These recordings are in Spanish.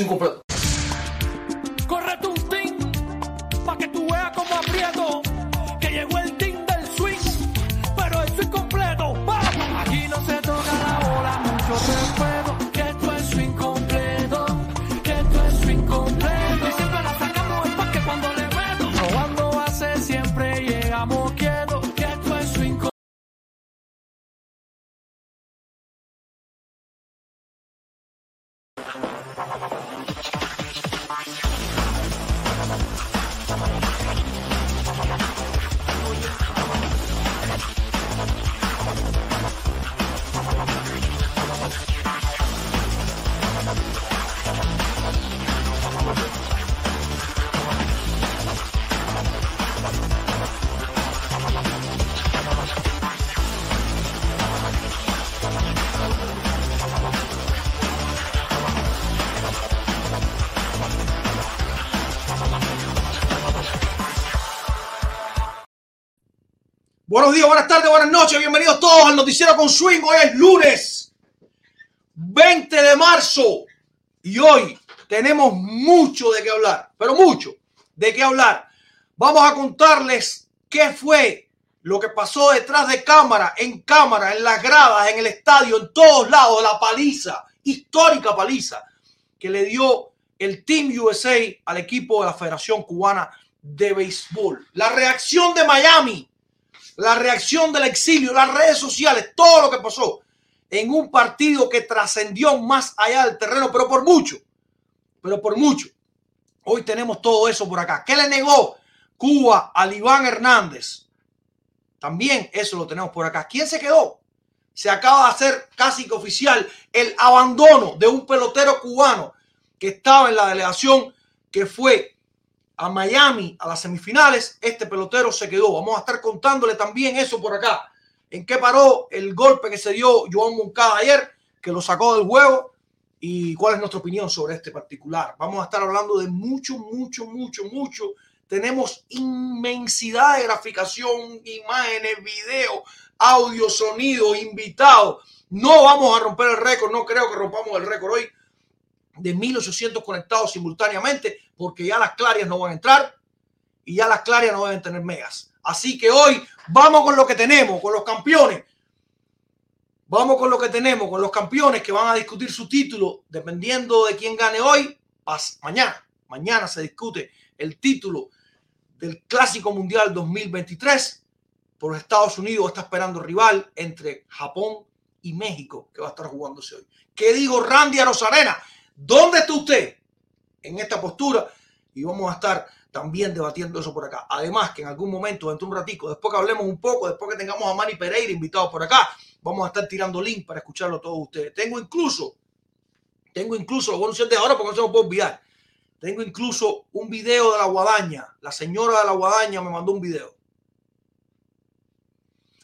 Esto Buenos días, buenas tardes, buenas noches, bienvenidos todos al Noticiero con Swing. Hoy es lunes 20 de marzo y hoy tenemos mucho de qué hablar, pero mucho de qué hablar. Vamos a contarles qué fue lo que pasó detrás de cámara, en cámara, en las gradas, en el estadio, en todos lados, la paliza, histórica paliza que le dio el Team USA al equipo de la Federación Cubana de Béisbol. La reacción de Miami la reacción del exilio, las redes sociales, todo lo que pasó en un partido que trascendió más allá del terreno, pero por mucho, pero por mucho. Hoy tenemos todo eso por acá. ¿Qué le negó Cuba al Iván Hernández? También eso lo tenemos por acá. ¿Quién se quedó? Se acaba de hacer casi que oficial el abandono de un pelotero cubano que estaba en la delegación que fue a Miami a las semifinales, este pelotero se quedó. Vamos a estar contándole también eso por acá. ¿En qué paró el golpe que se dio Joan Moncada ayer, que lo sacó del juego? ¿Y cuál es nuestra opinión sobre este particular? Vamos a estar hablando de mucho, mucho, mucho, mucho. Tenemos inmensidad de graficación, imágenes, video, audio, sonido, invitados. No vamos a romper el récord, no creo que rompamos el récord hoy de 1800 conectados simultáneamente, porque ya las clarias no van a entrar y ya las clarias no deben tener megas. Así que hoy vamos con lo que tenemos, con los campeones. Vamos con lo que tenemos, con los campeones que van a discutir su título, dependiendo de quién gane hoy, mañana. Mañana se discute el título del Clásico Mundial 2023. Por Estados Unidos está esperando rival entre Japón y México, que va a estar jugándose hoy. ¿Qué digo, Randy Rosarena? ¿Dónde está usted en esta postura? Y vamos a estar también debatiendo eso por acá. Además, que en algún momento, dentro de un ratico, después que hablemos un poco, después que tengamos a Manny Pereira invitado por acá, vamos a estar tirando link para escucharlo todos ustedes. Tengo incluso, tengo incluso, lo voy a anunciar de ahora porque no se me puede olvidar. Tengo incluso un video de la guadaña. La señora de la guadaña me mandó un video.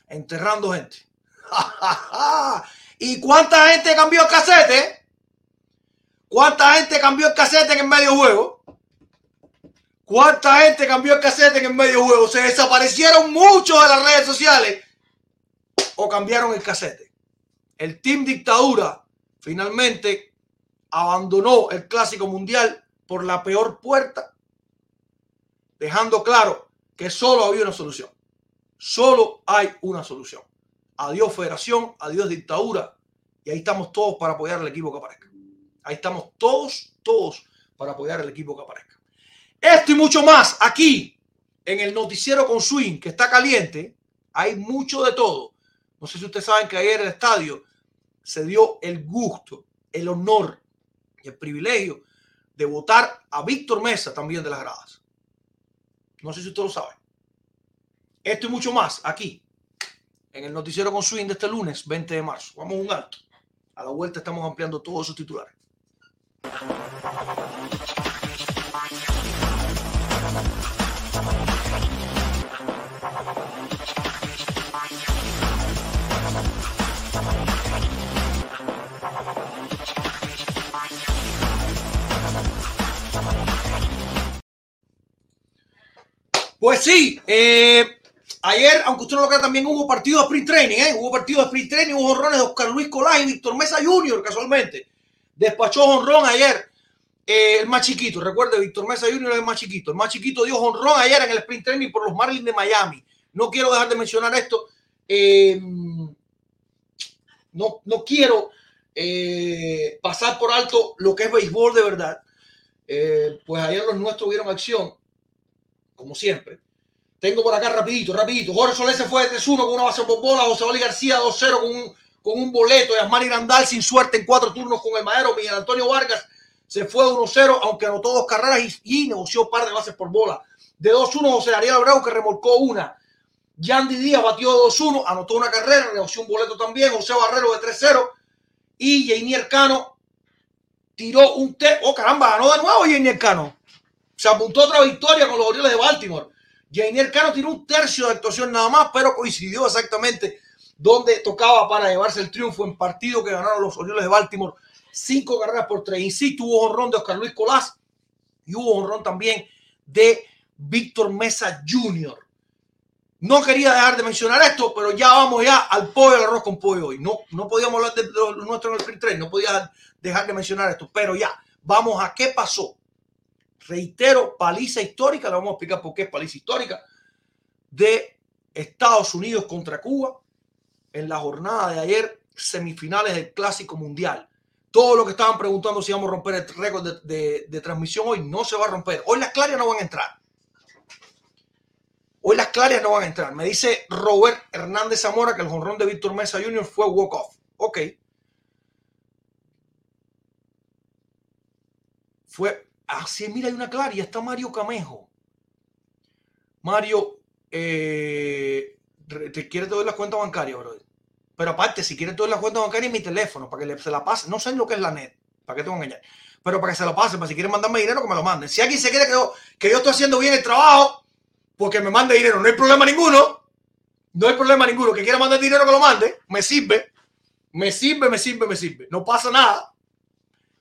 Enterrando gente. ¿Y cuánta gente cambió el casete? ¿Cuánta gente cambió el casete en el medio juego? ¿Cuánta gente cambió el casete en el medio juego? Se desaparecieron muchos de las redes sociales o cambiaron el casete. El Team Dictadura finalmente abandonó el Clásico Mundial por la peor puerta, dejando claro que solo había una solución. Solo hay una solución. Adiós federación, adiós dictadura. Y ahí estamos todos para apoyar al equipo que aparezca. Ahí estamos todos, todos para apoyar al equipo que aparezca. Esto y mucho más aquí en el noticiero con Swing, que está caliente. Hay mucho de todo. No sé si ustedes saben que ayer en el estadio se dio el gusto, el honor y el privilegio de votar a Víctor Mesa también de las gradas. No sé si usted lo sabe. Esto y mucho más aquí en el noticiero con Swing de este lunes 20 de marzo. Vamos a un alto. A la vuelta estamos ampliando todos esos titulares. Pues sí, eh, ayer, aunque usted no lo crea, también hubo partido de sprint training, ¿eh? hubo partido de sprint training, hubo jorrones de Oscar Luis Colá y Víctor Mesa Jr., casualmente. Despachó honrón ayer eh, el más chiquito. Recuerde, Víctor Mesa Jr. es el más chiquito. El más chiquito dio honrón ayer en el sprint training por los Marlins de Miami. No quiero dejar de mencionar esto. Eh, no, no quiero eh, pasar por alto lo que es béisbol de verdad. Pues ayer los nuestros vieron acción, como siempre. Tengo por acá rapidito, rapidito. Jorge Soler se fue de 3-1 con una base por bola. José Oli García 2-0 con un, con un boleto. Y Asmani Grandal sin suerte en cuatro turnos con el madero. Miguel Antonio Vargas se fue de 1-0, aunque anotó dos carreras y, negoció un par de bases por bola. De 2-1 José Ariel Abreu que remolcó una. Yandy Díaz batió 2-1, anotó una carrera, negoció un boleto también. José Barrero de 3-0. Y Jainier Cano tiró un té. Oh, caramba, ganó de nuevo Jainier Cano. Se apuntó otra victoria con los Orioles de Baltimore. Jainier Cano tiró un tercio de actuación nada más, pero coincidió exactamente donde tocaba para llevarse el triunfo en partido que ganaron los Orioles de Baltimore. Cinco carreras por tres. Insisto, hubo honrón de Oscar Luis Colás y hubo honrón también de Víctor Mesa Jr. No quería dejar de mencionar esto, pero ya vamos ya al pollo, al arroz con pollo hoy. No, no podíamos hablar de nuestro en el free no podía dejar de mencionar esto, pero ya, vamos a qué pasó. Reitero, paliza histórica, le vamos a explicar por qué es paliza histórica, de Estados Unidos contra Cuba en la jornada de ayer, semifinales del Clásico Mundial. Todo lo que estaban preguntando si vamos a romper el récord de, transmisión hoy no se va a romper. Hoy las claras no van a entrar. Hoy las claras no van a entrar. Me dice Robert Hernández Zamora que el jonrón de Víctor Mesa Jr. fue walk-off. Ok. Fue así. Mira, hay una clara y está Mario Camejo. Mario, eh, te quiere te doy la cuenta bancaria, bro. Pero aparte, si quieres doy la cuenta bancaria en mi teléfono para que se la pase. No sé lo que es la net. ¿Para qué te voy a engañar? Pero para que se lo pase, para si quieren mandarme dinero, que me lo manden. Si alguien se quiere que yo, que yo estoy haciendo bien el trabajo, porque me mande dinero. No hay problema ninguno. No hay problema ninguno. Que quiera mandar dinero que lo mande. Me sirve. Me sirve, me sirve, me sirve. No pasa nada.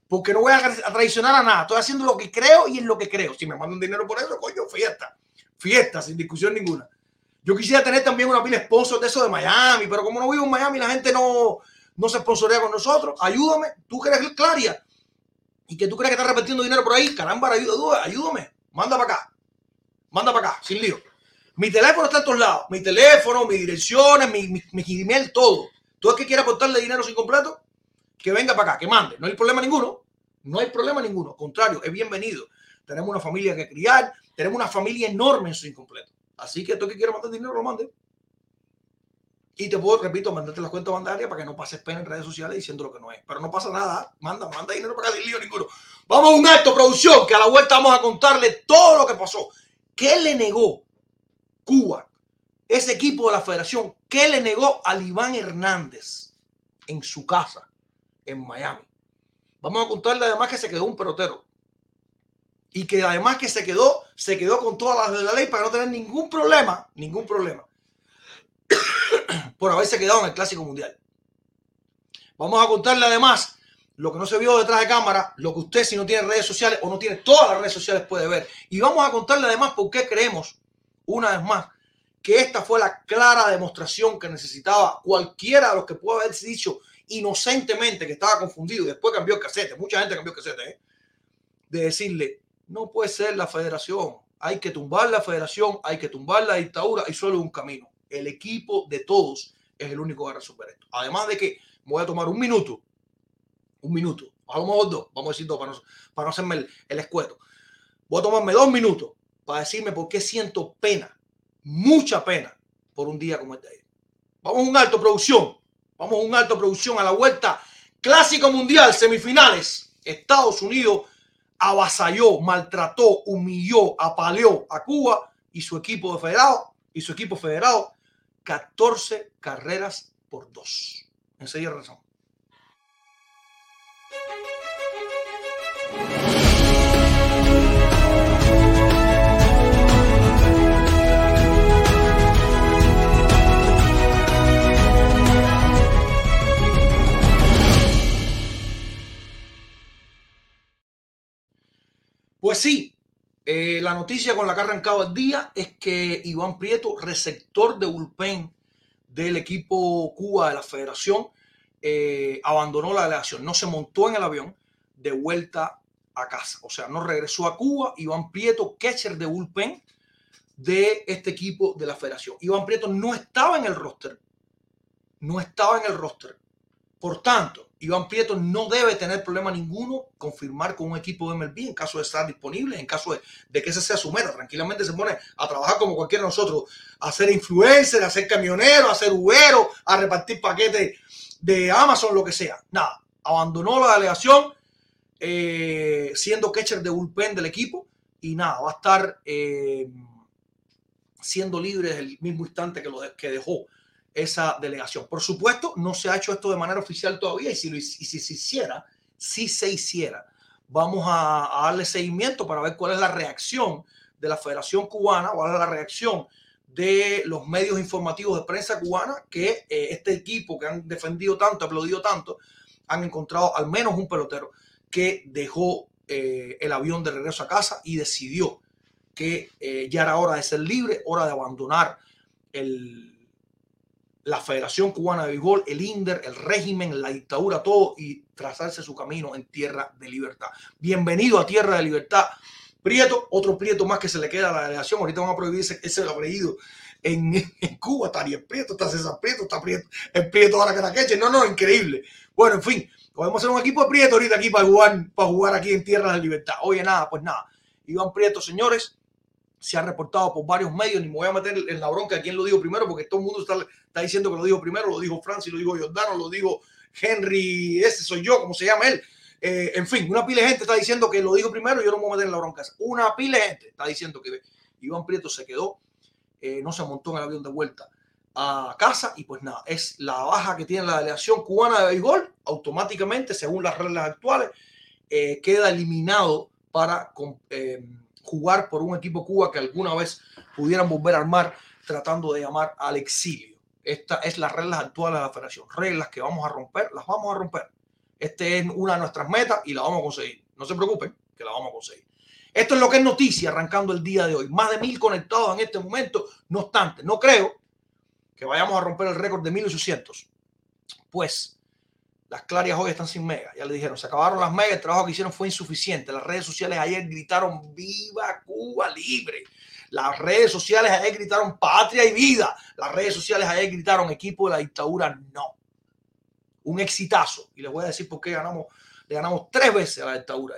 Porque no voy a traicionar a nada. Estoy haciendo lo que creo y en lo que creo. Si me mandan dinero por eso, coño, fiesta. Fiesta, sin discusión ninguna. Yo quisiera tener también una pila de sponsors de eso de Miami, pero como no vivo en Miami, la gente no, no se sponsorea con nosotros. Ayúdame. Tú que eres Claria y que tú crees que estás repitiendo dinero por ahí. Caramba, ayúdame. ayúdame. Manda para acá manda para acá, sin lío. Mi teléfono está en todos lados. Mi teléfono, mis direcciones, mi, mi, mi email, todo. Tú es que quieras aportarle dinero sin completo, que venga para acá, que mande. No hay problema ninguno. No hay problema ninguno. Al contrario, es bienvenido. Tenemos una familia que criar, tenemos una familia enorme en su incompleto. Así que tú que quieras mandar dinero, lo mande. Y te puedo, repito, mandarte las cuentas bancarias para que no pases pena en redes sociales diciendo lo que no es. Pero no pasa nada. Manda, manda dinero para sin lío ninguno. Vamos a un acto, producción, que a la vuelta vamos a contarle todo lo que pasó. ¿Qué le negó Cuba, ese equipo de la federación? ¿Qué le negó a Iván Hernández en su casa en Miami? Vamos a contarle además que se quedó un pelotero. Y que además que se quedó, se quedó con todas las de la ley para no tener ningún problema, ningún problema, por haberse quedado en el Clásico Mundial. Vamos a contarle además lo que no se vio detrás de cámara, lo que usted si no tiene redes sociales o no tiene todas las redes sociales puede ver. Y vamos a contarle además por qué creemos, una vez más, que esta fue la clara demostración que necesitaba cualquiera de los que pudo haber dicho inocentemente que estaba confundido y después cambió el casete, mucha gente cambió el casete, ¿eh? de decirle, no puede ser la federación, hay que tumbar la federación, hay que tumbar la dictadura y solo un camino. El equipo de todos es el único que va a resolver esto. Además de que voy a tomar un minuto un minuto, a lo mejor dos, vamos a decir dos para no, hacerme el, el escueto. Voy a tomarme dos minutos para decirme por qué siento pena, mucha pena, por un día como este. Vamos a un alto producción, vamos a un alto producción a la vuelta. Clásico Mundial, semifinales. Estados Unidos avasalló, maltrató, humilló, apaleó a Cuba y su equipo de federado y su equipo federado 14 carreras por dos. Enseguida razón. Pues sí, Eh, la noticia con la que ha arrancado el día es que Iván Prieto, receptor de bullpen del equipo Cuba de la Federación, eh, abandonó la delegación, no se montó en el avión de vuelta a casa. O sea, no regresó a Cuba. Iván Prieto, catcher de bullpen de este equipo de la federación. Iván Prieto no estaba en el roster. No estaba en el roster. Por tanto, Iván Prieto no debe tener problema ninguno confirmar con un equipo de MLB en caso de estar disponible, en caso de, que esa sea su meta. Tranquilamente se pone a trabajar como cualquiera de nosotros, a ser influencer, a ser camionero, a ser ubero, a repartir paquetes de Amazon, lo que sea. Nada, abandonó la delegación eh, siendo catcher de bullpen del equipo y nada, va a estar eh, siendo libre desde el mismo instante que, lo que dejó esa delegación. Por supuesto, no se ha hecho esto de manera oficial todavía y si, lo, si se hiciera, si se hiciera, vamos a, darle seguimiento para ver cuál es la reacción de la Federación Cubana, cuál es la reacción de los medios informativos de prensa cubana que eh, este equipo que han defendido tanto, aplaudido tanto, han encontrado al menos un pelotero que dejó eh, el avión de regreso a casa y decidió que eh, ya era hora de ser libre, hora de abandonar el, la Federación Cubana de Béisbol, el INDER, el régimen, la dictadura, todo y trazarse su camino en tierra de libertad. Bienvenido a tierra de libertad. Prieto, otro Prieto más que se le queda a la delegación. Ahorita van a prohibir ese, ese apellido en, en, Cuba. Está Ariel Prieto, está César Prieto, está Prieto, el Prieto ahora que la queche. No, no, increíble. Bueno, en fin, podemos hacer un equipo de Prieto ahorita aquí para jugar, para jugar aquí en tierra de libertad. Oye, nada, pues nada. Iván Prieto, señores, se ha reportado por varios medios, ni me voy a meter en la bronca de quién lo dijo primero, porque todo el mundo está, diciendo que lo dijo primero, lo dijo Francis, lo dijo Jordano, lo dijo Henry, ese soy yo, como se llama él. Eh, en fin, una pila de gente está diciendo que lo dijo primero, yo no me voy a meter en la bronca. Una pila de gente está diciendo que Iván Prieto se quedó, eh, no se montó en el avión de vuelta a casa y pues nada, es la baja que tiene la delegación cubana de béisbol, automáticamente, según las reglas actuales, eh, queda eliminado para jugar por un equipo Cuba que alguna vez pudieran volver a armar tratando de llamar al exilio. Esta es las reglas actuales de la federación. Reglas que vamos a romper, las vamos a romper. Esta es una de nuestras metas y la vamos a conseguir. No se preocupen, que la vamos a conseguir. Esto es lo que es noticia arrancando el día de hoy. Más de mil conectados en este momento. No obstante, no creo que vayamos a romper el récord de 1800. Pues las clarias hoy están sin mega. Ya le dijeron, se acabaron las megas, el trabajo que hicieron fue insuficiente. Las redes sociales ayer gritaron viva Cuba libre. Las redes sociales ayer gritaron patria y vida. Las redes sociales ayer gritaron equipo de la dictadura no. Un exitazo. Y les voy a decir por qué ganamos, le ganamos tres veces a la dictadura.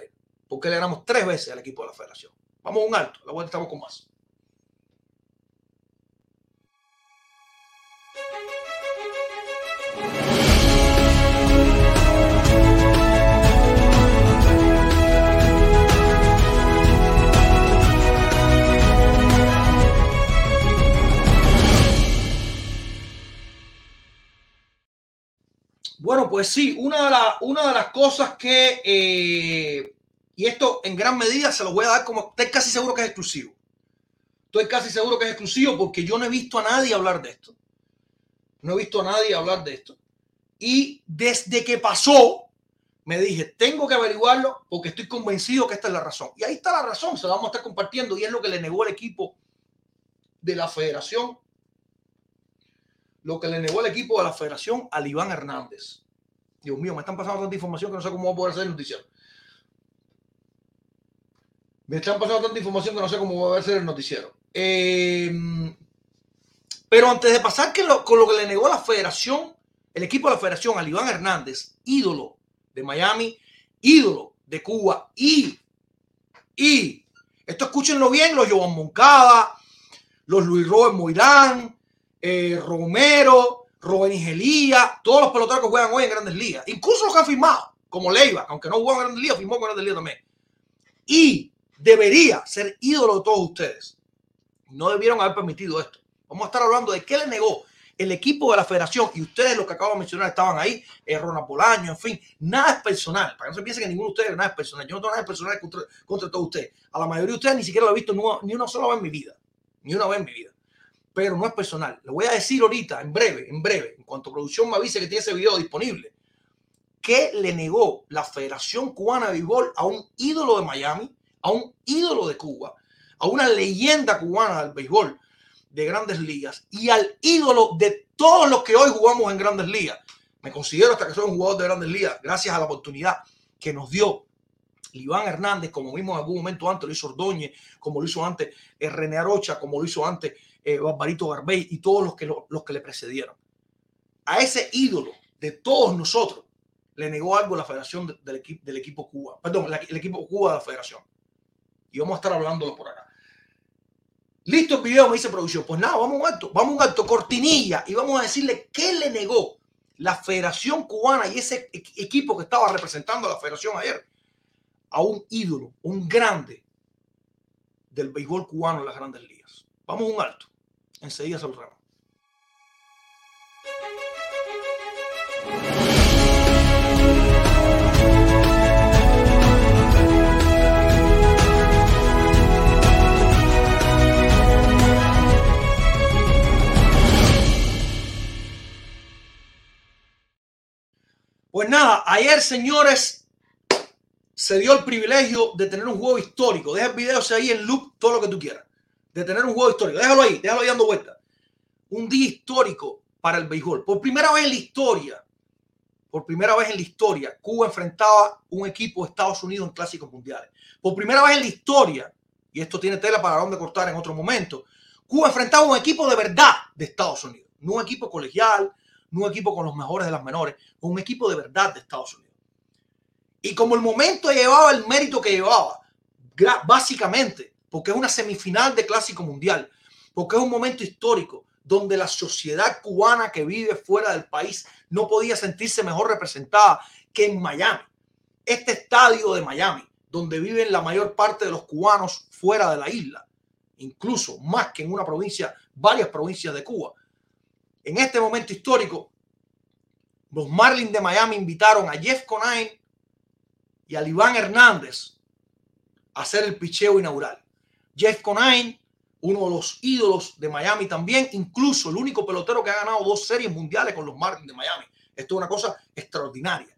¿Por qué le ganamos tres veces al equipo de la federación? Vamos a un alto. La vuelta estamos con más. Bueno, pues sí, una de, una de las cosas que, eh, y esto en gran medida se lo voy a dar como, estoy casi seguro que es exclusivo. Estoy casi seguro que es exclusivo porque yo no he visto a nadie hablar de esto. No he visto a nadie hablar de esto. Y desde que pasó, me dije, tengo que averiguarlo porque estoy convencido que esta es la razón. Y ahí está la razón, se la vamos a estar compartiendo y es lo que le negó el equipo de la federación lo que le negó el equipo de la federación al Iván Hernández. Dios mío, me están pasando tanta información que no sé cómo voy a poder hacer el noticiero. Me están pasando tanta información que no sé cómo voy a hacer el noticiero. Eh, pero antes de pasar que con lo que le negó la federación, el equipo de la federación al Iván Hernández, ídolo de Miami, ídolo de Cuba y, y, esto escúchenlo bien, los Joan Moncada, los Luis Robert Moirán, eh, Romero, Rubén Ingelía, todos los peloteros que juegan hoy en Grandes Ligas, incluso los que han firmado, como Leiva, aunque no jugó en Grandes Ligas, firmó en Grandes Ligas también. Y debería ser ídolo de todos ustedes. No debieron haber permitido esto. Vamos a estar hablando de qué le negó el equipo de la federación y ustedes, los que acabo de mencionar, estaban ahí, eh, Ronald Polaño, en fin, nada es personal. Para que no se piense que ninguno de ustedes nada es personal. Yo no tengo nada personal contra, contra todos ustedes. A la mayoría de ustedes ni siquiera lo he visto ni una sola vez en mi vida. Ni una vez en mi vida pero no es personal. Le voy a decir ahorita, en breve, en breve, en cuanto producción me avise que tiene ese video disponible, que le negó la Federación Cubana de Béisbol a un ídolo de Miami, a un ídolo de Cuba, a una leyenda cubana del béisbol de grandes ligas y al ídolo de todos los que hoy jugamos en grandes ligas. Me considero hasta que soy un jugador de grandes ligas gracias a la oportunidad que nos dio Iván Hernández, como vimos en algún momento antes, lo hizo Ordóñez, como lo hizo antes eh, René Arocha, como lo hizo antes eh, Barbarito Garbey y todos los que, los que le precedieron. A ese ídolo de todos nosotros le negó algo la Federación del, equipo, del equipo Cuba, perdón, el equipo Cuba de la Federación. Y vamos a estar hablándolo por acá. Listo el video, me dice producción. Pues nada, vamos a un alto, vamos a un alto, cortinilla, y vamos a decirle qué le negó la Federación Cubana y ese equipo que estaba representando a la Federación ayer a un ídolo, un grande del béisbol cubano en las grandes ligas. Vamos a un alto. Enseguida se lo Pues nada, ayer, señores, se dio el privilegio de tener un juego histórico. Deja el video ahí en loop, todo lo que tú quieras. De tener un juego histórico. Déjalo ahí, déjalo ahí dando vueltas. Un día histórico para el béisbol. Por primera vez en la historia, por primera vez en la historia, Cuba enfrentaba un equipo de Estados Unidos en clásicos mundiales. Por primera vez en la historia, y esto tiene tela para dónde cortar en otro momento, Cuba enfrentaba un equipo de verdad de Estados Unidos. No un equipo colegial, no un equipo con los mejores de las menores, un equipo de verdad de Estados Unidos. Y como el momento llevaba el mérito que llevaba, básicamente, porque es una semifinal de Clásico Mundial, porque es un momento histórico donde la sociedad cubana que vive fuera del país no podía sentirse mejor representada que en Miami. Este estadio de Miami, donde viven la mayor parte de los cubanos fuera de la isla, incluso más que en una provincia, varias provincias de Cuba. En este momento histórico, los Marlins de Miami invitaron a Jeff Conine y al Iván Hernández a hacer el picheo inaugural. Jeff Conine, uno de los ídolos de Miami también, incluso el único pelotero que ha ganado dos series mundiales con los Marlins de Miami. Esto es una cosa extraordinaria.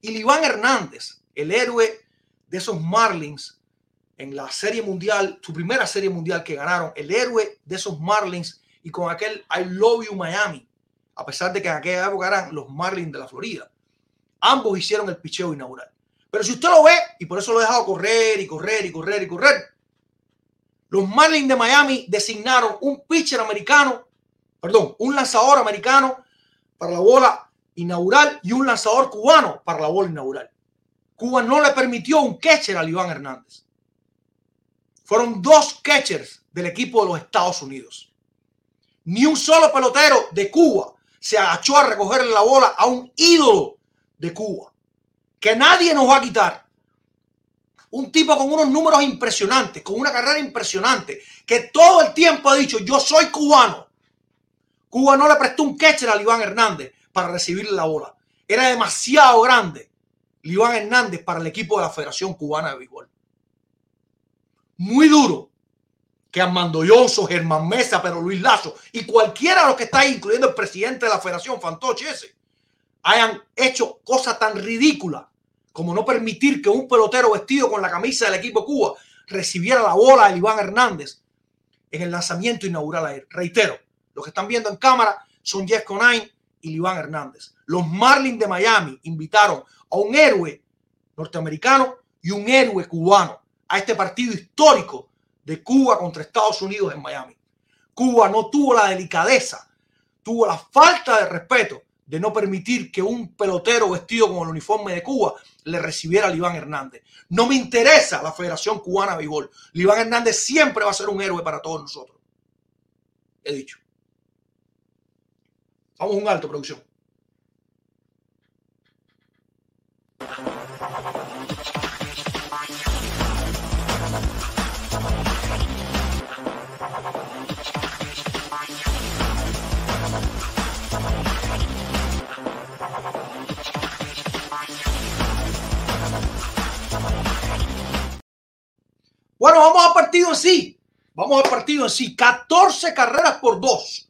Y Iván Hernández, el héroe de esos Marlins en la serie mundial, su primera serie mundial que ganaron, el héroe de esos Marlins y con aquel I Love You Miami, a pesar de que en aquella época eran los Marlins de la Florida. Ambos hicieron el picheo inaugural. Pero si usted lo ve, y por eso lo he dejado correr y correr y correr y correr, los Marlins de Miami designaron un pitcher americano, perdón, un lanzador americano para la bola inaugural y un lanzador cubano para la bola inaugural. Cuba no le permitió un catcher a Iván Hernández. Fueron dos catchers del equipo de los Estados Unidos. Ni un solo pelotero de Cuba se agachó a recogerle la bola a un ídolo de Cuba que nadie nos va a quitar. Un tipo con unos números impresionantes, con una carrera impresionante, que todo el tiempo ha dicho, yo soy cubano. Cuba no le prestó un catcher a Iván Hernández para recibirle la bola. Era demasiado grande Iván Hernández para el equipo de la Federación Cubana de Béisbol. Muy duro que Armando Yoso, Germán Mesa, pero Luis Lazo y cualquiera de los que está incluyendo el presidente de la Federación, Fantoche ese, hayan hecho cosas tan ridículas como no permitir que un pelotero vestido con la camisa del equipo Cuba recibiera la bola de Iván Hernández en el lanzamiento inaugural ayer. Reitero, lo que están viendo en cámara son Jeff Conine y Iván Hernández. Los Marlins de Miami invitaron a un héroe norteamericano y un héroe cubano a este partido histórico de Cuba contra Estados Unidos en Miami. Cuba no tuvo la delicadeza, tuvo la falta de respeto de no permitir que un pelotero vestido con el uniforme de Cuba le recibiera a Iván Hernández. No me interesa la Federación Cubana de Béisbol. Iván Hernández siempre va a ser un héroe para todos nosotros. He dicho. Vamos a un alto, producción. Bueno, vamos al partido en sí. Vamos al partido en sí. 14 carreras por 2.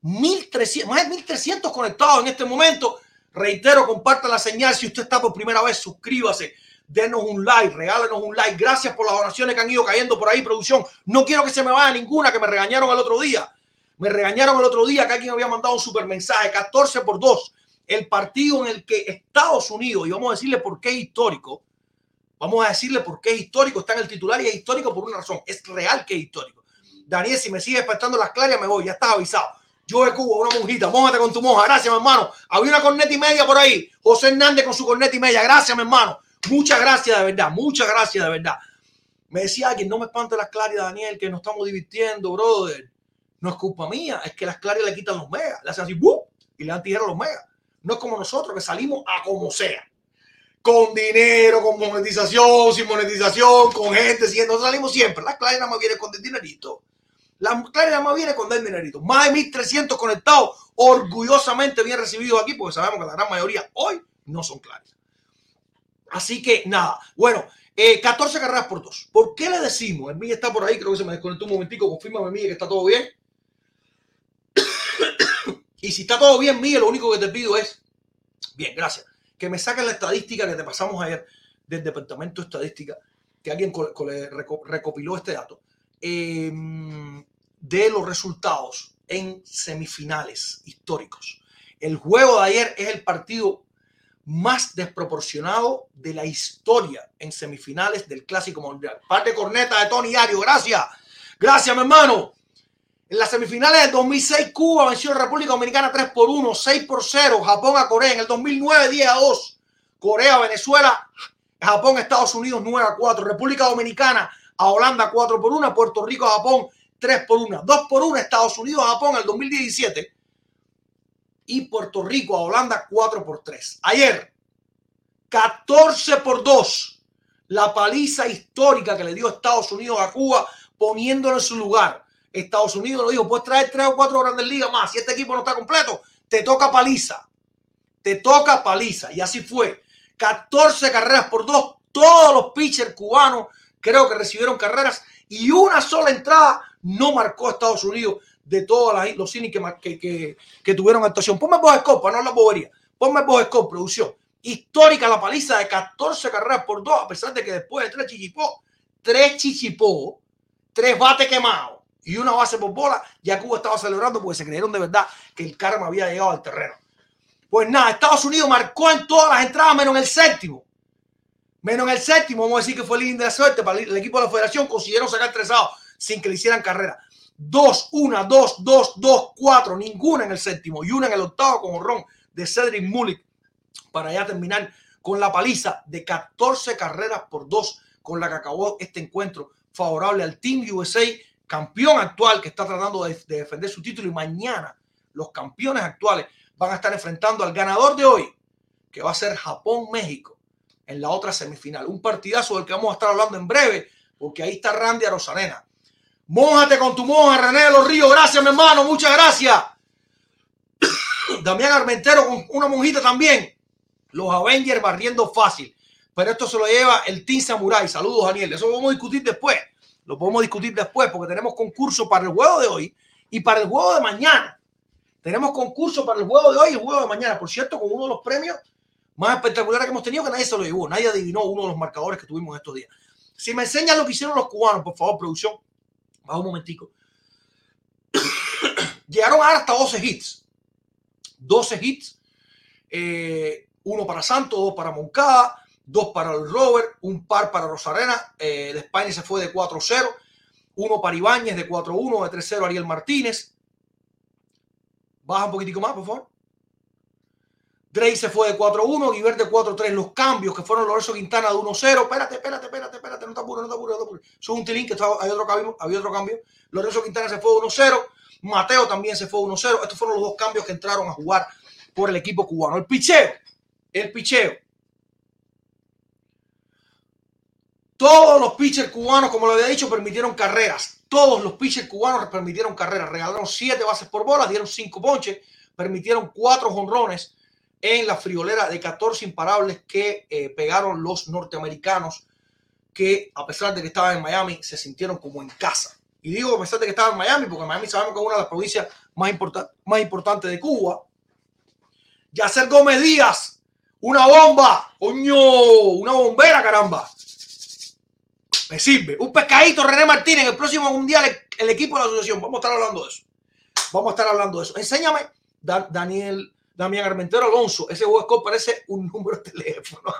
1300, más de 1300 conectados en este momento. Reitero, comparta la señal. Si usted está por primera vez, suscríbase. denos un like, regálenos un like. Gracias por las donaciones que han ido cayendo por ahí, producción. No quiero que se me vaya ninguna que me regañaron el otro día. Me regañaron el otro día que alguien había mandado un super mensaje, 14 por 2. El partido en el que Estados Unidos, y vamos a decirle por qué es histórico, vamos a decirle por qué es histórico, está en el titular y es histórico por una razón. Es real que es histórico. Daniel, si me sigues despertando las claras, me voy, ya estás avisado. Yo de Cuba, una monjita, mójate con tu moja. Gracias, mi hermano. Había una corneta y media por ahí. José Hernández con su corneta y media. Gracias, mi hermano. Muchas gracias de verdad, muchas gracias de verdad. Me decía alguien, no me espante las claridades, Daniel, que nos estamos divirtiendo, brother. No es culpa mía, es que las claridades le quitan los megas, le hacen así, ¡buh! y le dan tijera los megas. No es como nosotros que salimos a como sea. Con dinero, con monetización, sin monetización, con gente, siguiendo, salimos siempre. Las claridades nada más vienen con el dinerito. Las claridades nada más vienen con el dinerito. Más de 1300 conectados, orgullosamente bien recibidos aquí, porque sabemos que la gran mayoría hoy no son claras. Así que nada, bueno, 14 eh, carreras por dos. ¿Por qué le decimos? El mío está por ahí, creo que se me desconectó un momentico. Confírmame, Miguel, que está todo bien. y si está todo bien, Miguel, lo único que te pido es, bien, gracias, que me saquen la estadística que te pasamos ayer del Departamento de Estadística, que alguien recopiló este dato, em, de los resultados en semifinales históricos. El juego de ayer es el partido más desproporcionado de la historia en semifinales del Clásico Mundial. Parte corneta de Tony Ario, gracias. Gracias, mi hermano. En las semifinales del 2006, Cuba venció a República Dominicana 3 por 1, 6 por 0, Japón a Corea. En el 2009, 10 a 2, Corea, Venezuela, Japón, Estados Unidos 9 a 4, República Dominicana a Holanda 4 por 1, Puerto Rico a Japón 3 por 1, 2 por 1, Estados Unidos a Japón en el 2017 y Puerto Rico a Holanda 4 por 3. Ayer, 14 por 2, la paliza histórica que le dio Estados Unidos a Cuba poniéndolo en su lugar. Estados Unidos lo dijo, puedes traer 3 o 4 grandes ligas más. Si este equipo no está completo, te toca paliza. Te toca paliza. Y así fue. 14 carreras por 2. Todos los pitchers cubanos creo que recibieron carreras y una sola entrada no marcó a Estados Unidos de todos los cines que, que, que, tuvieron actuación. Ponme voz para no la bobería. Ponme voz Scope, producción. Histórica la paliza de 14 carreras por dos, a pesar de que después de tres chichipó, tres chichipó, tres bates quemados y una base por bola, ya Cuba estaba celebrando porque se creyeron de verdad que el karma había llegado al terreno. Pues nada, Estados Unidos marcó en todas las entradas menos en el séptimo. Menos en el séptimo, vamos a decir que fue el de suerte para el equipo de la federación, consiguieron sacar tres outs sin que le hicieran carrera. Dos, una, dos, dos, dos, cuatro, ninguna en el séptimo y una en el octavo con horrón de Cedric Mullick para ya terminar con la paliza de 14 carreras por dos con la que acabó este encuentro favorable al Team USA, campeón actual que está tratando de, de defender su título y mañana los campeones actuales van a estar enfrentando al ganador de hoy, que va a ser Japón-México en la otra semifinal. Un partidazo del que vamos a estar hablando en breve, porque ahí está Randy Arosanena Mójate con tu monja, René de los Ríos. Gracias, mi hermano. Muchas gracias. Damián Armentero con una monjita también. Los Avengers barriendo fácil. Pero esto se lo lleva el Team Samurai. Saludos, Daniel. Eso vamos a discutir después. Lo podemos discutir después porque tenemos concurso para el juego de hoy y para el juego de mañana. Tenemos concurso para el juego de hoy y el juego de mañana. Por cierto, con uno de los premios más espectaculares que hemos tenido, que nadie se lo llevó. Nadie adivinó uno de los marcadores que tuvimos estos días. Si me enseñan lo que hicieron los cubanos, por favor, producción. Baja un momentico. Llegaron a hasta 12 hits. 12 hits. Eh, uno para Santos, dos para Moncada, dos para el Robert, un par para Rosarena. Eh, de España se fue de 4-0. Uno para Ibáñez de 4-1, de 3-0 Ariel Martínez. Baja un poquitico más, por favor. Drake se fue de 4-1, Guiver de 4-3. Los cambios que fueron Lorenzo Quintana de 1-0. Espérate, espérate, espérate, espérate, no te apures, no te apures, no te apures. Eso es un tilín que estaba, otro cambio, había otro cambio. Lorenzo Quintana se fue de 1-0. Mateo también se fue de 1-0. Estos fueron los dos cambios que entraron a jugar por el equipo cubano. El picheo, el picheo. Todos los pitchers cubanos, como lo había dicho, permitieron carreras. Todos los pitchers cubanos permitieron carreras. Regalaron 7 bases por bola, dieron 5 ponches, permitieron 4 jonrones en la friolera de 14 imparables que eh, pegaron los norteamericanos que a pesar de que estaban en Miami se sintieron como en casa. Y digo a pesar de que estaban en Miami, porque Miami sabemos que es una de las provincias más, más importantes de Cuba. Yacer Gómez Díaz, Una bomba, coño, una bombera, caramba. Me sirve. Un pescadito, René Martínez, en el próximo mundial, el, equipo de la asociación. Vamos a estar hablando de eso. Vamos a estar hablando de eso. Enséñame, Da- Daniel, Damián Armentero Alonso. Ese juego parece un número de teléfono.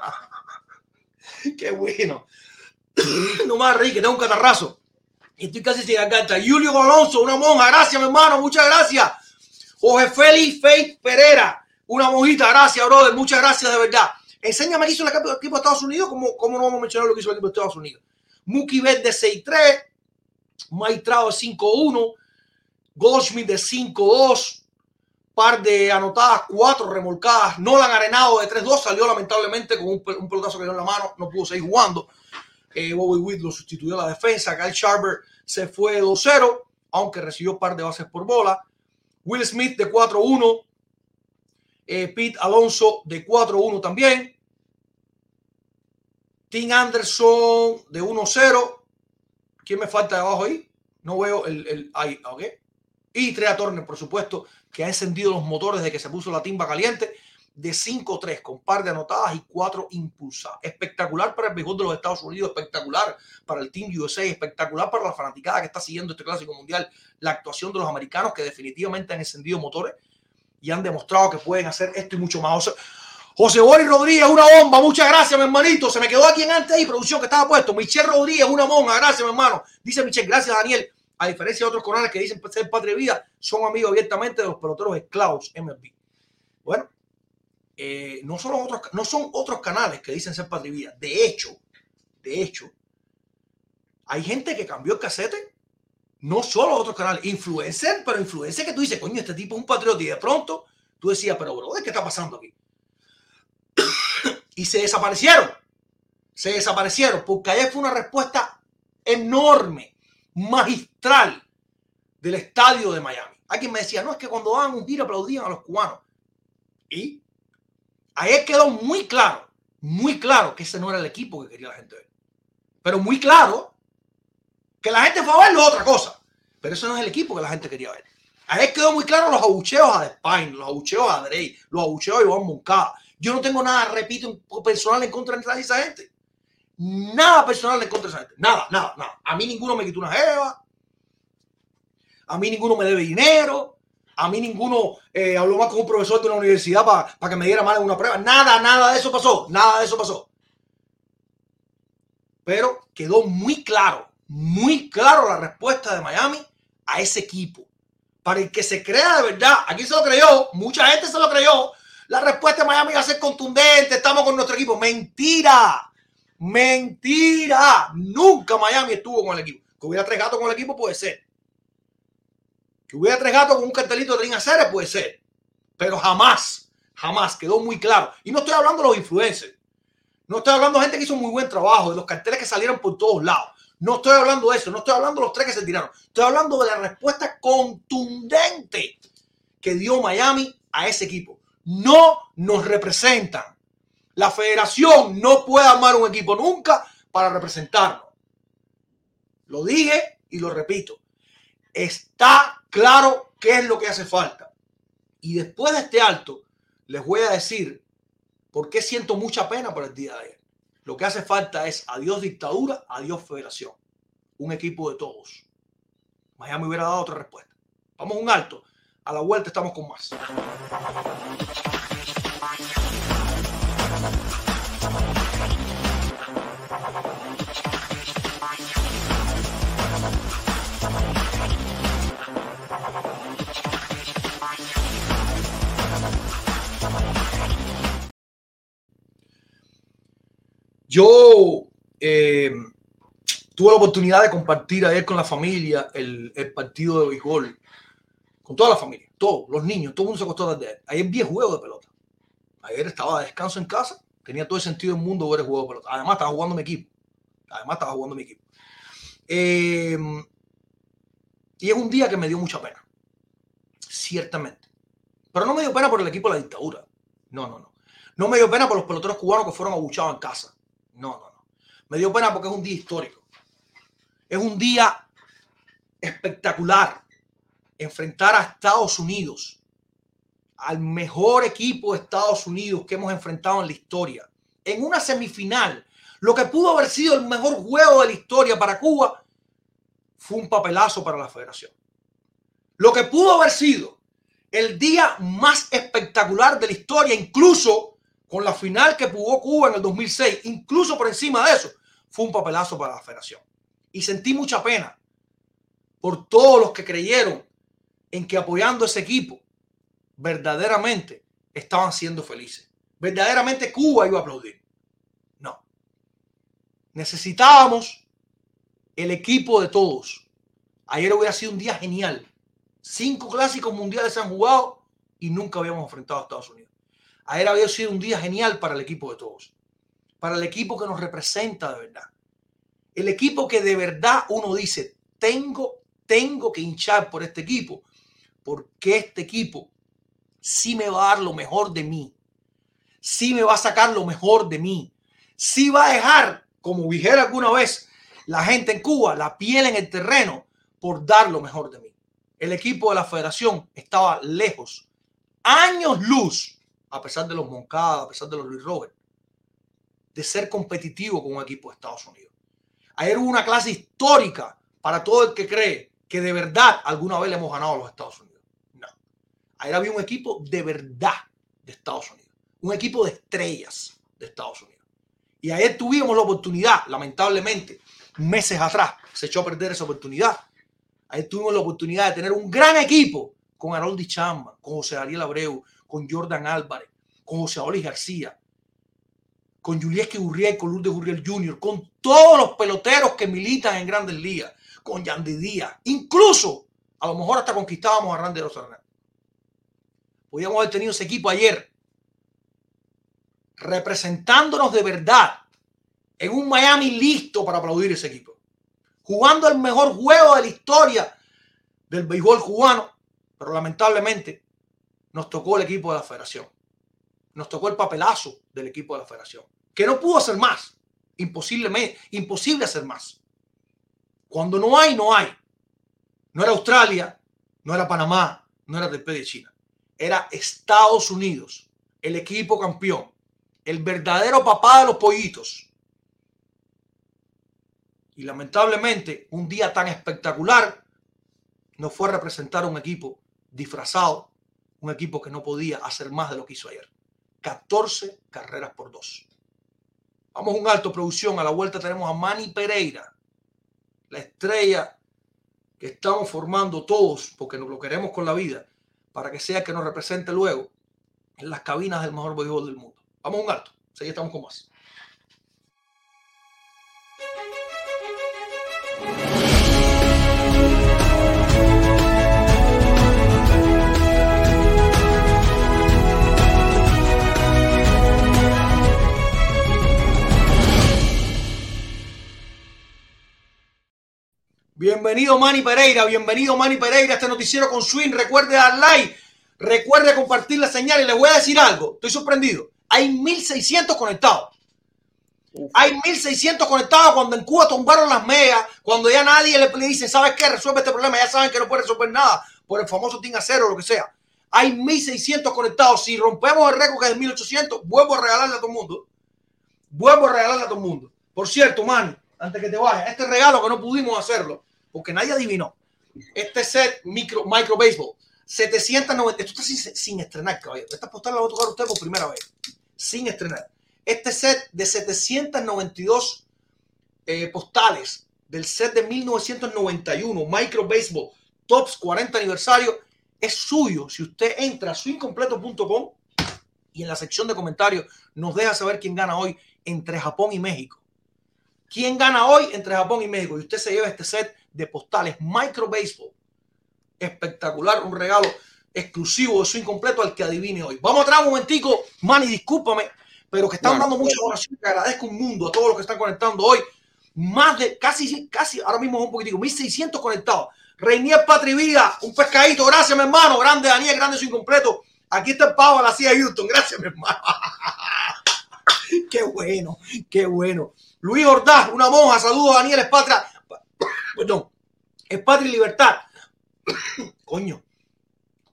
Qué bueno. No más que tengo un catarrazo. Estoy casi sin garganta. Julio Alonso, una monja. Gracias, mi hermano. Muchas gracias. Jorge Félix Faith Pereira. Una monjita. Gracias, brother. Muchas gracias, de verdad. Enséñame qué hizo el equipo de Estados Unidos. ¿Cómo, cómo no vamos a mencionar lo que hizo el equipo de Estados Unidos? Mookie Betts de 6-3. Mike Trout de 5-1. Goldschmidt de 5-2. Par de anotadas, cuatro remolcadas. Nolan Arenado de 3-2. Salió lamentablemente con un, un pelotazo que dio en la mano. No pudo seguir jugando. Eh, Bobby Witt lo sustituyó a la defensa. Kyle Sharper se fue 2-0, aunque recibió par de bases por bola. Will Smith de 4-1. Eh, Pete Alonso de 4-1 también. Tim Anderson de 1-0. ¿Quién me falta de abajo ahí? No veo el, el ahí, ok. Y Trea Turner, por supuesto, que ha encendido los motores desde que se puso la timba caliente de 5-3 con par de anotadas y 4 impulsadas. Espectacular para el béisbol de los Estados Unidos, espectacular para el Team USA, espectacular para la fanaticada que está siguiendo este clásico mundial, la actuación de los americanos que definitivamente han encendido motores y han demostrado que pueden hacer esto y mucho más. José Boris Rodríguez, una bomba, muchas gracias, mi hermanito. Se me quedó aquí en antes ahí, producción que estaba puesto. Michelle Rodríguez, una monja, gracias, mi hermano. Dice Michelle, gracias, Daniel. A diferencia de otros canales que dicen ser patria y vida, son amigos abiertamente de los peloteros esclavos MLB. Bueno, eh, no, son otros, no son otros canales que dicen ser patria y vida. De hecho, de hecho, hay gente que cambió el casete, no solo otros canales, influencer, pero influencer que tú dices, coño, este tipo es un patriota y de pronto tú decías, pero brother, ¿qué está pasando aquí? Y se desaparecieron, se desaparecieron, porque ayer fue una respuesta enorme, magistral del estadio de Miami. Alguien me decía, no, es que cuando van un giro aplaudían a los cubanos. Y ayer quedó muy claro, muy claro que ese no era el equipo que quería la gente ver. Pero muy claro que la gente fue a verlo otra cosa. Pero eso no es el equipo que la gente quería ver. Ayer quedó muy claro los abucheos a Despine, los abucheos a Drey, los abucheos a Iván Moncada. Yo no tengo nada, repito, personal en contra de esa gente. Nada personal en contra de esa gente. Nada, nada, nada. A mí ninguno me quitó una jeva. A mí ninguno me debe dinero. A mí ninguno eh, habló más con un profesor de una universidad para que me diera mal en una prueba. Nada, nada de eso pasó. Nada de eso pasó. Pero quedó muy claro, muy claro la respuesta de Miami a ese equipo. Para el que se crea de verdad, aquí se lo creyó, mucha gente se lo creyó. La respuesta de Miami va a ser contundente, estamos con nuestro equipo. Mentira, mentira. Nunca Miami estuvo con el equipo. Que hubiera tres gatos con el equipo puede ser. Que hubiera tres gatos con un cartelito de Ring puede ser. Pero jamás, jamás quedó muy claro. Y no estoy hablando de los influencers. No estoy hablando de gente que hizo muy buen trabajo, de los carteles que salieron por todos lados. No estoy hablando de eso, no estoy hablando de los tres que se tiraron. Estoy hablando de la respuesta contundente que dio Miami a ese equipo. No nos representan. La federación no puede armar un equipo nunca para representarnos. Lo dije y lo repito. Está claro qué es lo que hace falta. Y después de este alto, les voy a decir por qué siento mucha pena por el día de ayer. Lo que hace falta es adiós dictadura, adiós federación. Un equipo de todos. Miami hubiera dado otra respuesta. Vamos a un alto. A la vuelta estamos con más. Yo eh, tuve la oportunidad de compartir ayer con la familia el, partido de béisbol, con toda la familia, todos, los niños, todo el mundo se acostó desde ayer. Ayer vi el juego de pelota. Ayer estaba de descanso en casa, tenía todo el sentido del mundo ver el juego de pelota. Además, estaba jugando mi equipo. Además, estaba jugando mi equipo. Eh, y es un día que me dio mucha pena, ciertamente. Pero no me dio pena por el equipo de la dictadura. No, no, no. No me dio pena por los peloteros cubanos que fueron abuchados en casa. No, no, no. Me dio pena porque es un día histórico. Es un día espectacular enfrentar a Estados Unidos al mejor equipo de Estados Unidos que hemos enfrentado en la historia. En una semifinal, lo que pudo haber sido el mejor juego de la historia para Cuba fue un papelazo para la federación. Lo que pudo haber sido el día más espectacular de la historia, incluso con la final que jugó Cuba en el 2006, incluso por encima de eso, fue un papelazo para la federación. Y sentí mucha pena por todos los que creyeron en que apoyando ese equipo verdaderamente estaban siendo felices. Verdaderamente Cuba iba a aplaudir. No. Necesitábamos el equipo de todos. Ayer hubiera sido un día genial. Cinco clásicos mundiales se han jugado y nunca habíamos enfrentado a Estados Unidos. Ayer había sido un día genial para el equipo de todos. Para el equipo que nos representa de verdad. El equipo que de verdad uno dice, tengo, tengo que hinchar por este equipo. Porque este equipo sí me va a dar lo mejor de mí. Sí me va a sacar lo mejor de mí. Sí va a dejar, como dijera alguna vez la gente en Cuba, la piel en el terreno por dar lo mejor de mí. El equipo de la federación estaba lejos, años luz, a pesar de los Moncada, a pesar de los Luis Robert, de ser competitivo con un equipo de Estados Unidos. Ayer hubo una clase histórica para todo el que cree que de verdad alguna vez le hemos ganado a los Estados Unidos. Ayer había un equipo de verdad de Estados Unidos, un equipo de estrellas de Estados Unidos. Y ayer tuvimos la oportunidad, lamentablemente, meses atrás se echó a perder esa oportunidad. Ayer tuvimos la oportunidad de tener un gran equipo con Haroldi Chamba, con José Ariel Abreu, con Jordan Álvarez, con José Olis García, con Julieski Gurriel, con Lourdes Gurriel Jr., con todos los peloteros que militan en grandes ligas, con Yandy Díaz, incluso a lo mejor hasta conquistábamos a Randy Rosarnal. Podíamos haber tenido ese equipo ayer representándonos de verdad en un Miami listo para aplaudir ese equipo. Jugando el mejor juego de la historia del béisbol cubano, pero lamentablemente nos tocó el equipo de la federación. Nos tocó el papelazo del equipo de la federación, que no pudo hacer más. Imposible, imposible hacer más. Cuando no hay, no hay. No era Australia, no era Panamá, no era del de China era Estados Unidos, el equipo campeón, el verdadero papá de los pollitos. Y lamentablemente, un día tan espectacular no fue representar un equipo disfrazado, un equipo que no podía hacer más de lo que hizo ayer. 14 carreras por dos. Vamos a un alto producción. A la vuelta tenemos a Manny Pereira, la estrella que estamos formando todos porque nos lo queremos con la vida para que sea que nos represente luego en las cabinas del mejor béisbol del mundo. Vamos a un alto. Seguimos estamos con más. Bienvenido Manny Pereira, bienvenido Manny Pereira a este noticiero con Swing. Recuerde dar like, recuerde compartir la señal y les voy a decir algo. Estoy sorprendido. Hay 1600 conectados. Hay 1600 conectados cuando en Cuba tumbaron las megas, cuando ya nadie le, dice, ¿sabes qué? Resuelve este problema. Ya saben que no puede resolver nada por el famoso Team Acero o lo que sea. Hay 1600 conectados. Si rompemos el récord que es de 1800, vuelvo a regalarle a todo el mundo. Vuelvo a regalarle a todo el mundo. Por cierto, Manny, antes que te vayas, este regalo que no pudimos hacerlo porque nadie adivinó. Este set micro, micro baseball, 790. Esto está sin, estrenar, caballero. Esta postal la va a tocar usted por primera vez, sin estrenar. Este set de 792 eh, postales del set de 1991, Micro Baseball Tops 40 aniversario, es suyo. Si usted entra a swincompleto.com y en la sección de comentarios nos deja saber quién gana hoy entre Japón y México. ¿Quién gana hoy entre Japón y México? Y usted se lleva este set de postales Micro Baseball. Espectacular, un regalo exclusivo de su incompleto al que adivine hoy. Vamos a traer un momentico, Manny, discúlpame, pero que están dando mucha oración. Te agradezco un mundo a todos los que están conectando hoy. Más de casi, casi, ahora mismo es un poquitico, 1600 conectados. Reinier Patrivida, un pescadito, gracias, mi hermano. Grande, Daniel, grande, su incompleto. Aquí está el pavo a la CIA Houston, gracias, mi hermano. qué bueno, qué bueno. Luis Ordaz, una monja, saludos, Daniel Espatra. Perdón, es patria y libertad. Coño.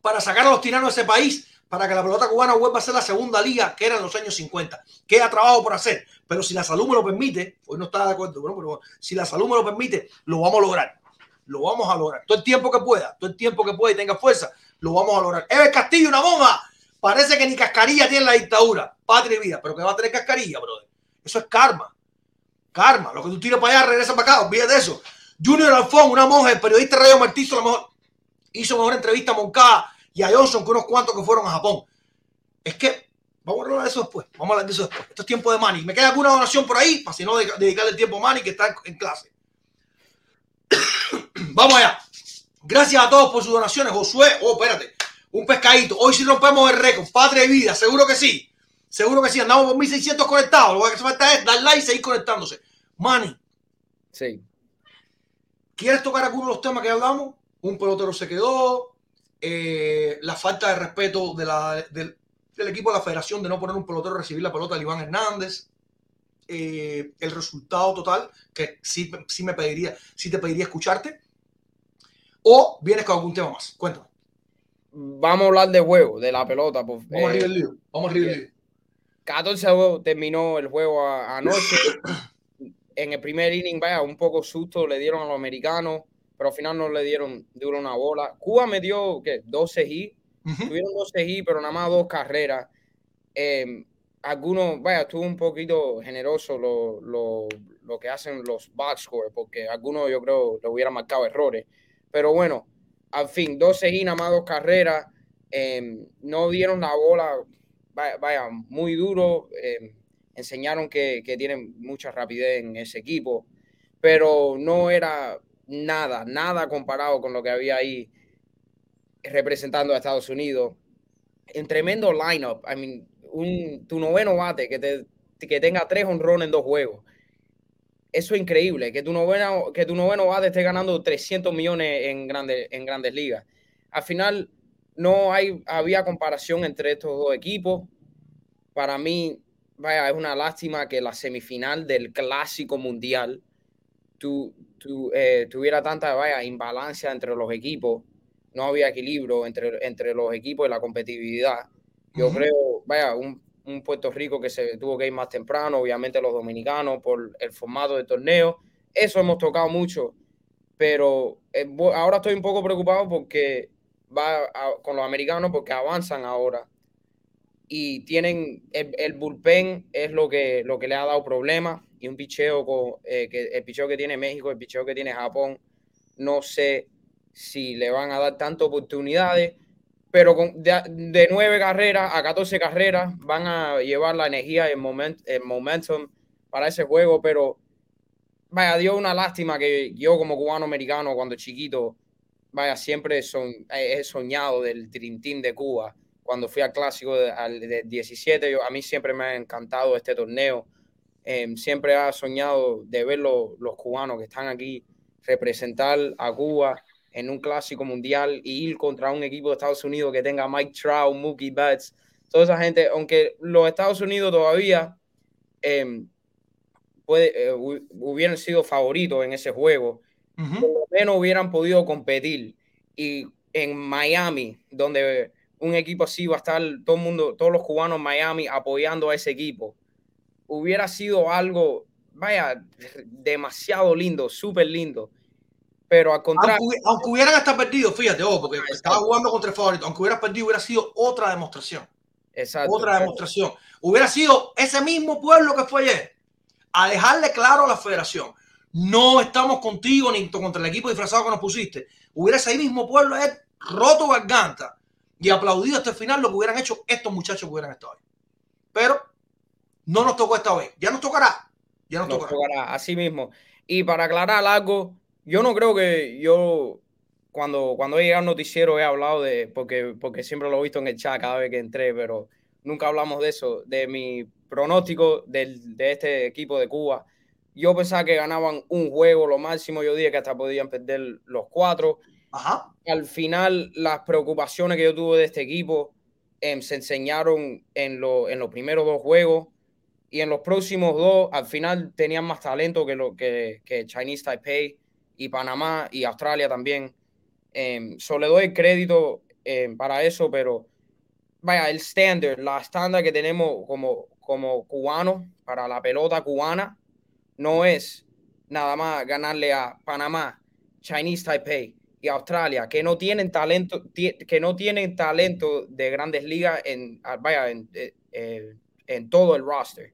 Para sacar a los tiranos de ese país, para que la pelota cubana vuelva a ser la segunda liga que era en los años 50. Queda trabajo por hacer, pero si la salud me lo permite, hoy no está de acuerdo, bueno, pero si la salud me lo permite, lo vamos a lograr. Lo vamos a lograr. Todo el tiempo que pueda, todo el tiempo que pueda y tenga fuerza, lo vamos a lograr. Ever Castillo, una monja. Parece que ni cascarilla tiene la dictadura. Patria y vida, pero que va a tener cascarilla, brother. Eso es karma. Karma. Lo que tú tiras para allá, regresa para acá. Olvídate de eso. Junior Alfón, una monja, el periodista Rayo Martizo, la mejor, hizo mejor entrevista a Moncada y a Johnson que unos cuantos que fueron a Japón. Es que vamos a hablar de eso después. Vamos a hablar de eso después. Esto es tiempo de Manny. ¿Me queda alguna donación por ahí? Para si no dedicarle el tiempo a Manny que está en clase. vamos allá. Gracias a todos por sus donaciones. Josué, oh, espérate. Un pescadito. Hoy sí rompemos el récord. Patria y vida. Seguro que sí. Seguro que sí. Andamos por 1600 conectados. Lo que hace falta es dar like y seguir conectándose. Manny. Sí. ¿Quieres tocar alguno de los temas que hablamos? Un pelotero se quedó. Eh, la falta de respeto de la, del, del, equipo de la federación de no poner un pelotero a recibir la pelota de Iván Hernández. Eh, el resultado total, que sí, sí me pediría, sí te pediría escucharte. O vienes con algún tema más. Cuéntame. Vamos a hablar de juego, de la pelota. Pues, Vamos eh, arriba el lío. Vamos arriba el lío. 14 terminó el juego anoche. en el primer inning, vaya, un poco susto le dieron a los americanos, pero al final no le dieron duro una bola. Cuba me dio, ¿qué? 12 hits. Uh -huh. Tuvieron 12 hits, pero nada más dos carreras. Eh, algunos, vaya, estuvo un poquito generoso lo, lo, lo, que hacen los box score, porque algunos yo creo le hubieran marcado errores. Pero bueno, al fin, 12 hits, nada más dos carreras. Eh, no dieron la bola, vaya, vaya muy duro. Eh, enseñaron que, que, tienen mucha rapidez en ese equipo, pero no era nada, nada comparado con lo que había ahí representando a Estados Unidos. En tremendo lineup, I mean, un, tu noveno bate que, te, que tenga tres honrones en dos juegos. Eso es increíble, que tu, noveno, que tu noveno bate esté ganando 300 millones en grandes, en grandes ligas. Al final, no hay, había comparación entre estos dos equipos. Para mí, vaya, es una lástima que la semifinal del clásico mundial tu, tu, eh, tuviera tanta vaya, imbalancia entre los equipos, no había equilibrio entre, entre los equipos y la competitividad. Yo uh -huh. creo, vaya, un, un, Puerto Rico que se tuvo que ir más temprano, obviamente los dominicanos por el formato de torneo, eso hemos tocado mucho, pero eh, ahora estoy un poco preocupado porque va a, con los americanos porque avanzan ahora y tienen el, el, bullpen es lo que, lo que le ha dado problemas y un picheo con eh, que el picheo que tiene México, el picheo que tiene Japón, no sé si le van a dar tantas oportunidades, pero con, de, nueve carreras a 14 carreras van a llevar la energía y el, moment, el momentum para ese juego, pero vaya, dio una lástima que yo como cubano americano cuando chiquito, vaya, siempre son, he soñado del Team de Cuba cuando fui al clásico de, al de 17, yo, a mí siempre me ha encantado este torneo. Eh, siempre ha soñado de ver lo, los cubanos que están aquí representar a Cuba en un clásico mundial y ir contra un equipo de Estados Unidos que tenga Mike Trout, Mookie Betts, toda esa gente, aunque los Estados Unidos todavía eh, puede, eh, hubieran sido favoritos en ese juego, uh -huh. por lo menos hubieran podido competir. Y en Miami, donde un equipo así va a estar todo el mundo, todos los cubanos en Miami apoyando a ese equipo. Hubiera sido algo, vaya, demasiado lindo, súper lindo. Pero al contrario. Aunque, aunque, hubieran hasta perdido, fíjate, oh, porque Exacto. estaba jugando contra el favorito, aunque hubieras perdido, hubiera sido otra demostración. Exacto. Otra demostración. Hubiera sido ese mismo pueblo que fue ayer, a dejarle claro a la federación: no estamos contigo ni contra el equipo disfrazado que nos pusiste. Hubiera ese mismo pueblo roto garganta y aplaudido hasta el final lo que hubieran hecho estos muchachos que hubieran estado ahí. Pero no nos tocó esta vez. Ya nos tocará. Ya nos, nos tocará. tocará. Así mismo. Y para aclarar algo, yo no creo que yo cuando, cuando he llegado al noticiero he hablado de, porque, porque siempre lo he visto en el chat cada vez que entré, pero nunca hablamos de eso, de mi pronóstico del, de este equipo de Cuba. Yo pensaba que ganaban un juego, lo máximo, yo dije que hasta podían perder los cuatro. Al final, las preocupaciones que yo tuve de este equipo eh, se enseñaron en, lo, en los primeros dos juegos. Y en los próximos dos, al final tenían más talento que, lo, que, que Chinese Taipei y Panamá y Australia también. Eh, solo le doy crédito eh, para eso, pero vaya, el estándar, la estándar que tenemos como, como cubanos para la pelota cubana no es nada más ganarle a Panamá, Chinese Taipei y Australia, que no tienen talento, que no tienen talento de grandes ligas en, vaya, en, eh, eh, en todo el roster.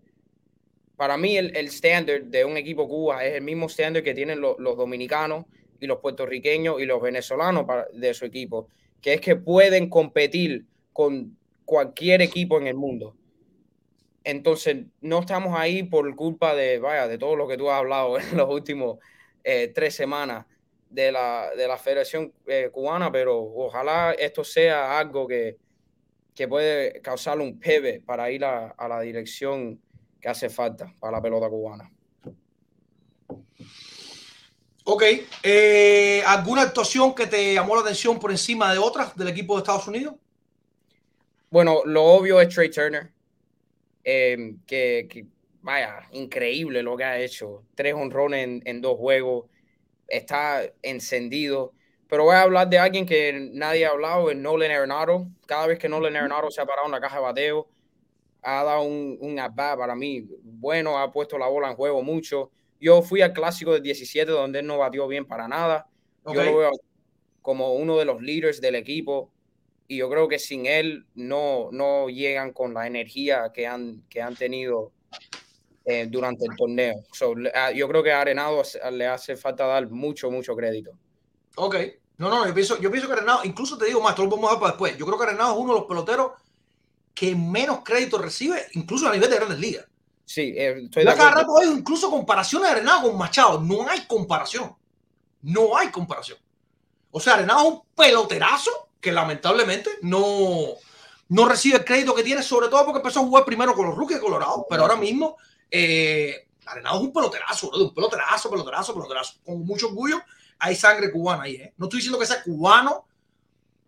Para mí el estándar de un equipo Cuba es el mismo estándar que tienen los, dominicanos y los puertorriqueños y los venezolanos de su equipo, que es que pueden competir con cualquier equipo en el mundo. Entonces, no estamos ahí por culpa de, vaya, de todo lo que tú has hablado en los últimos eh, tres semanas de la, de la Federación eh, Cubana, pero ojalá esto sea algo que, que puede causar un pebe para ir a, a la dirección que hace falta para la pelota cubana. Ok, eh, ¿alguna actuación que te llamó la atención por encima de otras del equipo de Estados Unidos? Bueno, lo obvio es Trey Turner, eh, que, que, vaya, increíble lo que ha hecho. Tres honrones en, en, dos juegos, está encendido. Pero voy a hablar de alguien que nadie ha hablado, es Nolan Arenado. Cada vez que Nolan Arenado se ha parado en la caja de bateo, ha dado un, un para mí bueno, ha puesto la bola en juego mucho. Yo fui al clásico del 17 donde él no batió bien para nada. Okay. Yo lo veo como uno de los líderes del equipo y yo creo que sin él no, no llegan con la energía que han, que han tenido eh, durante el torneo. So, uh, yo creo que a Arenado le hace falta dar mucho, mucho crédito. Ok. No, no, yo pienso, yo pienso que Arenado, incluso te digo más, lo vamos a para después. Yo creo que Arenado es uno de los peloteros que menos crédito recibe, incluso a nivel de grandes ligas. Sí, eh, estoy de cada rato hay incluso comparaciones de Arenado con Machado. No hay comparación. No hay comparación. O sea, Arenado es un peloterazo que lamentablemente no, no recibe el crédito que tiene, sobre todo porque empezó a jugar primero con los rookies de Colorado, pero ahora mismo eh, Arenado es un peloterazo, ¿no? un peloterazo, peloterazo, peloterazo, con mucho orgullo. Hay sangre cubana ahí, ¿eh? No estoy diciendo que sea cubano,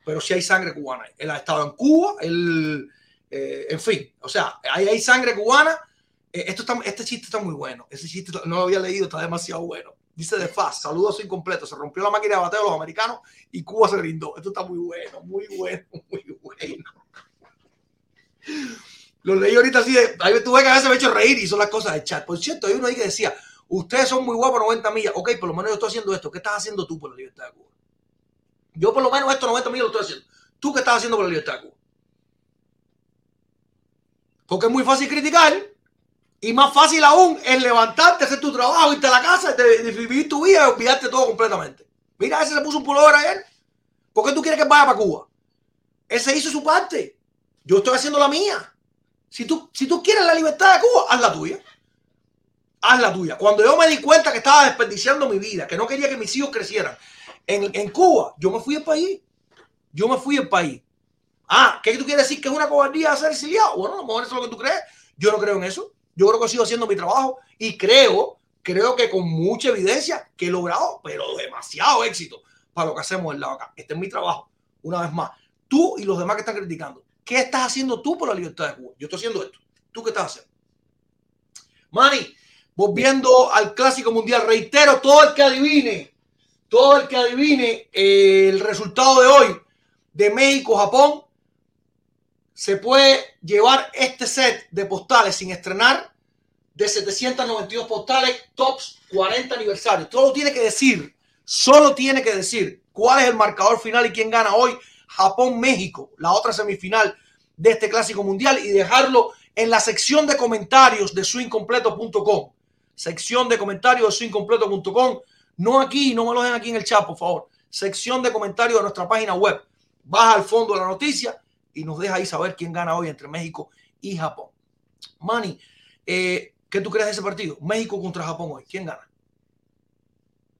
pero sí hay sangre cubana ahí. Él ha estado en Cuba, él, eh, en fin, o sea, hay, hay sangre cubana. Eh, esto está, este chiste está muy bueno. Ese chiste no lo había leído, está demasiado bueno. Dice de Faz, saludos incompleto. Se rompió la máquina de bateo de los americanos y Cuba se rindó. Esto está muy bueno, muy bueno, muy bueno. Lo leí ahorita así de. Ahí tuve que a veces me he hecho reír y son las cosas de chat. Por cierto, hay uno ahí que decía: Ustedes son muy guapos 90 millas. Ok, por lo menos yo estoy haciendo esto. ¿Qué estás haciendo tú por la libertad de Cuba? Yo, por lo menos, estos 90 millas lo estoy haciendo. ¿Tú qué estás haciendo por la libertad de Cuba? Porque es muy fácil criticar y más fácil aún es levantarte, hacer tu trabajo, irte a la casa, de vivir tu vida y olvidarte todo completamente. Mira, ese se puso un pullover ayer. ¿Por qué tú quieres que vaya para Cuba? Ese hizo su parte. Yo estoy haciendo la mía. Si tú, si tú quieres la libertad de Cuba, haz la tuya. Haz la tuya. Cuando yo me di cuenta que estaba desperdiciando mi vida, que no quería que mis hijos crecieran en, en Cuba, yo me fui del país. Yo me fui del país. Ah, ¿qué tú quieres decir que es una cobardía ser exiliado? Bueno, a lo mejor eso es lo que tú crees. Yo no creo en eso. Yo creo que sigo haciendo mi trabajo y creo, creo que con mucha evidencia que he logrado, pero demasiado éxito para lo que hacemos del lado acá. Este es mi trabajo. Una vez más, tú y los demás que están criticando, ¿qué estás haciendo tú por la libertad de Cuba? Yo estoy haciendo esto. ¿Tú qué estás haciendo? Manny, volviendo al Clásico Mundial, reitero, todo el que adivine, todo el que adivine eh, el resultado de hoy de México-Japón, se puede llevar este set de postales sin estrenar de 792 postales, tops 40 aniversarios. Todo tiene que decir, solo tiene que decir cuál es el marcador final y quién gana hoy. Japón-México, la otra semifinal de este clásico mundial y dejarlo en la sección de comentarios de swingcompleto.com. Sección de comentarios de swingcompleto.com. No aquí, no me lo den aquí en el chat, por favor. Sección de comentarios de nuestra página web. Baja al fondo de la noticia y nos deja ahí saber quién gana hoy entre México y Japón. Manny, eh, ¿qué tú crees de ese partido? México contra Japón hoy. ¿Quién gana?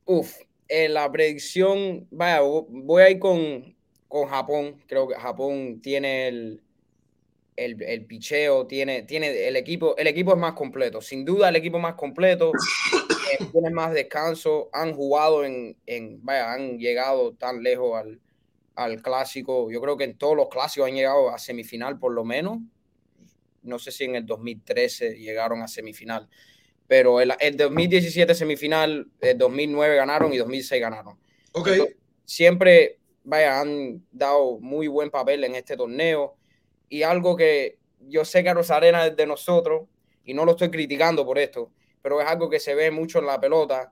Uf, en la predicción, vaya, voy a ir con, con Japón. Creo que Japón tiene el, el, el, picheo, tiene, tiene el equipo, el equipo es más completo. Sin duda, el equipo más completo. eh, tiene más descanso. Han jugado en, en, vaya, han llegado tan lejos al, al clásico. Yo creo que en todos los clásicos han llegado a semifinal por lo menos. No sé si en el 2013 llegaron a semifinal, pero el, el 2017 semifinal, el 2009 ganaron y 2006 ganaron. Ok. Entonces, siempre, vaya, han dado muy buen papel en este torneo. y algo que yo sé que Rosarena es de nosotros y no lo estoy criticando por esto, pero es algo que se ve mucho en la pelota,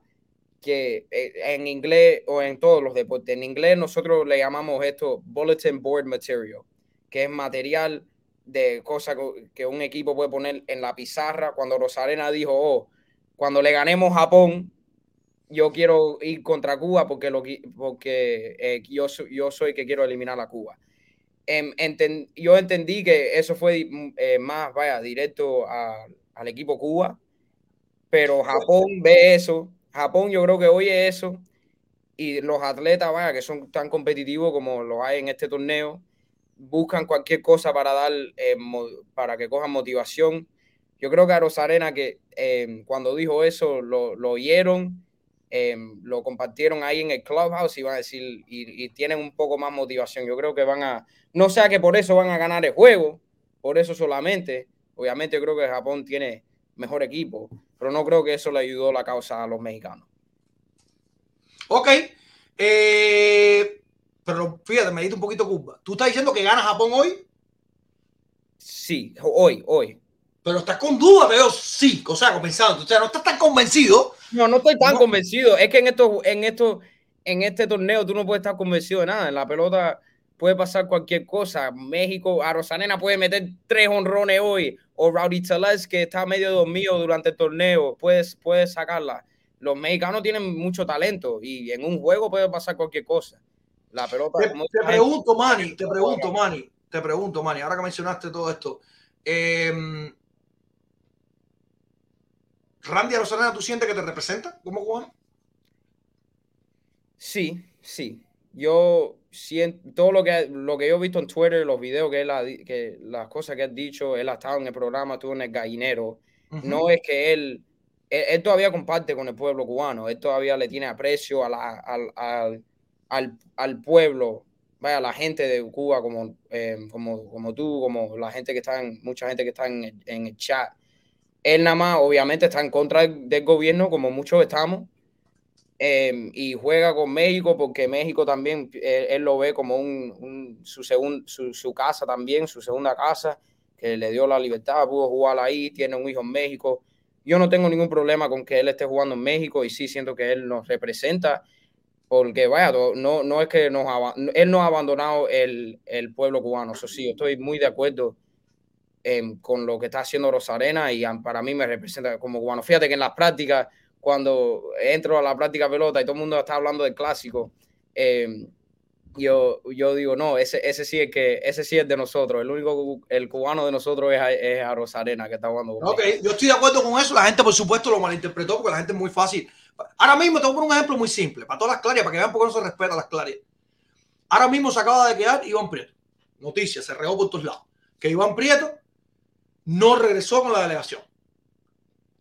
que eh, en inglés o en todos los deportes, en inglés nosotros le llamamos esto bulletin board material, que es material de cosas que un equipo puede poner en la pizarra. Cuando Rosarena dijo, oh, cuando le ganemos Japón, yo quiero ir contra Cuba porque, lo, porque eh, yo, yo soy que quiero eliminar a Cuba. Em, yo entendí que eso fue eh, más, vaya, directo al equipo Cuba, pero Japón ve eso. Japón yo creo que oye eso y los atletas, vaya, que son tan competitivos como lo hay en este torneo, buscan cualquier cosa para dar, eh, para que cojan motivación. Yo creo que a Rosarena que em, cuando dijo eso lo, lo oyeron Em, lo compartieron ahí en el clubhouse y van a decir, y, tienen un poco más motivación. Yo creo que van a, no sea que por eso van a ganar el juego, por eso solamente. Obviamente yo creo que Japón tiene mejor equipo, pero no creo que eso le ayudó la causa a los mexicanos. Ok. Eh, pero fíjate, me diste un poquito culpa. ¿Tú estás diciendo que gana Japón hoy? Sí, hoy, hoy. Pero estás con duda, veo sí, o sea, pensando, o sea, no estás tan convencido no, no estoy tan convencido. Es que en esto, en esto, en este torneo tú no puedes estar convencido de nada. En la pelota puede pasar cualquier cosa. México, a Rosanena puede meter tres honrones hoy. O Rowdy Teles, que está medio dormido durante el torneo, puedes, puedes sacarla. Los mexicanos tienen mucho talento y en un juego puede pasar cualquier cosa. La pelota. Te, te pregunto, Manny, te pregunto, Manny, te pregunto, Manny, ahora que mencionaste todo esto. Eh, Randy Rosarena, ¿tú sientes que te representa como cubano? Sí, sí. Yo siento todo lo que, lo que yo he visto en Twitter, los videos que, él que las cosas que ha dicho, él ha estado en el programa, estuvo en el gallinero. No es que él, él, todavía comparte con el pueblo cubano, él todavía le tiene aprecio a la, al, al, al, pueblo, vaya, a la gente de Cuba como, eh, como, como tú, como la gente que está en, mucha gente que está en, en el chat él nada más, obviamente, está en contra del gobierno, como muchos estamos, em, y juega con México porque México también, él, lo ve como un, su, su, casa también, su segunda casa, que le dio la libertad, pudo jugar ahí, tiene un hijo en México. Yo no tengo ningún problema con que él esté jugando en México y sí siento que él nos representa, porque vaya, no, no es que nos, él no ha abandonado el, el pueblo cubano, eso sí, estoy muy de acuerdo Em, con lo que está haciendo Rosarena y para mí me representa como cubano. Fíjate que en las prácticas, cuando entro a la práctica pelota y todo el mundo está hablando del clásico, em, yo, yo digo, no, ese, ese, sí es que, ese sí es de nosotros. El único, el cubano de nosotros es a, es Rosarena que está jugando. Ok, yo estoy de acuerdo con eso. La gente, por supuesto, lo malinterpretó porque la gente es muy fácil. Ahora mismo te voy poner un ejemplo muy simple, para todas las clarias, para que vean por qué no se respeta las clarias. Ahora mismo se acaba de quedar Iván Prieto. Noticias, se regó por todos lados. Que Iván Prieto no regresó con la delegación.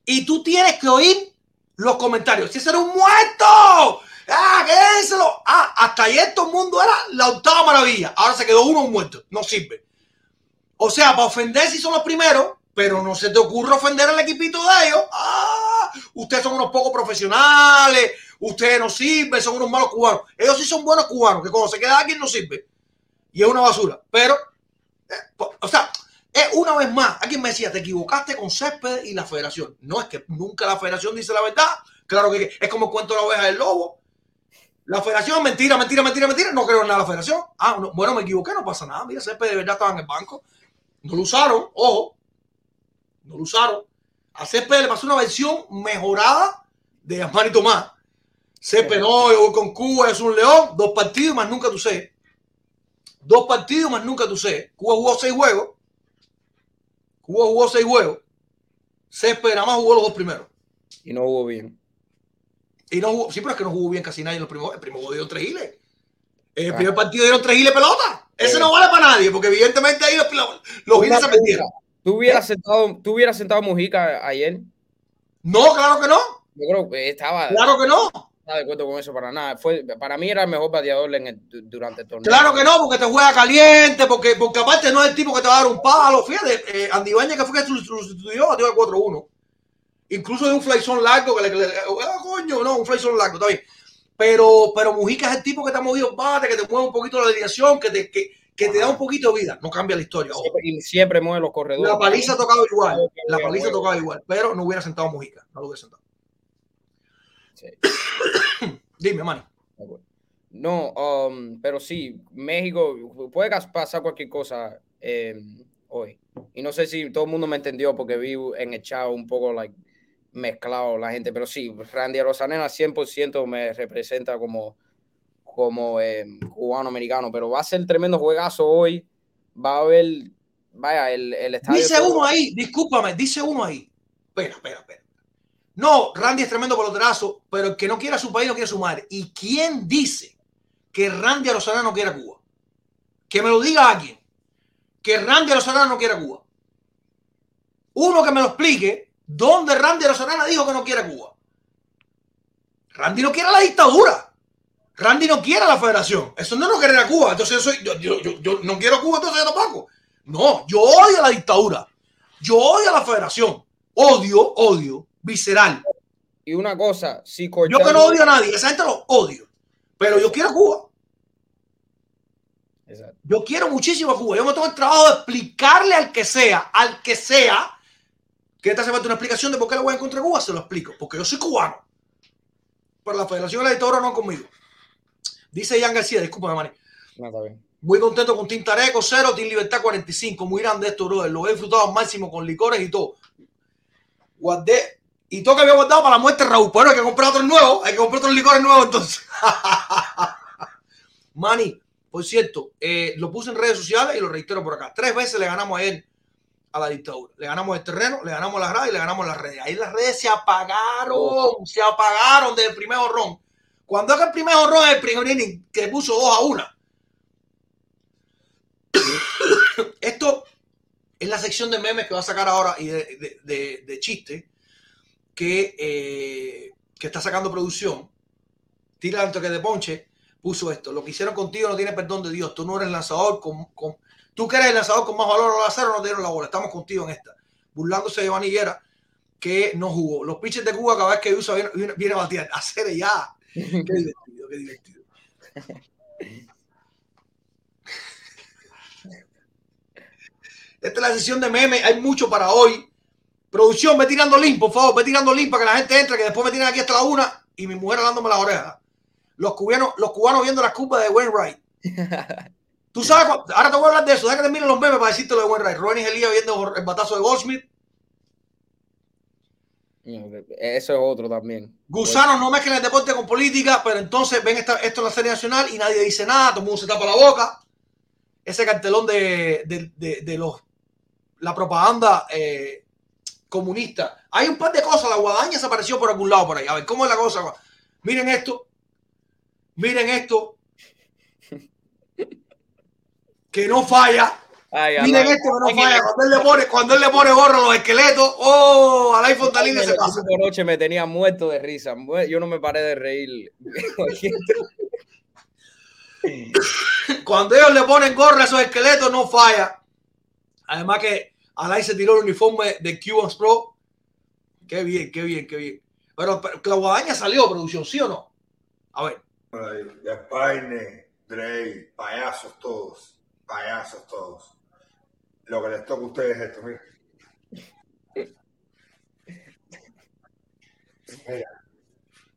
Y tú tienes que oír los comentarios. Si ese era un muerto, ah, quédenselo. Ah, hasta ayer todo el mundo era la octava maravilla. Ahora se quedó uno muerto. No sirve. O sea, para ofender si son los primeros, pero no se te ocurre ofender al equipito de ellos. Ah, ustedes son unos pocos profesionales, ustedes no sirven, son unos malos cubanos. Ellos sí son buenos cubanos, que cuando se queda alguien no sirve. Y es una basura. Pero, eh, o sea, es una vez más, alguien me decía, te equivocaste con Césped y la federación. No, es que nunca la federación dice la verdad. Claro que es como cuento la oveja del lobo. La federación, mentira, mentira, mentira, mentira. No creo en nada la federación. Ah, bueno, me equivoqué, no pasa nada. Mira, Césped de verdad estaba en el banco. No lo usaron, ojo. No lo usaron. A Césped le pasó una versión mejorada de Asmani Tomás. Césped no, yo voy con Cuba, es un león. Dos partidos más nunca tú sé. Dos partidos más nunca tú sé. Cuba jugó seis juegos Cuba jugó seis juegos. Césped nada más jugó los dos primeros. Y no jugó bien. Y no jugó, sí, pero es que no jugó bien casi nadie en los primeros. El primer juego dio tres giles. En el ah. primer partido dieron tres giles pelota. Ese no vale para nadie, porque evidentemente ahí los, los giles se metieron. ¿Tú hubieras, sentado, ¿Tú hubieras sentado Mujica ayer? No, claro que no. Yo creo que estaba. Claro que no de acuerdo con eso para nada. Fue, para mí era el mejor bateador en el, durante el torneo. Claro que no, porque te juega caliente, porque, porque aparte no es el tipo que te va a dar un palo. Fíjate, eh, Andy Bañez que fue que sustituyó, batió el 4-1. Incluso de un flyzone largo, que le, ah, coño, no, un flyzone largo, está bien. Pero, pero Mujica es el tipo que te ha movido bate, que te mueve un poquito la alineación, que te, que, que te da un poquito de vida. No cambia la historia. Siempre, y siempre mueve los corredores. La paliza tocaba igual. La paliza juego. tocaba igual. Pero no hubiera sentado a Mujica. No lo hubiera sentado. Sí. Dime, Manny. No, um, pero sí, México puede pasar cualquier cosa eh, hoy. Y no sé si todo el mundo me entendió porque vi en el chat un poco like, mezclado la gente, pero sí, Randy Rosanena 100% me representa como, como eh, cubano-americano, pero va a ser tremendo juegazo hoy. Va a haber, vaya, el, el estadio. Dice todo- uno ahí, discúlpame, dice uno ahí. Espera, espera, espera. No, Randy es tremendo pelotazo, pero el que no quiera su país no quiere su madre. ¿Y quién dice que Randy Arozarena no quiere a Cuba? Que me lo diga alguien. Que Randy Arozarena no quiere a Cuba. Uno que me lo explique dónde Randy Arozarena dijo que no quiere Cuba. Randy no quiere la dictadura. Randy no quiere la federación. Eso no es no querer a Cuba. Entonces yo, yo, no quiero Cuba, entonces yo tampoco. No, yo odio la dictadura. Yo odio a la federación. Odio, odio, visceral. Y una cosa, si Yo Cortés- que no odio a nadie, esa gente lo odio. Pero yo quiero a Cuba. Exacto. Yo quiero muchísimo a Cuba. Yo me tomo el trabajo de explicarle al que sea, al que sea, que te hace falta una explicación de por qué le voy en contra de Cuba, se lo explico. Porque yo soy cubano. Pero la Federación de la Dictadura no conmigo. Dice Ian García, discúlpame, Manny. No, está bien. Muy contento con Team Tareco, 0, Team Libertad 45. Muy grande esto, brother. Lo he disfrutado al máximo con licores y todo. Guardé. Y todo que había guardado para la muerte Raúl. Pero hay que comprar otro nuevo. Hay que comprar otros licores nuevos entonces. Manny, por cierto, eh, lo puse en redes sociales y lo reitero por acá. Tres veces le ganamos a él a la dictadura. Le ganamos el terreno, le ganamos las redes y le ganamos las redes. Ahí las redes se apagaron, se apagaron desde el primer horrón. Cuando es que el primer horrón es el primer inning que puso 2 a 1. Esto es la sección de memes que va a sacar ahora y de, de, de, de chiste que, eh, que está sacando producción. Tira antes que de ponche puso esto. Lo que hicieron contigo no tiene perdón de Dios. Tú no eres lanzador con, con tú que eres el lanzador con más valor al acero, no te dieron la bola. Estamos contigo en esta. Burlándose de Giovanni Higuera, que no jugó. Los pitchers de Cuba cada vez que usa viene, viene, viene a batear. Hacer ya. Qué divertido, qué divertido. Esta es la sesión de memes. Hay mucho para hoy. Producción, ve tirando link, por favor. Ve tirando link para que la gente entre, que después me tienen aquí hasta la una y mi mujer halándome las orejas. Los cubanos, los cubanos viendo las culpas de Wainwright. Tú sabes, ahora te voy a hablar de eso. Que terminen los memes para decirte lo de Wainwright. Y Elías viendo el batazo de Goldsmith. Eso es otro también. Gusanos no mezclan el deporte con política, pero entonces ven esta- esto en la serie nacional y nadie dice nada, todo el mundo se tapa la boca. Ese cartelón de, de, de- de los la propaganda eh, comunista. Hay un par de cosas, la guadaña se apareció por algún lado por ahí. A ver, ¿cómo es la cosa? Miren esto. Miren esto. Que no falla. Ay, Miren esto que no falla. Cuando él le pone, cuando él le pone gorro a los esqueletos, oh, Alain Fontalini Ay, se pasa. me tenía muerto de risa. Yo no me paré de reír. Cuando ellos le ponen gorra a esos esqueletos, no falla. Además que Alain se tiró el uniforme de Cubans Pro. Qué bien, qué bien, qué bien. Pero, pero la guadaña salió, producción, ¿sí o no? A ver. De Paine, Drake, payasos todos, payasos todos. Lo que les toca a ustedes es esto, mira. Mira.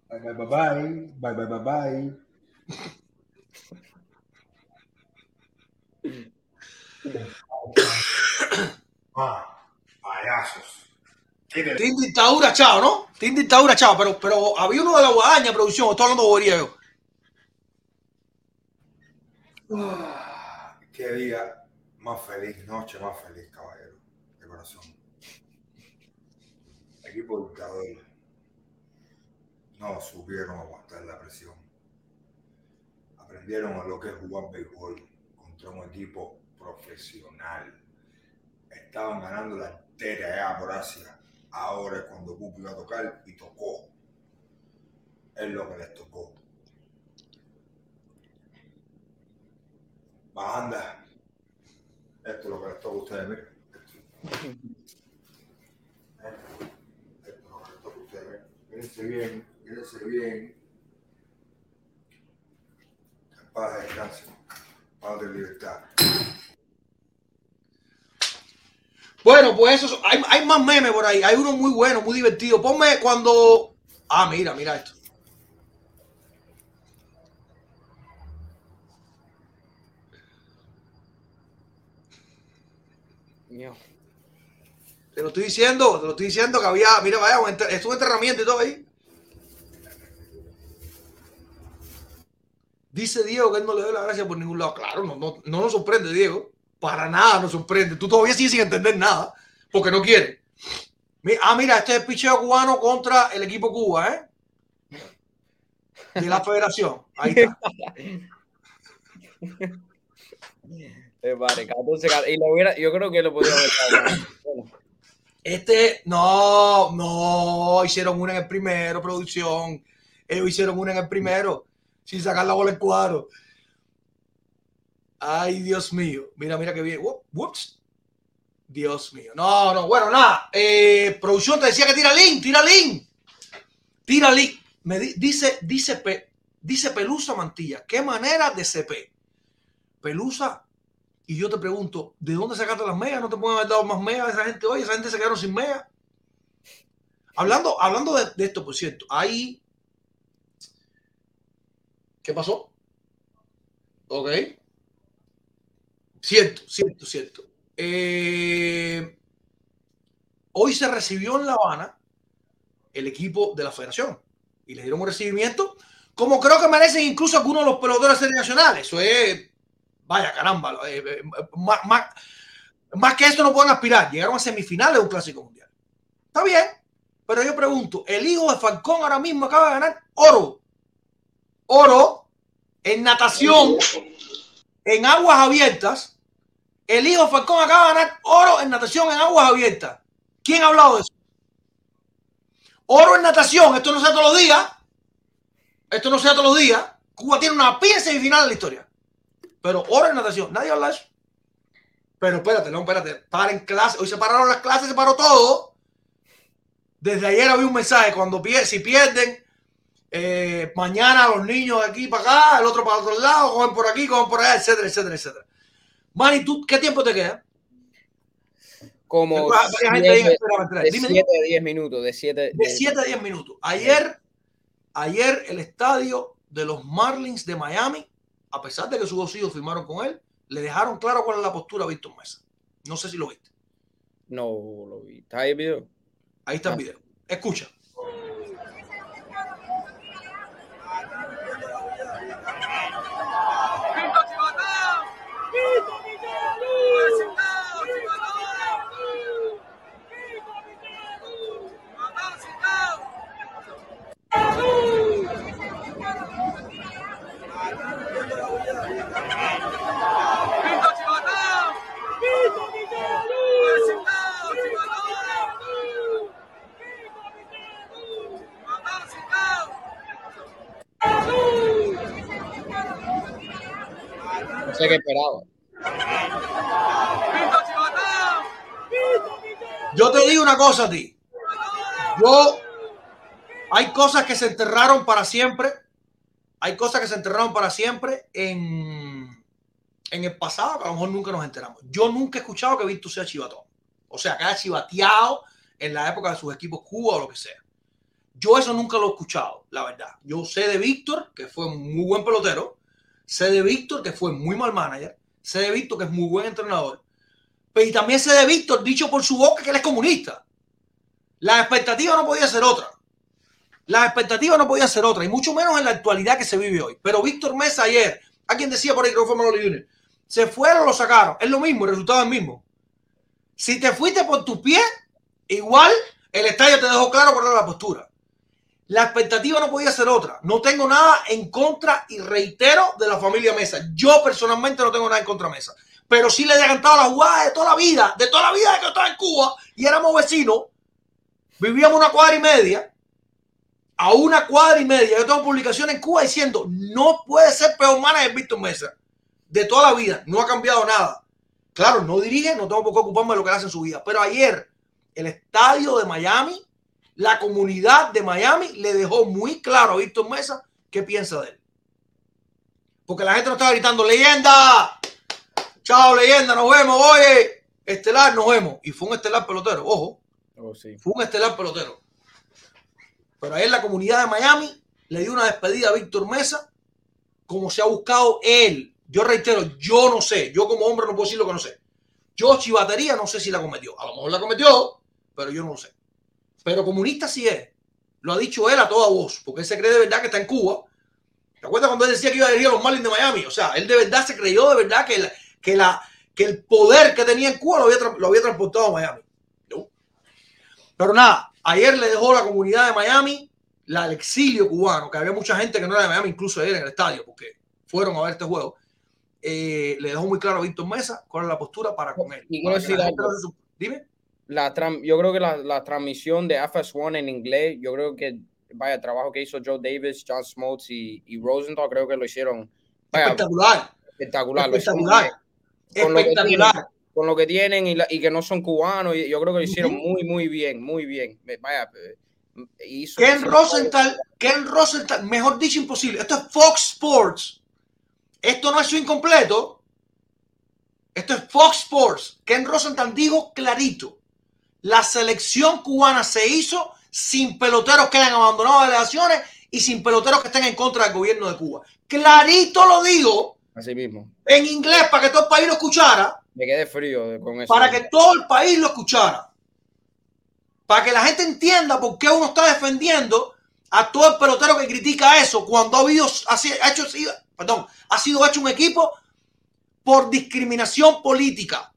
Bye bye bye bye, bye bye bye bye. Ah, payasos. Team Dictadura, chao, ¿no? Team Dictadura, chao. Pero, pero había uno de la guadaña, producción. Estoy hablando de yo. Ah, Qué día más feliz, noche más feliz, caballero, de corazón. Equipo luchador no supieron aguantar la presión. Aprendieron a lo que es jugar béisbol contra un equipo profesional. Estaban ganando la arteria allá por Asia. Ahora es cuando Pupi iba a tocar y tocó. Es lo que les tocó. Banda. Esto es lo que les toca a ustedes, miren. Esto es lo que les toca a ustedes. Mírense bien, mírense bien. En paz descansen. Paz de libertad. Bueno, pues eso, hay, hay más memes por ahí. Hay uno muy bueno, muy divertido. Ponme cuando. Ah, mira, mira esto. Ño. Te lo estoy diciendo, te lo estoy diciendo que había. Mira, vaya, un enter- es un enterramiento y todo ahí. Dice Diego que él no le doy la gracia por ningún lado. Claro, no, no, no nos sorprende, Diego. Para nada nos sorprende. Tú todavía sigues sin entender nada porque no quiere. Ah, mira, este es el picheo cubano contra el equipo Cuba, ¿eh? De la federación. Ahí está. Eh, vale, 14, 14. Y lo hubiera, yo creo que lo podría haber. Bueno, Este, no, no, hicieron una en el primero, producción. Ellos hicieron una en el primero, sin sacar la bola en cuadro. Ay, Dios mío. Mira, mira qué bien. Whoops. Dios mío. No, no, bueno, nada. Eh, producción te decía que tira link, tira link. Tira link. Me di- dice, dice, Pe- dice Pelusa Mantilla. ¿Qué manera de CP? Pelusa y yo te pregunto, ¿de dónde sacaste las megas? ¿No te pueden haber dado más megas a esa gente hoy? Esa gente se quedaron sin megas. Hablando, hablando de, de esto, por cierto, ahí. ¿Qué pasó? Ok. Cierto, cierto, cierto. Eh, hoy se recibió en La Habana el equipo de la federación y le dieron un recibimiento como creo que merecen incluso algunos de los peloteros de serie nacionales. Eso es Vaya, caramba. eh, eh, más, más- que esto no pueden aspirar. Llegaron a semifinales de un clásico mundial. Está bien. Pero yo pregunto, el hijo de Falcón ahora mismo acaba de ganar oro. Oro en natación, en aguas abiertas. El hijo Falcón acaba de ganar oro en natación en aguas abiertas. ¿Quién ha hablado de eso? Oro en natación. Esto no se da todos los días. Esto no se da todos los días. Cuba tiene una pie semifinal en la historia. Pero oro en natación, nadie habla de eso. Pero espérate, no, espérate. Paren clases. Hoy se pararon las clases, se paró todo. Desde ayer había un mensaje. Cuando pier- si pierden, eh, mañana los niños de aquí para acá, el otro para otro lado, cogen por aquí, cogen por allá, etcétera, etcétera, etcétera. Manny, ¿tú qué tiempo te queda? como espera, espera. de Dime, 7 a 10 minutos, de 7 de 7 a 10 minutos. Ayer, ayer el estadio de los Marlins de Miami, a pesar de que sus dos hijos firmaron con él, le dejaron claro cuál es la postura a Víctor Mesa. No sé si lo viste. No lo vi. ¿Está ahí el video? Ahí está el video. Escucha. Chivatao. No sé qué esperaba. Yo te digo una cosa a ti. Yo, hay cosas que se enterraron para siempre. Hay cosas que se enterraron para siempre en, en el pasado que a lo mejor nunca nos enteramos. Yo nunca he escuchado que Víctor sea chivatón. O sea, que haya chivateado en la época de sus equipos Cuba o lo que sea. Yo eso nunca lo he escuchado, la verdad. Yo sé de Víctor, que fue un muy buen pelotero. Sé de Víctor, que fue muy mal manager. Sé de Víctor, que es muy buen entrenador. Pero y también sé de Víctor, dicho por su boca, que él es comunista. La expectativa no podía ser otra. La expectativa no podía ser otra, y mucho menos en la actualidad que se vive hoy. Pero Víctor Mesa ayer, alguien decía por ahí que fue Manolo Junior, se fueron, lo sacaron. Es lo mismo, el resultado es el mismo. Si te fuiste por tus pies, igual el estadio te dejó claro cuál era la postura. La expectativa no podía ser otra. No tengo nada en contra y reitero de la familia Mesa. Yo personalmente no tengo nada en contra de Mesa. Pero sí le he cantado la jugada de toda la vida, de toda la vida de que estaba en Cuba y éramos vecinos. Vivíamos una cuadra y media. A una cuadra y media. Yo tengo publicaciones en Cuba diciendo no puede ser peor manager Víctor Mesa. De toda la vida. No ha cambiado nada. Claro, no dirige, no tengo por qué ocuparme de lo que hace en su vida. Pero ayer, el estadio de Miami, la comunidad de Miami le dejó muy claro a Víctor Mesa qué piensa de él. Porque la gente no estaba gritando, leyenda. Chao, leyenda, nos vemos. Oye, estelar, nos vemos. Y fue un estelar pelotero, ojo, Oh, sí. fue un estelar pelotero. Pero ayer la comunidad de Miami le dio una despedida a Víctor Mesa, como se ha buscado él. Yo reitero, yo no sé, yo como hombre no puedo decir lo que no sé. Yo chivatería no sé si la cometió. A lo mejor la cometió, pero yo no lo sé. Pero comunista sí es. Lo ha dicho él a toda voz, porque él se cree de verdad que está en Cuba. ¿Te acuerdas cuando él decía que iba a dirigir a los Marlins de Miami? O sea, él de verdad se creyó de verdad que, la- que, la, que el poder que tenía en Cuba lo había, lo había transportado a Miami. No. Pero nada, ayer le dejó la comunidad de Miami la, el exilio cubano, que había mucha gente que no era de Miami, incluso ayer en el estadio, porque fueron a ver este juego. Eh, le dejó muy claro a Víctor Mesa cuál es la postura para con él. Y quiero decir algo. Dime. La yo creo que la, la transmisión de FS1 en inglés, yo creo que, vaya, el trabajo que hizo Joe Davis, John Smoltz y, y Rosenthal, creo que lo hicieron vaya, Espectacular. espectacular. lo hicieron Espectacular. Con lo que Espectacular. con lo que tienen y, la- y que no son cubanos, y yo creo que lo hicieron muy, muy bien, muy bien. Vaya, eh, hizo, Ken Rosenthal, Ken Rosenthal, mejor dicho, imposible. Esto es Fox Sports. Esto no es su incompleto. Esto es Fox Sports. Ken Rosenthal dijo clarito. La selección cubana se hizo sin peloteros que hayan abandonado delegaciones y sin peloteros que estén en contra del gobierno de Cuba. Clarito lo digo Así mismo. en inglés para que todo el país lo escuchara. Me quedé frío con eso. para que todo el país lo escuchara. Para que la gente entienda por qué uno está defendiendo a todo el pelotero que critica eso cuando ha, habido, ha, sido, ha hecho, perdón, ha sido hecho un equipo por discriminación política.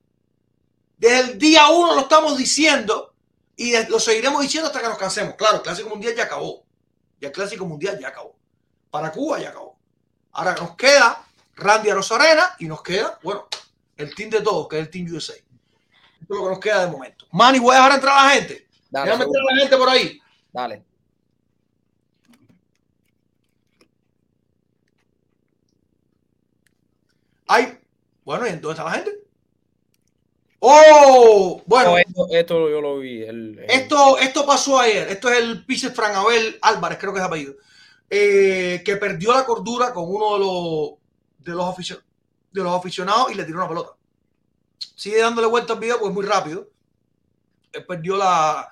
Desde el día uno lo estamos diciendo y lo seguiremos diciendo hasta que nos cansemos. Claro, el Clásico Mundial ya acabó. Ya el Clásico Mundial ya acabó. Para Cuba ya acabó. Ahora nos queda Randy Rosarena y nos queda, bueno, el team de todos, que es el Team USA. Esto es lo que nos queda de momento. Manny, voy a dejar entrar a la gente. Dale, Déjame entrar a la gente por ahí. Dale. Hay, bueno, ¿y dónde está la gente? Oh, bueno, No, esto, esto yo lo vi. el- el- esto, esto pasó ayer. Esto es el pitcher Fran Abel Álvarez, creo que es apellido, eh, que perdió la cordura con uno de los, de los, de los aficionados y le tiró una pelota. Sigue dándole vuelta al video porque es muy rápido. Él perdió la,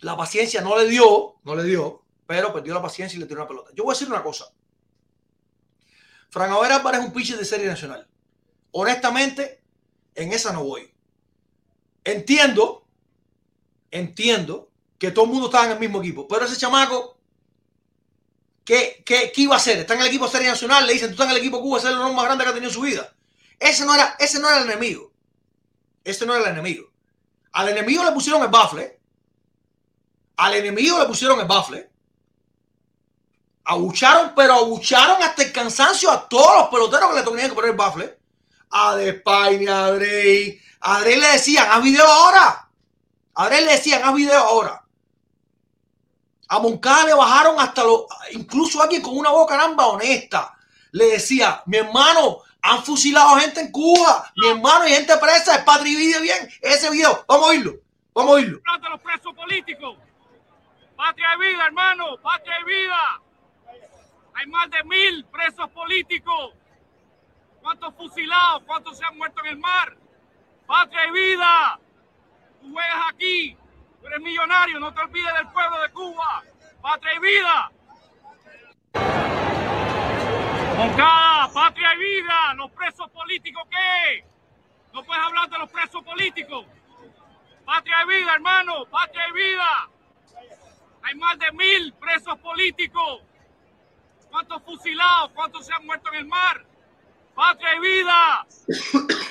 la paciencia, no le dio, no le dio, pero perdió la paciencia y le tiró una pelota. Yo voy a decir una cosa. Fran Abel Álvarez es un pitcher de serie nacional. Honestamente, en esa no voy. Entiendo, entiendo que todo el mundo estaba en el mismo equipo, pero ese chamaco, ¿qué, qué, qué iba a hacer? Está en el equipo Serie Nacional, le dicen, tú estás en el equipo Cuba, es el honor más grande que ha tenido en su vida. Ese no era, ese no era el enemigo. Ese no era el enemigo. Al enemigo le pusieron el bafle. Al enemigo le pusieron el bafle. Abucharon, pero abucharon hasta el cansancio a todos los peloteros que le tenían que poner el bafle. A Despine, a Drey. A Drey le decían, haz video ahora. A Drey le decían, haz video ahora. A Moncada le bajaron hasta lo. Incluso alguien con una boca caramba honesta le decía, mi hermano, han fusilado gente en Cuba. Mi hermano, y gente presa. El Patri video bien. Ese video, vamos a oírlo. Vamos a oírlo. de los presos políticos. Patria y vida, hermano, patria y vida. Hay más de mil presos políticos. ¿Cuántos fusilados? ¿Cuántos se han muerto en el mar? Patria y vida. Tú juegas aquí. Tú eres millonario. No te olvides del pueblo de Cuba. Patria y vida. Moncada, patria y vida. Los presos políticos, ¿qué? No puedes hablar de los presos políticos. Patria y vida, hermano, patria y vida. Hay más de mil presos políticos. ¿Cuántos fusilados? ¿Cuántos se han muerto en el mar? Patria y vida.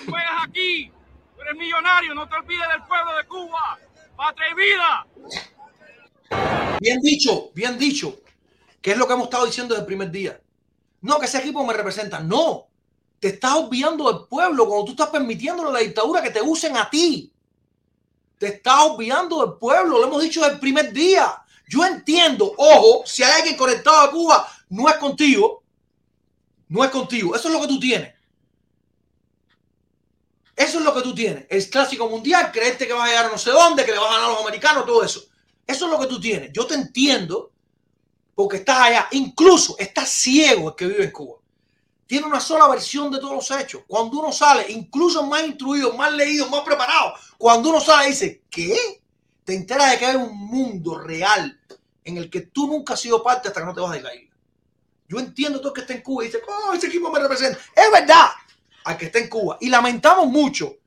Juegas aquí. Tú eres millonario. No te olvides del pueblo de Cuba. Patria y vida. Bien dicho, bien dicho. Que es lo que hemos estado diciendo desde el primer día. No, que ese equipo me representa. No. Te estás olvidando del pueblo cuando tú estás permitiendo a la dictadura que te usen a ti. Te estás olvidando del pueblo. Lo hemos dicho desde el primer día. Yo entiendo, ojo, si hay alguien conectado a Cuba, no es contigo. No es contigo. Eso es lo que tú tienes. Eso es lo que tú tienes. El clásico mundial, creerte que vas a llegar a no sé dónde, que le vas a ganar a los americanos, todo eso. Eso es lo que tú tienes. Yo te entiendo porque estás allá. Incluso estás ciego el que vive en Cuba. tiene una sola versión de todos los hechos. Cuando uno sale, incluso más instruido, más leído, más preparado, cuando uno sale dice, ¿qué? Te enteras de que hay un mundo real en el que tú nunca has sido parte hasta que no te vas de la isla. Yo entiendo todo que está en Cuba y dice, oh, ese equipo me representa. Es verdad, al que está en Cuba. Y lamentamos mucho,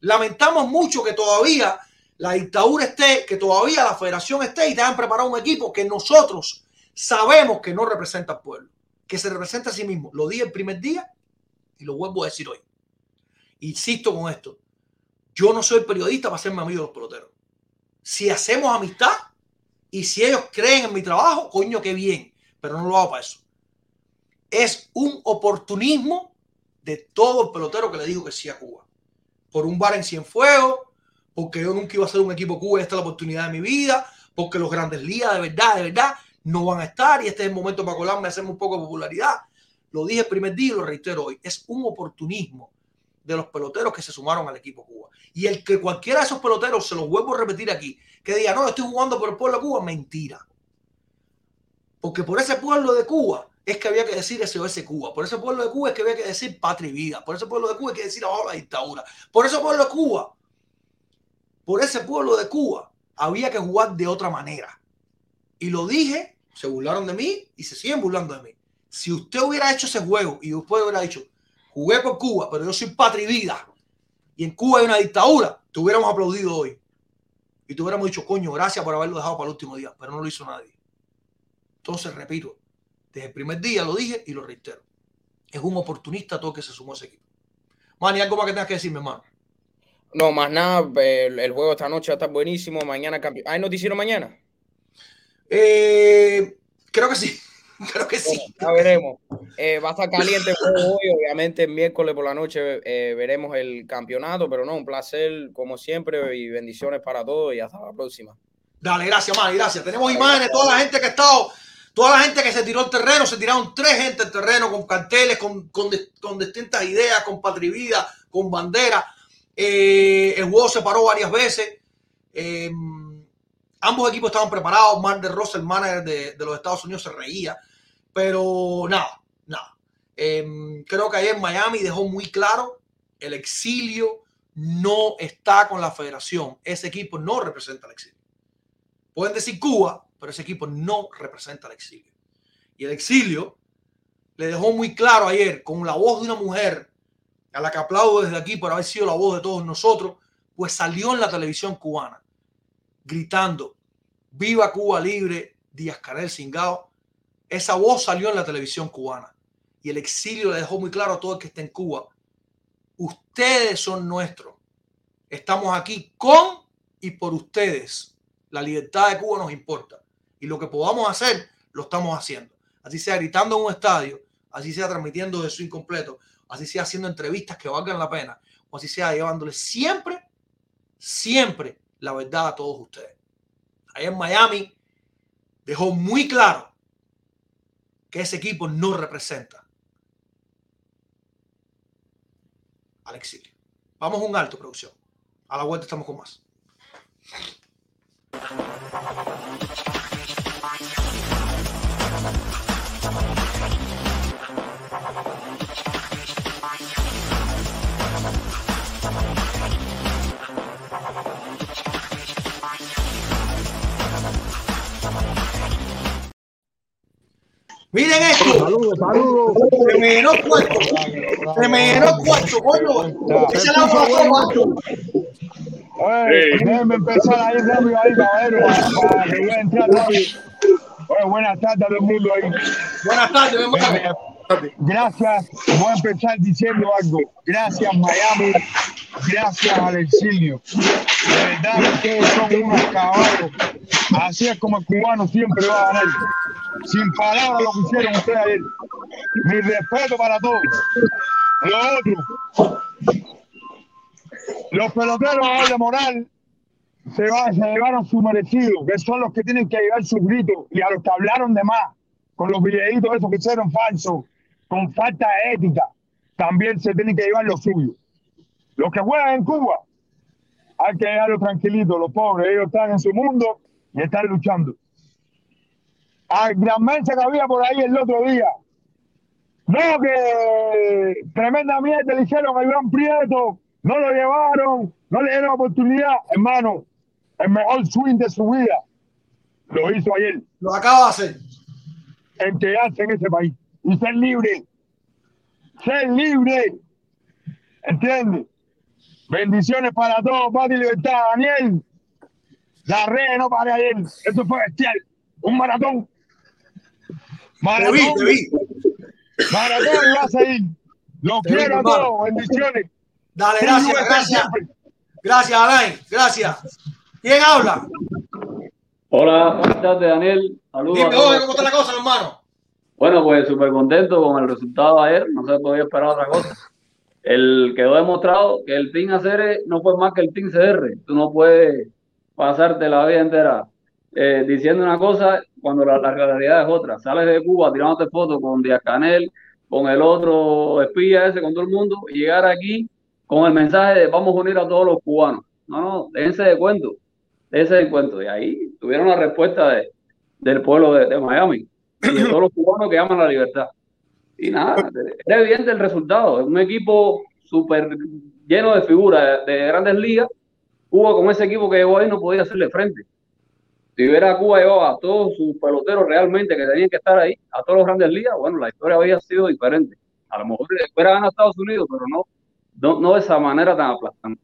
lamentamos mucho que todavía la dictadura esté, que todavía la federación esté y te hayan preparado un equipo que nosotros sabemos que no representa al pueblo, que se representa a sí mismo. Lo dije el primer día y lo vuelvo a decir hoy. Insisto con esto. Yo no soy periodista para hacerme amigo de los peloteros. Si hacemos amistad y si ellos creen en mi trabajo, coño, qué bien. Pero no lo hago para eso. Es un oportunismo de todo el pelotero que le digo que sí a Cuba. Por un bar en Cienfuegos, porque yo nunca iba a ser un equipo Cuba y esta es la oportunidad de mi vida, porque los grandes ligas de verdad, de verdad, no van a estar y este es el momento para colarme, hacerme un poco de popularidad. Lo dije el primer día y lo reitero hoy. Es un oportunismo de los peloteros que se sumaron al equipo Cuba. Y el que cualquiera de esos peloteros, se los vuelvo a repetir aquí, que diga, no, estoy jugando por el pueblo de Cuba, mentira. Porque por ese pueblo de Cuba es que había que decir SOS Cuba. Por ese pueblo de Cuba es que había que decir patria y vida. Por ese pueblo de Cuba hay que decir abajo la dictadura. Por ese pueblo de Cuba, por ese pueblo de Cuba, había que jugar de otra manera. Y lo dije, se burlaron de mí y se siguen burlando de mí. Si usted hubiera hecho ese juego y después hubiera dicho, jugué por Cuba, pero yo soy patria y vida, y en Cuba hay una dictadura, te hubiéramos aplaudido hoy. Y te hubiéramos dicho, coño, gracias por haberlo dejado para el último día, pero no lo hizo nadie. Entonces, repito, desde el primer día lo dije y lo reitero. Es un oportunista todo que se sumó a ese equipo. Manny, algo más que tengas que decirme, hermano. No, más nada, el, el juego esta noche va a estar buenísimo. Mañana campeón. ¿Hay noticiero mañana? Eh, creo que sí. Creo que sí. Bueno, ya veremos. Eh, va a estar caliente el juego hoy. Obviamente, el miércoles por la noche eh, veremos el campeonato. Pero no, un placer, como siempre, y bendiciones para todos. Y hasta la próxima. Dale, gracias, Manny, gracias. Tenemos imágenes, toda la gente que ha estado, toda la gente que se tiró el terreno, se tiraron tres gente al terreno con carteles, con, con, con distintas ideas, con patrivida, con bandera. Eh, el juego se paró varias veces. Eh, ambos equipos estaban preparados. Mark de Rosa, el manager de, de, los Estados Unidos, se reía. Pero nada, nada. Eh, creo que ayer Miami dejó muy claro el exilio no está con la federación. Ese equipo no representa el exilio. Pueden decir Cuba, pero ese equipo no representa el exilio. Y el exilio le dejó muy claro ayer con la voz de una mujer a la que aplaudo desde aquí por haber sido la voz de todos nosotros, pues salió en la televisión cubana gritando, viva Cuba libre, Díaz Canel Cingao. Esa voz salió en la televisión cubana y el exilio le dejó muy claro a todo el que está en Cuba. Ustedes son nuestros. Estamos aquí con y por ustedes. La libertad de Cuba nos importa y lo que podamos hacer, lo estamos haciendo. Así sea gritando en un estadio, así sea transmitiendo de su incompleto, así sea haciendo entrevistas que valgan la pena, o así sea llevándole siempre, siempre la verdad a todos ustedes. Ahí en Miami dejó muy claro que ese equipo no representa al exilio. Vamos a un alto, producción. A la vuelta estamos con más. Miren esto. Saludos, saludos. Se me llenó el cuarto. Se me llenó el cuarto, coño. Ese la cuarto. Oye, déjenme empezar ahí rápido ahí, caballero, para, que voy a entrar rápido. Oye, buenas tardes a todo el mundo ahí. Buenas tardes, mi hermano. Gracias, voy a empezar diciendo algo. Gracias, Miami. Gracias al exilio. De verdad que ustedes son unos caballos. Así es como el cubano siempre va a ganar. Sin palabras lo que hicieron ustedes ayer. Mi respeto para todos. Lo otro, los peloteros de moral se, va, se llevaron su merecido, que son los que tienen que llevar su grito y a los que hablaron de más, con los videitos esos que hicieron falsos, con falta de ética, también se tienen que llevar lo suyo. Los que juegan en Cuba, hay que dejarlos tranquilitos, los pobres, ellos están en su mundo y están luchando. Al gran mensa que había por ahí el otro día, No, que tremenda mierda le hicieron al Gran Prieto, no lo llevaron, no le dieron oportunidad. Hermano, el mejor swing de su vida lo hizo ayer Lo acaba de hacer. en quedarse en ese país y ser libre. Ser libre. ¿Entiendes? Bendiciones para todos, paz y libertad. Daniel, la red no para ayer. Eso fue bestial. Un maratón. Te Maratón. vi, te vi. Maratón a. Los quiero a todos. Bendiciones. Dale, gracias, gracias. Gracias, Alain. Gracias. ¿Quién habla? Hola, buenas tardes, Daniel. Saludos Dime, oye, ¿cómo está la cosa, hermano? Bueno, pues súper contento con el resultado de ayer. No se podía esperar otra cosa. El quedó demostrado que el Team ACR no fue más que el Team CR. Tú no puedes pasarte la vida entera eh, diciendo una cosa cuando la, la realidad es otra. Sales de Cuba tirándote fotos con Díaz Canel, con el otro espía ese, con todo el mundo, y llegar aquí con el mensaje de vamos a unir a todos los cubanos. No, no, déjense de cuento, déjense de cuento. Y ahí tuvieron la respuesta de, del pueblo de, de Miami y de todos los cubanos que aman la libertad. Y nada, era evidente el resultado. Es un equipo súper lleno de figuras de, de grandes ligas. Cuba con ese equipo que llegó ahí no podía hacerle frente. Si hubiera Cuba llevado a todos sus peloteros realmente que tenían que estar ahí, a todos los grandes ligas, bueno, la historia había sido diferente. A lo mejor fuera ganado Estados Unidos, pero no, no, no de esa manera tan aplastante.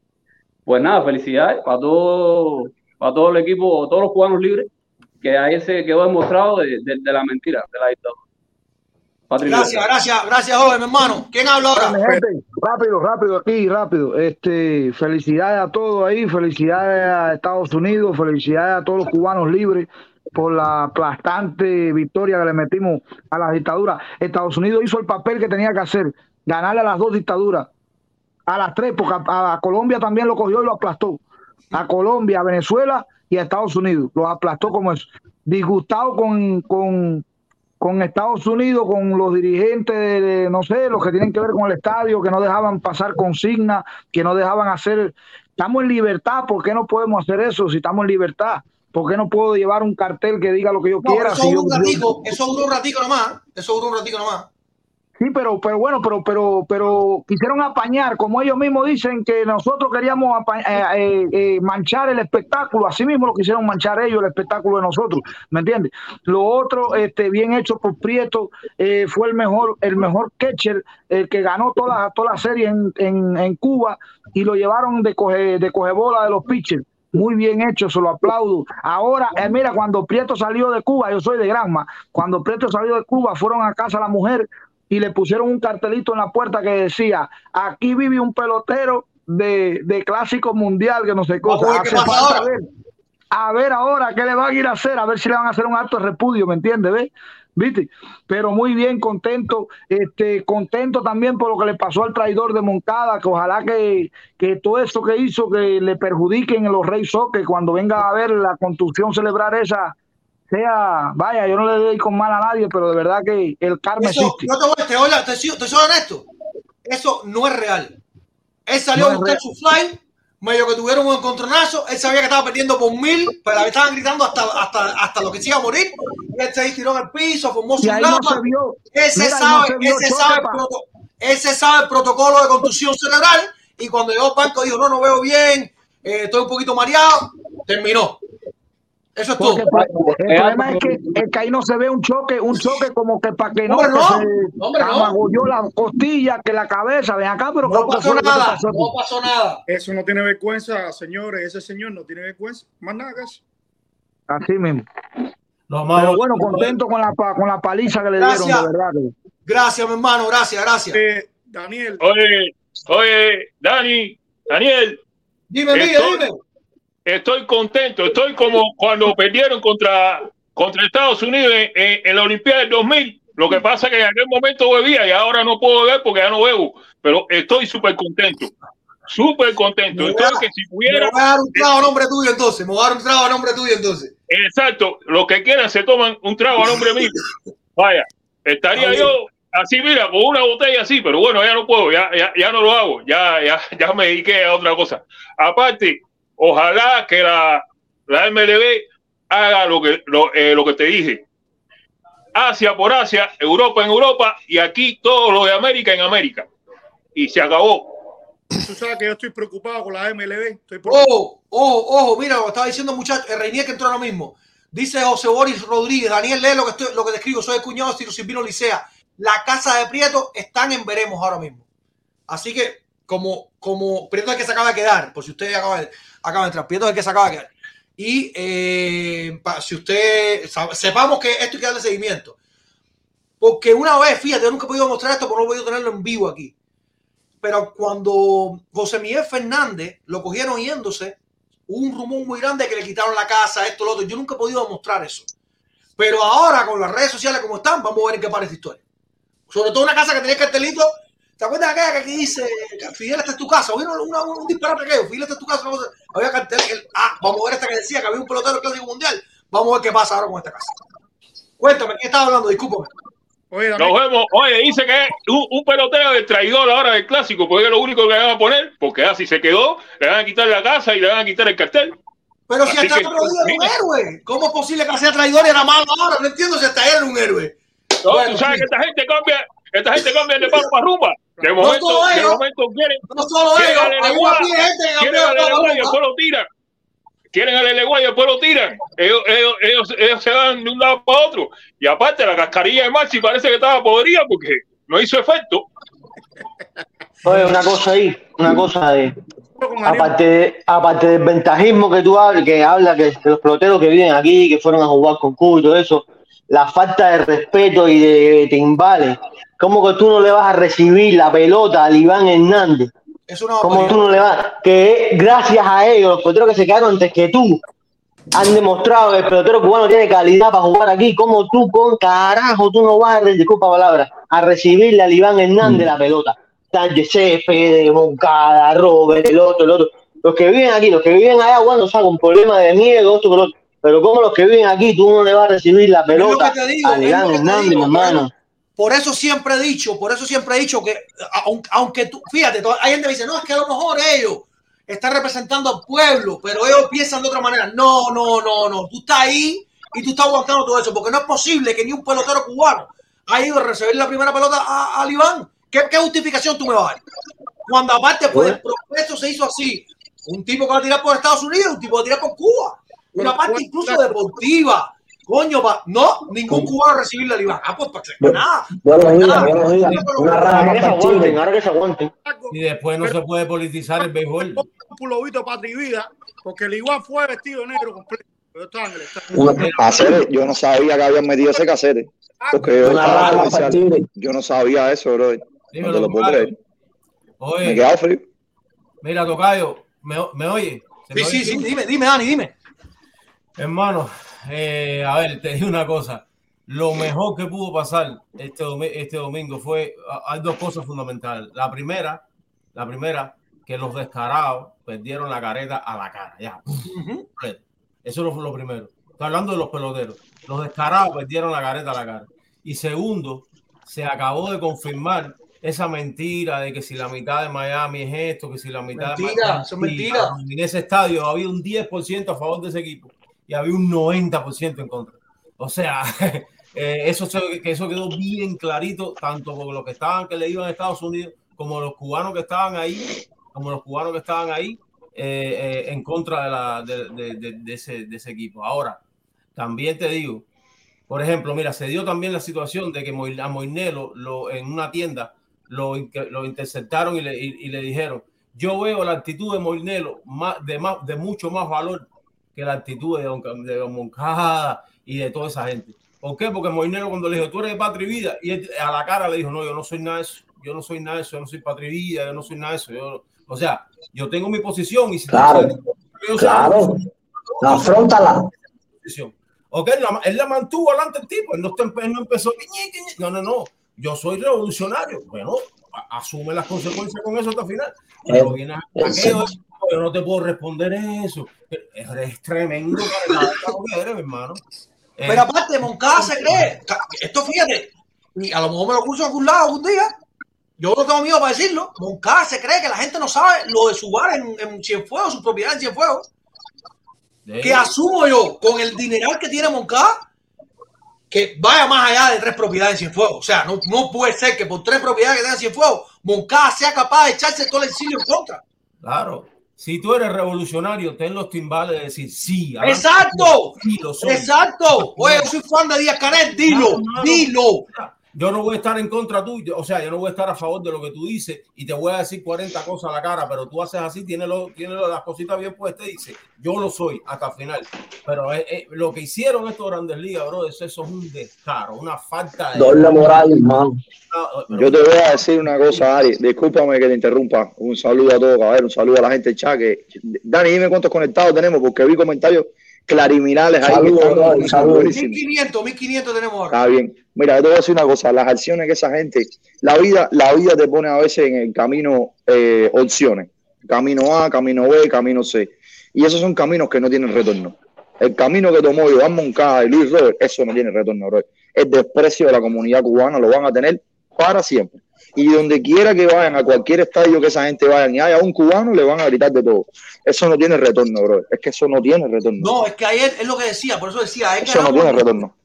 Pues nada, felicidades para todo, para todo el equipo, todos los cubanos libres, que ahí se quedó demostrado de, de- de la mentira, de la dictadura. Gracias, gracias, gracias, joven, hermano. ¿Quién habla ahora? Gente, rápido, rápido aquí, rápido. Este, felicidades a todos ahí, felicidades a Estados Unidos, felicidades a todos los cubanos libres por la aplastante victoria que le metimos a la dictadura. Estados Unidos hizo el papel que tenía que hacer, ganarle a las dos dictaduras, a las tres, porque a, a Colombia también lo cogió y lo aplastó. A Colombia, a Venezuela y a Estados Unidos, los aplastó como eso. Disgustado con, con, con Estados Unidos, con los dirigentes, de, no sé, los que tienen que ver con el estadio, que no dejaban pasar consignas, que no dejaban hacer. Estamos en libertad, ¿por qué no podemos hacer eso si estamos en libertad? ¿Por qué no puedo llevar un cartel que diga lo que yo No, quiera? eso si duró yo- un yo- ratico, eso duró un ratico nomás. Eso duró un ratico nomás. Sí, pero, pero bueno, pero, pero, pero quisieron apañar, como ellos mismos dicen que nosotros queríamos eh, eh, eh, manchar el espectáculo, así mismo lo quisieron manchar ellos, el espectáculo de nosotros, ¿me entiendes? Lo otro, este, bien hecho por Prieto, eh, fue el mejor, el mejor catcher, el que ganó toda, toda la serie en, en, en Cuba y lo llevaron de coge, de coge bola de los pitchers. Muy bien hecho, se lo aplaudo. Ahora, eh, mira, cuando Prieto salió de Cuba, yo soy de Granma, cuando Prieto salió de Cuba, fueron a casa la mujer y le pusieron un cartelito en la puerta que decía, aquí vive un pelotero de, de clásico mundial, que no sé cosa. Hace falta ver. A ver ahora qué le van a ir a hacer, a ver si le van a hacer un acto de repudio, ¿me entiendes? ¿Ves? ¿Viste? Pero muy bien, contento, este, contento también por lo que le pasó al traidor de Moncada, que ojalá que, que todo eso que hizo que le perjudiquen en los Rey Soccer cuando venga a ver la construcción celebrar esa, sea, vaya, yo no le doy con mal a nadie, pero de verdad que el karma Eso, existe. yo te voy, te, voy a- te, soy- te soy honesto. Eso no es real. Él salió No a buscar su fly, medio que tuvieron un encontronazo. Él sabía que estaba perdiendo por mil, pero le estaban gritando hasta, hasta, hasta lo que se iba a morir. Y él se tiró en el piso, formó su no lama. vio. Ese Mira, no sabe, ese sabe, proto- ese sabe el protocolo de contusión cerebral. Y cuando llegó al banco dijo, no, no veo bien, eh, estoy un poquito mareado. Terminó. Eso es todo. El problema es que, es que ahí no se ve un choque, un choque como que para que no, Hombre, que no. se Hombre, no. la costilla, que la cabeza, ven acá, pero ¿qué No pasó nada, pasó no pasó nada. Eso no tiene vergüenza, señores. Ese señor no tiene vergüenza. Más nada que eso. Así mismo. Pero bueno, contento con la, con la paliza que le Gracias. dieron, de verdad. Gracias, mi hermano, gracias, gracias. Eh, Daniel, Oye, oye, Dani, Daniel, Dime, Esto- dime. Estoy contento. Estoy como cuando perdieron contra, contra Estados Unidos en, en- en la Olimpiada del 2000. Lo que pasa es que en aquel momento bebía y ahora no puedo beber porque ya no bebo. Pero estoy súper contento. Súper contento. Me voy a- que si Me pudiera, voy a dar un trago a nombre tuyo entonces. Me voy a dar un trago a nombre tuyo entonces. exacto, los que quieran se toman un trago a nombre mío. Vaya, estaría yo así, mira, con una botella así, pero bueno, ya no puedo, ya, ya, ya no lo hago, ya, ya, ya me dediqué a otra cosa. Aparte, ojalá que la, la MLB haga lo que, lo, eh, lo que te dije. Asia por Asia, Europa en Europa y aquí todo lo de América en América. Y se acabó. Tú sabes que yo estoy preocupado con la MLB. Estoy preocupado. Ojo, ojo, ojo, mira, lo que estaba diciendo muchacho, el Reinier que entró ahora mismo. Dice José Boris Rodríguez, Daniel, lee lo que, estoy, lo que te escribo, soy el cuñado de Ciro Silvino Licea. La casa de Prieto están en veremos ahora mismo. Así que, como, como Prieto es el que se acaba de quedar, por si usted acaba de, acaba de entrar, Prieto el que se acaba de quedar. Y eh, si usted, sepamos que esto hay que darle seguimiento. Porque una vez, fíjate, yo nunca he podido mostrar esto porque no he podido tenerlo en vivo aquí. Pero cuando José Miguel Fernández lo cogieron yéndose, hubo un rumor muy grande que le quitaron la casa, esto, lo otro. Yo nunca he podido mostrar eso. Pero ahora, con las redes sociales como están, vamos a ver en qué para esta historia. Sobre todo una casa que tenía el cartelito. ¿Te acuerdas de aquella que aquí dice, Fidel, esta es tu casa? Una- una- un disparate que Fidel, esta es tu casa. una cosa- Había cartel. el- ah, vamos a ver esta que decía que había un pelotero del clásico mundial. Vamos a ver qué pasa ahora con esta casa. Cuéntame, ¿qué estaba hablando? Discúlpame. Oye, Nos vemos. Oye, dice que es un, un pelotero del traidor ahora del clásico, porque es lo único que le van a poner, porque así se quedó, le van a quitar la casa y le van a quitar el cartel. Pero si Así hasta que- otro día era un héroe. ¿Cómo es posible que sea traidor y era malo ahora? No entiendo si hasta él era un héroe. No, Bueno, tú sabes sí. que esta gente cambia, esta gente cambia de palo para rumba. De momento, de ellos. momento quieren, No solo quieren ellos, al Eleguá, quieren al Eleguá y después lo tiran. Quieren al Eleguá y después lo tiran. Ellos, ellos, ellos, ellos se dan de un lado para otro. Y aparte, la cascarilla de Maxi parece que estaba podrida porque no hizo efecto. Oye, una cosa ahí, una cosa de, aparte, de- aparte del ventajismo que tú hablas, que habla que los peloteros que viven aquí, que fueron a jugar con Cuba y todo eso, la falta de respeto y de timbales, ¿cómo que tú no le vas a recibir la pelota al Iván Hernández? Es una ¿Cómo tú no le vas? Que gracias a ellos, los peloteros que se quedaron antes que tú, han demostrado que el pelotero cubano tiene calidad para jugar aquí. ¿Cómo tú, con carajo, tú no vas a, disculpa palabra, a recibirle al Iván Hernández la pelota? Sánchez, Céspedes, Moncada, Robert, el otro, el otro. Los que viven aquí, los que viven allá, bueno, o sea, con problemas de miedo, esto, otro. Pero como los que viven aquí, tú no le vas a recibir la pelota digo, Hernández, digo, mi hermano. Por eso siempre he dicho, por eso siempre he dicho que, aunque, aunque tú, fíjate, hay gente que dice, no, es que a lo mejor ellos están representando al pueblo, pero ellos piensan de otra manera. No, no, no, no. Tú estás ahí y tú estás aguantando todo eso, porque no es posible que ni un pelotero cubano haya ido a recibir la primera pelota a, al Iván. ¿Qué, ¿Qué justificación tú me vas a dar? Cuando aparte, pues, el proceso se hizo así. Un tipo que va a tirar por Estados Unidos, un tipo que va a tirar por Cuba. Una parte ¿cuál- incluso deportiva. Coño, pa, no, ningún cubano recibirle al Iván. Ah, pues, para nada. Que aguanten, ahora que se aguanten. Y después no se puede politizar el béisbol. un pulovito patria y vida, porque el igual fue vestido de negro completo. Yo no sabía que habían metido ese Cáceres. Porque yo, yo no sabía eso, bro. No Dímelo, te lo puedo creer. Me he Oye, quedado frío. mira, Tocayo, ¿me, me oye? ¿Se me Sí, sí, oye? sí, dime, dime, Dani, dime. Hermano, eh, a ver, te digo una cosa. Lo mejor que pudo pasar este, domi- este domingo fue, hay dos cosas fundamentales. La primera, la primera, que los descarados perdieron la careta a la cara. Ya. Eso fue lo primero. Estoy hablando de los peloteros. Los descarados perdieron la careta a la cara. Y segundo, se acabó de confirmar esa mentira de que si la mitad de Miami es esto, que si la mitad de Mentira, Miami eso es mentira. En ese estadio había un 10% a favor de ese equipo y había un 90% en contra. O sea, eh, eso, que eso quedó bien clarito, tanto por los que estaban que le iban a Estados Unidos, como los cubanos que estaban ahí, como los cubanos que estaban ahí eh, eh, en contra de, la, de, de- de- ese, de ese equipo. Ahora, también te digo, por ejemplo, mira, se dio también la situación de que a Moinelo lo, en una tienda lo, lo interceptaron y le, y- y le dijeron, yo veo la actitud de Moinelo de, de mucho más valor que la actitud de Don, de don Moncada y de toda esa gente. ¿Por qué? Porque Moinelo cuando le dijo, tú eres de Patria y Vida, y él a la cara le dijo, no, yo no soy nada de eso, yo no soy nada de eso, yo no soy Patria y Vida, yo no soy nada de eso. Yo, o sea, yo tengo mi posición y si Claro, sé claro. la Afróntala. posición. Ok, él la, él la mantuvo adelante el tipo, él no, él no empezó, no, no, no, yo soy revolucionario. Bueno, asume las consecuencias con eso hasta el final. Pero Eh, viene eh, aquello, yo no te puedo responder eso. Eres tremendo que eres, hermano. Pero aparte, Moncada se cree. Esto fíjate, y a lo mejor me lo curso en algún lado algún día. Yo no tengo miedo para decirlo. Moncada se cree que la gente no sabe lo de su bar en, en Cienfuegos, su propiedad en Cienfuegos. Que asumo yo, con el dineral que tiene Moncada, que vaya más allá de tres propiedades en Cienfuegos. O sea, no, no puede ser que por tres propiedades que tenga Cienfuegos, Moncada sea capaz de echarse todo el exilio en contra. Claro. Si tú eres revolucionario, ten los timbales de decir sí. ¡Exacto! sí, lo soy. ¡Exacto! Oye, yo soy fan de Díaz Canel, dilo, dilo. Yo no voy a estar en contra tuyo, o sea, yo no voy a estar a favor de lo que tú dices y te voy a decir 40 cosas a la cara, pero tú haces así, tienes, lo, tienes las cositas bien puestas y dices, yo lo soy hasta el final. Pero eh, eh, lo que hicieron estos grandes ligas, bro, eso, eso es un descaro, una falta de... Doble moral, hermano. Yo te voy a decir una cosa, Ari. Discúlpame que te interrumpa. Un saludo a todos, cabrón. Un saludo a la gente del chat. Que... Dani, dime cuántos conectados tenemos, porque vi comentarios clariminales ahí. Saludos, están saludos. buenísimos. 1500, 1500 tenemos ahora. Está bien. Mira, yo te voy a decir una cosa. Las acciones que esa gente, la vida, la vida te pone a veces en el camino eh, opciones. Camino A, camino B, camino C. Y esos son caminos que no tienen retorno. El camino que tomó Iván Moncada y Luis Robert, eso no tiene retorno, bro. El desprecio de la comunidad cubana lo van a tener para siempre. Y donde quiera que vayan, a cualquier estadio que esa gente vaya y haya un cubano, le van a gritar de todo. Eso no tiene retorno, bro. Es que eso no tiene retorno. No, es que ayer es lo que decía, por eso decía, ayer, Eso no tiene retorno.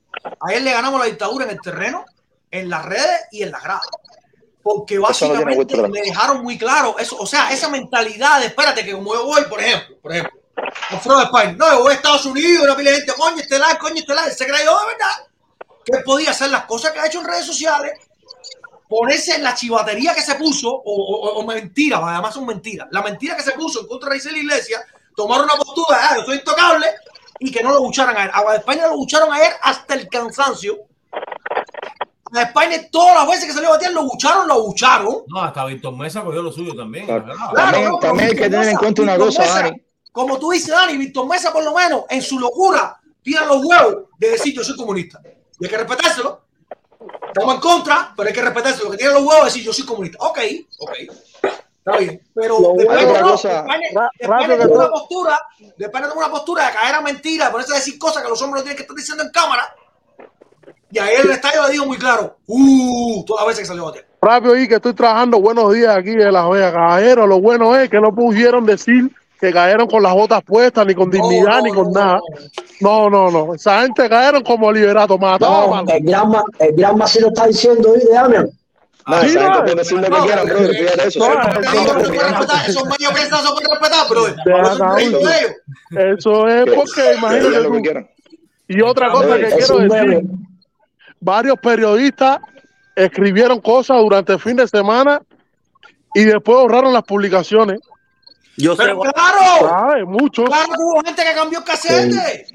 ayer le ganamos la dictadura en el terreno, en las redes y en las gradas. Porque no básicamente atrás. me dejaron muy claro eso, o sea, esa mentalidad de espérate que como yo voy, por ejemplo, por ejemplo, a España, no, yo voy a Estados Unidos, una pila de gente, coño, este like, coño, este like, se creyó de verdad que él podía hacer las cosas que ha hecho en redes sociales, ponerse en la chivatería que se puso, o, o- o mentiras, además son mentiras, la mentira que se puso en contra de Isla Iglesia, tomar una postura, ah, yo soy intocable, y que no lo bucharan a él. A España lo bucharon ayer hasta el cansancio. A España todas las veces que salió a batear lo bucharon, lo bucharon. No, hasta Víctor Mesa cogió lo suyo también. Claro. También- no, pero también hay que tener en cuenta una cosa, Mesa, Dani. Como tú dices, Dani, Víctor Mesa por lo menos en su locura tira los huevos de decir yo soy comunista. Y hay que respetárselo. Estamos en contra, pero hay que respetárselo. Que tiene los huevos de decir yo soy comunista. Ok, ok. Está bien. Pero Lo de bueno- no, cosa- de de una postura, de España tuvo una postura de caer a mentira, de ponerse a decir cosas que los hombres no tienen que estar diciendo en cámara. Y ahí el estadio le dijo muy claro, uh, todas las veces que salió a batear. Rápido ahí que estoy trabajando. Buenos días aquí en Las Vegas. Caballero, lo bueno es que no pudieron decir que cayeron con las botas puestas, ni con dignidad, no, ni con no, nada. No, no, no. Esa gente cayeron como liberato, matado, No, mano. el gran, el gran Macilo está diciendo hoy de Damian. No, Sí, esa gente no, puede decir lo que no, quieran, bro. Fíjate eso. es Esos medios prensa respetar, bro. Eso porque, que imagínate. Y otra cosa que quiero decir, varios periodistas escribieron cosas durante el fin de semana y después borraron las publicaciones. Yo sé, Pero claro, ¿Sabes? Muchos, claro que hubo gente que cambió el casete.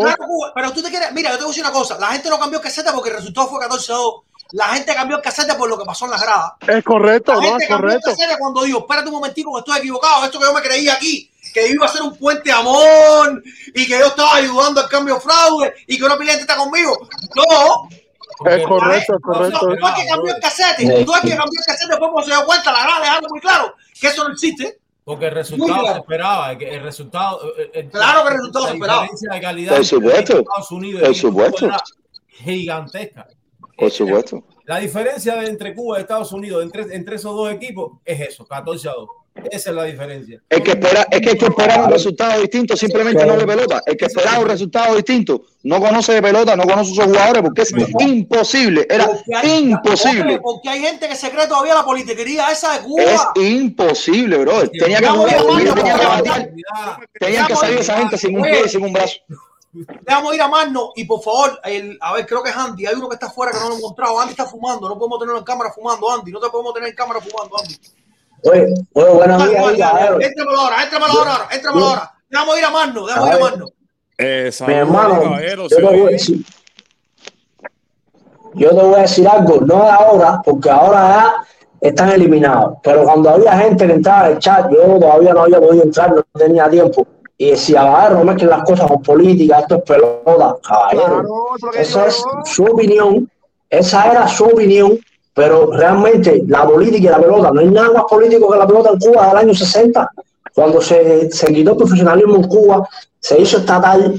Claro que hubo- pero tú te quieres, mira, yo te voy a decir una cosa, la gente no cambió el casete porque el resultado fue 14 a 2. La gente cambió el casete por lo que pasó en las gradas. Es correcto, La no, gente es cambió el correcto. casete cuando dijo, espérate un momentico que estoy equivocado, esto que yo me creía aquí, que iba a ser un puente de amor y que yo estaba ayudando al cambio fraude y que una pila está conmigo. No, Es correcto, es no, correcto. no, no es que cambió el casete, no es que cambió el casete después cuando se dio cuenta, la grada dejando muy claro que eso no existe. Porque el resultado claro. se esperaba. el- El resultado. eh, eh, Claro que el resultado la se esperaba. diferencia de calidad Por supuesto, Estados Unidos por Cuba supuesto. era gigantesca. Por supuesto. La diferencia entre Cuba y Estados Unidos entre, entre esos dos equipos es eso, 14 a 2. Esa es la diferencia. El que espera, es que el que esperaba un resultado distinto simplemente no ve pelota. El que esperaba un resultado distinto no conoce de pelota, no conoce a sus jugadores porque es imposible. Era Porque hay- imposible. Porque hay gente que se cree todavía la politiquería esa de Cuba. Es imposible, bro. Tenía que Vamos, jugar, vamos, tenía vamos, que vamos. batear, tenían que salir esa gente sin un pie y sin un brazo. Déjame ir a Magno y por favor, el, a ver, creo que es Andy. Hay uno que está afuera que no lo he encontrado. Andy está fumando. No podemos tenerlo en cámara fumando, Andy. No te podemos tener en cámara fumando, Andy. Oye, oye, buenos días. Éntramelo ahora, éntramelo ahora, éntramelo ahora. Déjame ir a Magno, déjame ir a Magno. Eh, Mi hermano, yo ¿se te, voy a decir, yo te voy a decir algo, no de ahora, porque ahora ya están eliminados. Pero cuando había gente que entraba al chat, yo todavía no había podido entrar, no tenía tiempo. Y decía, caballero, no mezclen las cosas con política, esto es pelota, caballero. Claro, Esa es su opinión, esa era su opinión, pero realmente la política y la pelota, no hay nada más político que la pelota en Cuba del año 60, cuando se, se quitó el profesionalismo en Cuba, se hizo estatal,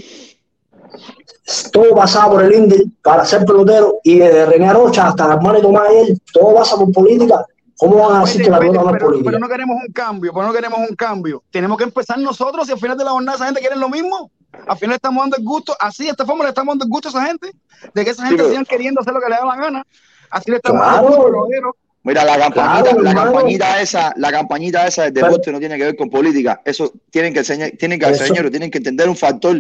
todo pasaba por el Indy para ser pelotero, y desde René Arocha hasta Armani Tomás ayer, todo pasa por política. ¿Cómo van a decir que la pelota no es pero, política? pero no queremos un cambio, pero no queremos un cambio. Tenemos que empezar nosotros y al final de la jornada esa gente quiere lo mismo. Al final estamos dando el gusto, así de esta forma le estamos dando el gusto a esa gente, de que esa Sí, gente pero- sigan queriendo hacer lo que le da la gana. Así le estamos dando Claro. pelotero. Mira, la campañita, Claro, la hermano. campañita esa, la campañita esa del deporte no tiene que ver con política. Eso tienen que enseñar, tienen que, señores, tienen que entender un factor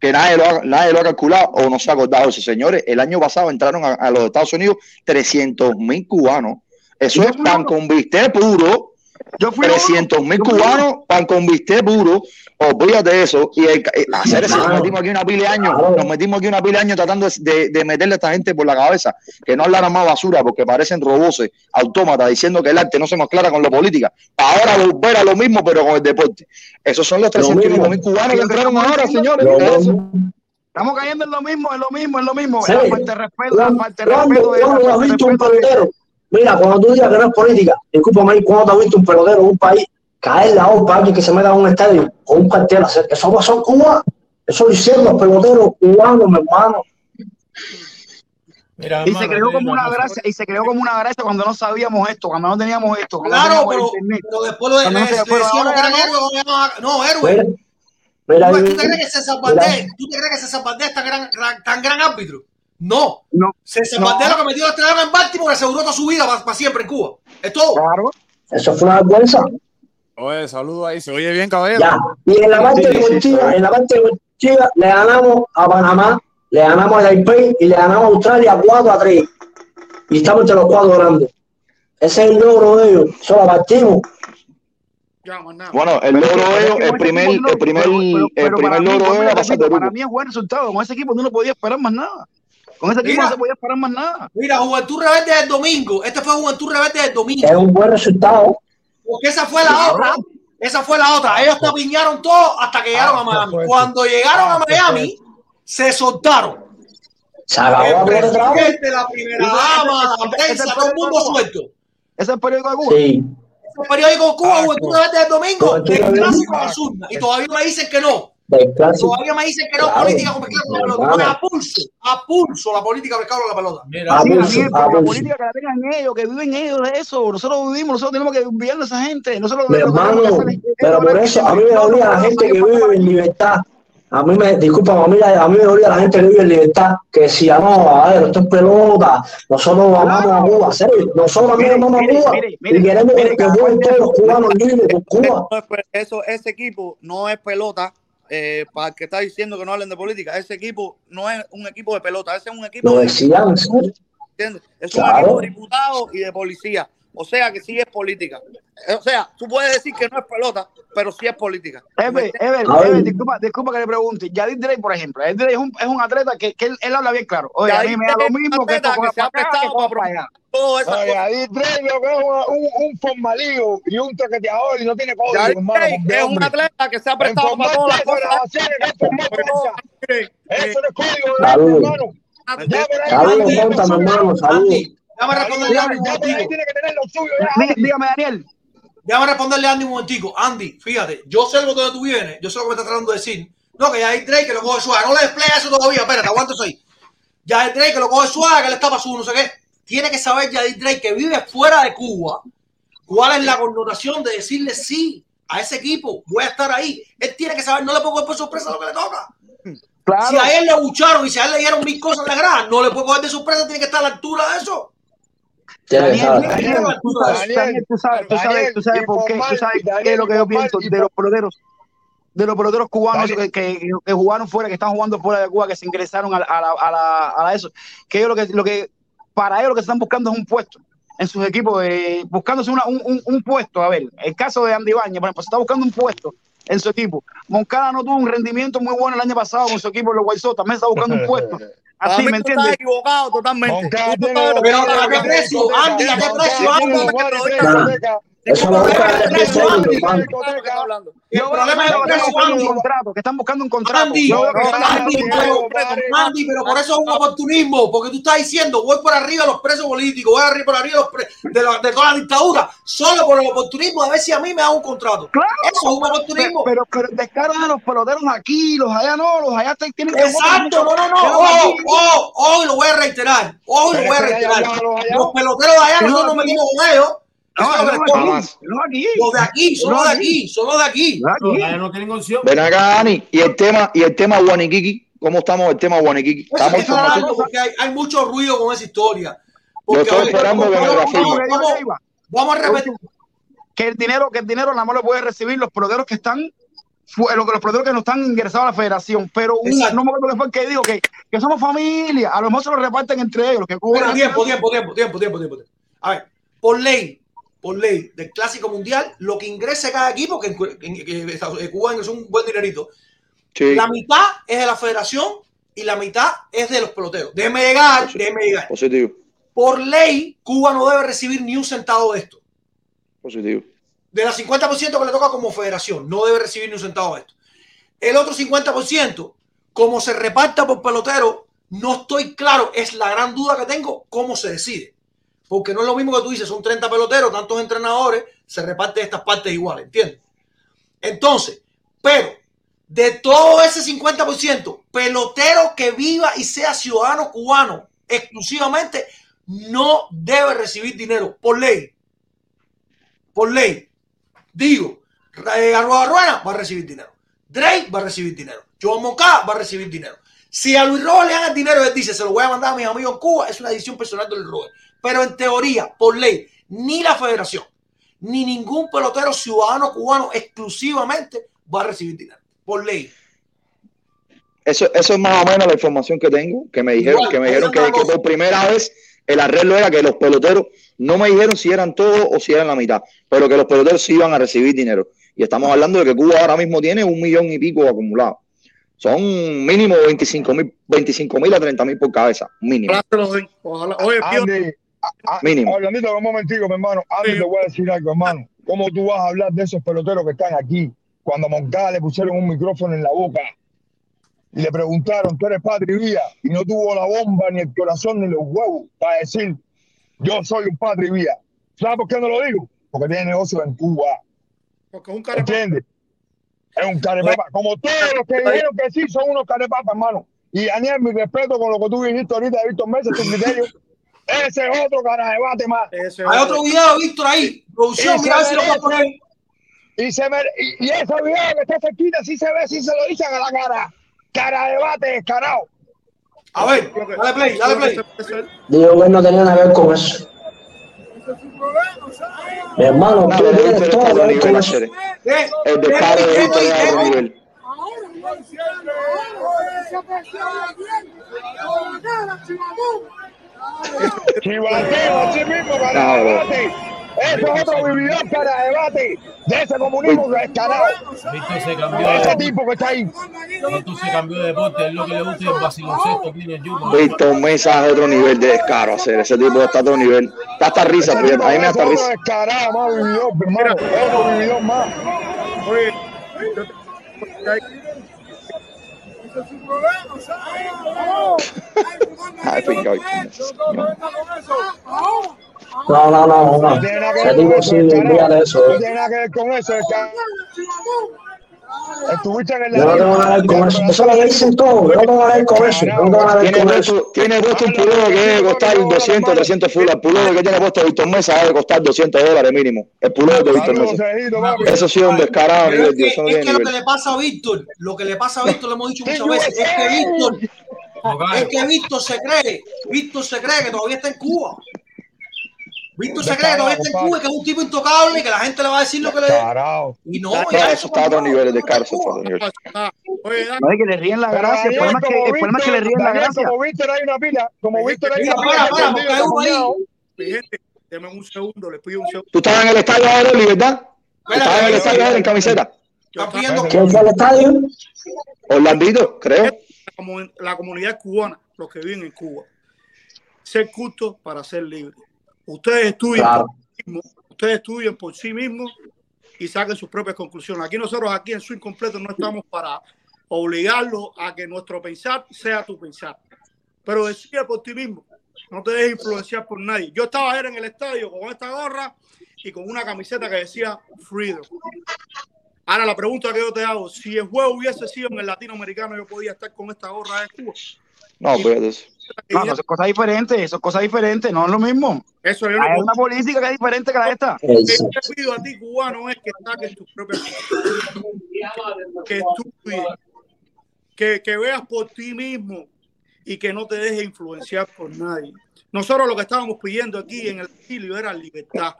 que nadie lo, ha, nadie lo ha calculado o no se ha acordado. Señores, el año pasado entraron a, a los Estados Unidos 300 mil cubanos. Eso es pan con bistec puro. 300 mil cubanos, pan con bistec puro. Olvídate de eso. Y el, eh, hacer eso, nos metimos aquí una pila de años, nos metimos aquí una pila de años tratando de, de- meterle a esta gente por la cabeza, que no hablaran más basura porque parecen roboces, autómatas, diciendo que el arte no se mezclara con la política. Ahora volver a lo mismo, pero con el deporte. Esos son los 300 mil cubanos que entraron ahora, señores. Estamos cayendo en lo mismo, en lo mismo, en lo mismo. Sí. La falta de respeto, la falta de ¿Cuándo, respeto. De- de de-? Mira, cuando tú digas que no es política, discúlpame ¿cuándo has visto un pelotero en un país caer la OPA alguien que se meta a un estadio con un cartel? a hacer- Eso pasó en Cuba. Eso lo hicieron los peloteros cubanos, mi hermano. Mira, Y hermano, se creó como una gracia, y se creó como una gracia cuando no sabíamos esto, cuando no teníamos esto, cuando Claro, no teníamos pero, pero después lo de, no se- pero ahora no. mira, ¿Tú, te crees que César mira. Valdés, tú te crees que César Valdés es tan gran, gran- tan gran árbitro? No. No. César No. Lo que metió la estrella en Baltimore aseguró toda su vida para, siempre en Cuba. Es todo. Claro. Eso fue una vergüenza. Oye, saludo ahí. ¿Se oye bien, caballero? Ya. Y en la parte Sí, deportiva, sí. en la parte deportiva, le ganamos a Panamá, le ganamos a Taipei y le ganamos a Australia 4 a 3. Y estamos entre los cuatro grandes. Ese es el logro de ellos. Eso lo partimos. Bueno, el logro de ellos, el primer, el primer, el primer logro de ellos Para mí es buen resultado. Con ese equipo no podías esperar más nada. Con ese equipo Mira. no se podía esperar más nada. Mira, Juventud Rebelde del domingo. Este fue Juventud Rebelde del domingo. Es un buen resultado. Porque esa fue la otra. Esa fue la otra. Ellos tapiñaron todo hasta que llegaron a Miami. Cuando llegaron a Miami, se soltaron. Se acabó El presidente, la primera dama, la prensa, todo el mundo suelto. ¿Ese es el periódico de Cuba? Sí. El periódico de Cuba, Juventud Rebelde del domingo, Rebelde. clásico a. Y todavía me dicen que no. Del clásico. Todavía me dicen que no, Claro. política claro, la pelota. A pulso, a pulso la política mercado de la pelota. Sí, A pulso, a la pulso. política que la tengan ellos, que viven ellos eso. Nosotros vivimos, nosotros tenemos que enviarle a esa gente. Nosotros Mi hermano, hacer pero por eso a mí me dolía la gente que vive en libertad. A mí me, disculpa, a mí, a mí me dolía la gente que vive en libertad, que decía, no, a ver, esto es pelota, nosotros amamos a Cuba, serio, nosotros también Mire, amamos a mire, Cuba mire, mire, y queremos mire, que jueguen todos los cubanos libres por Cuba. Eso, ese equipo no es pelota. Eh, para el que está diciendo que no hablen de política, ese equipo no es un equipo de pelota, ese es un equipo Lo de decían. ¿entiendes? Es un equipo de diputados y de policía. O sea que sí es política. O sea, tú puedes decir que no es pelota, pero sí es política. Ever, Ever. Ever, disculpa, disculpa que le pregunte. Yadir Drake, por ejemplo, Yadir Drake es un, es un atleta que, que él, él habla bien claro. Oye, a mí Yadir me da lo mismo que esto que se ha prestado para para allá. Oye, lo que es un, un formalío y un toqueteador y no tiene código, Yadir hermano. Es un atleta que se ha prestado para todas las cosas. Eso no es código hermano. Saludos, Andy, Conta, mi hermano, saludos. Andy. Dígame, Daniel. Déjame responderle a Andy un momentico. Andy, fíjate, yo sé lo que tú vienes, yo sé lo que me estás tratando de decir. No, que ya hay Drake que lo coge suave. No le despliegue eso todavía, espérate, aguanta eso ahí. Ya hay Drake que lo coge suave, que le está su no sé qué. Tiene que saber Yadir Drake que vive fuera de Cuba. ¿Cuál es la connotación de decirle sí a ese equipo? Voy a estar ahí. Él tiene que saber, no le puedo coger por sorpresa lo que le toca. Claro. Si a él le bucharon y si a él le dieron mil cosas de grada, no le puedo coger de sorpresa, tiene que estar a la altura de eso. Daniel, tú sabes, Daniel, tú sabes, tú sabes, tú sabes por qué, tú sabes qué es lo que yo pienso de los peloteros, de los peloteros cubanos que, que, que jugaron fuera, que están jugando fuera de Cuba, que se ingresaron a, la- a, la, a, la, a la eso, que ellos lo que, lo que, para ellos lo que están buscando es un puesto en sus equipos, eh, buscándose una- un, un, un puesto, a ver, el caso de Andy Baña, por ejemplo, se está buscando un puesto en su equipo. Moncada no tuvo un rendimiento muy bueno el año pasado con su equipo, los White Sox, también está buscando un puesto. Así, ¿me entiendes? equivocado totalmente. Moncada Pero ¿a qué precio, Andy? ¿A qué precio, eso problema es que el que están buscando un contrato. Andy, Yo veo que no, están Andy, buscando un pero, contrato. Andy, pero por eso es un oportunismo, porque tú estás diciendo, voy por arriba de los presos políticos, voy arriba por arriba de, de, la- de toda la dictadura, solo por el oportunismo de ver si a mí me dan un contrato. Claro. Eso es un oportunismo. Pero, pero descaro de los peloteros aquí, los allá no, los allá te- tienen que Exacto, no, no, no. Hoy lo voy a reiterar. Hoy lo voy a reiterar. no, los peloteros de allá nosotros no, metimos con ellos. Es toca. Jamás. No aquí. Los de aquí, son los de aquí, son los de aquí. No tienen opción. Ven acá, Dani. Y el tema, y el tema Guaniquiqui. ¿Cómo estamos el tema Guaniquiqui? Estamos información. porque hay, hay mucho ruido con esa historia. Yo Porque, estoy oye, esperando que me vamos- a repetir. que el dinero, que el dinero nada más lo puede recibir los peloteros que están fu- lo que los peloteros que no están ingresados a la federación, pero un, Exacto. no me acuerdo qué fue el que dijo que, que somos familia, a lo mejor se lo reparten entre ellos, los que tiempo, tiempo, tiempo, tiempo, tiempo. tiempo. A ver, por ley, por ley del Clásico Mundial, lo que ingrese cada equipo, que, en- Cuba es un buen dinerito, Sí, la mitad es de la federación y la mitad es de los peloteros. Déjeme llegar, déjeme llegar. positivo, Por ley, Cuba no debe recibir ni un centavo de esto. positivo. De la 50% que le toca como federación, no debe recibir ni un centavo de esto. El otro 50%, como se reparta por pelotero, no estoy claro, es la gran duda que tengo, cómo se decide. Porque no es lo mismo que tú dices, son 30 peloteros, tantos entrenadores, se reparte estas partes iguales, ¿entiendes? Entonces, pero de todo ese 50%, pelotero que viva y sea ciudadano cubano exclusivamente, no debe recibir dinero por ley. Por ley. Digo, eh, Arroba Ruena va a recibir dinero. Drake va a recibir dinero. Joan Moncada va a recibir dinero. Si a Luis Rojas le dan el dinero él dice, se lo voy a mandar a mis amigos en Cuba, es una decisión personal de Luis Rojas. Pero en teoría, por ley, ni la federación, ni ningún pelotero ciudadano cubano exclusivamente va a recibir dinero. Por ley. Eso, eso es más o menos la información que tengo, que me dijeron, Igual, que me dijeron que, por primera vez el arreglo era que los peloteros no me dijeron si eran todos o si eran la mitad, pero que los peloteros sí iban a recibir dinero. Y estamos hablando de que Cuba ahora mismo tiene un millón y pico acumulado. Son mínimo 25 mil 25 mil a 30 mil por cabeza, mínimo. Ojalá. Oye, Pío, Andy, a- a- Mínimo. Orlandito, un momentico, mi hermano. Andy, te voy a decir algo, hermano. ¿Cómo tú vas a hablar de esos peloteros que están aquí? Cuando a Moncada le pusieron un micrófono en la boca y le preguntaron, ¿tú eres Patri Villa? Y no tuvo la bomba, ni el corazón, ni los huevos para decir, yo soy un Patri Villa. ¿Sabes por qué no lo digo? Porque tiene negocio en Cuba. porque es un cara ¿Entiendes? Es un carepapa. Como todos los que dijeron que sí son unos carepapas, hermano. Y Daniel, mi respeto con lo que tú dijiste ahorita de Víctor Mesa, tu criterio. Ese es otro cara de bate más. Hay otro video, Víctor, ahí. Producción, Y mira si lo puedo poner. Y, se mere- y, y ese video que está cerquita, sí se ve, sí se lo dicen a la cara. Cara de bate, descarado. A ver, dale play, dale play. Digo que no tenía nada que ver con eso. Mi hermano, tú tienes Víctor todo que ver con eso. ¿Qué? El descaro de Víctor otro nivel. Chivateo, así mismo, cara No, de bro. bate. Eso es otro vividor, cara de bate. De ese comunismo descarado. Víctor se cambió de Ese tipo que está ahí. Víctor se cambió de deporte. Es lo que le gusta el vaciloncesto. Tiene. Víctor Mesa es otro nivel de descaro hacer. Ese tipo está a otro nivel. Da hasta risa, tipo A mí me da hasta risa. descarado, más vividor, hermano. Otro vividor más. Oye, Ay, pinga, ay, señor. No, no, no, no. Ver con tipo eso. No eh. tiene nada que ver con eso. Estuviste en el Yo no tengo nada que ver con eso. Eso es lo dicen todos. Yo no tengo nada que ver con eso. Yo no con eso. puesto, tiene puesto un pullover que debe costar 200, 300 full. El pullover que tiene puesto Víctor Mesa debe costar 200 dólares mínimo. El pullover de Víctor Mesa. Eso sí es un descarado es que, es lo que le pasa a Víctor, lo que le pasa a Víctor, lo hemos dicho muchas veces, es que. Víctor, es que Víctor se cree, Víctor se cree que todavía está en Cuba. Víctor se cree que todavía está en Cuba que es un tipo intocable y que la gente le va a decir lo que le. Y no, ya eso está a otro nivel, el descaro eso está a otro nivel. Ah, Oye, No es que le ríen la gracia. El problema es que, como el problema es que le Víctor- ríen la gracia. Como Víctor hay una pila, como Víctor hay una para, pila. para, porque entendido, hay gente, denme un segundo, les pido un segundo. Tú estabas en el estadio ahora, Oli, ¿verdad? Tú estabas en el estadio ahora en camiseta. ¿Quién fue al estadio? Orlandito, creo. La comu- La comunidad cubana, los que viven en Cuba, ser cultos para ser libres. Ustedes estudian Claro. por sí mismos, ustedes estudian por sí mismos y saquen sus propias conclusiones. Aquí nosotros, aquí en su incompleto, no estamos para obligarlos a que nuestro pensar sea tu pensar. Pero decide por ti mismo. No te dejes influenciar por nadie. Yo estaba ayer en el estadio con esta gorra y con una camiseta que decía Freedom. Ahora la pregunta que yo te hago, si el juego hubiese sido en el latinoamericano, yo podía estar con esta gorra de Cuba. No, fíjate eso. No, no, son cosas diferentes, son cosas diferentes, no es lo mismo. Eso no Hay una política que es diferente que la de esta. Lo que yo te pido a ti, cubano, es que saques tus propias que estudies, que, que veas por ti mismo y que no te dejes influenciar por nadie. Nosotros lo que estábamos pidiendo aquí en el exilio era libertad.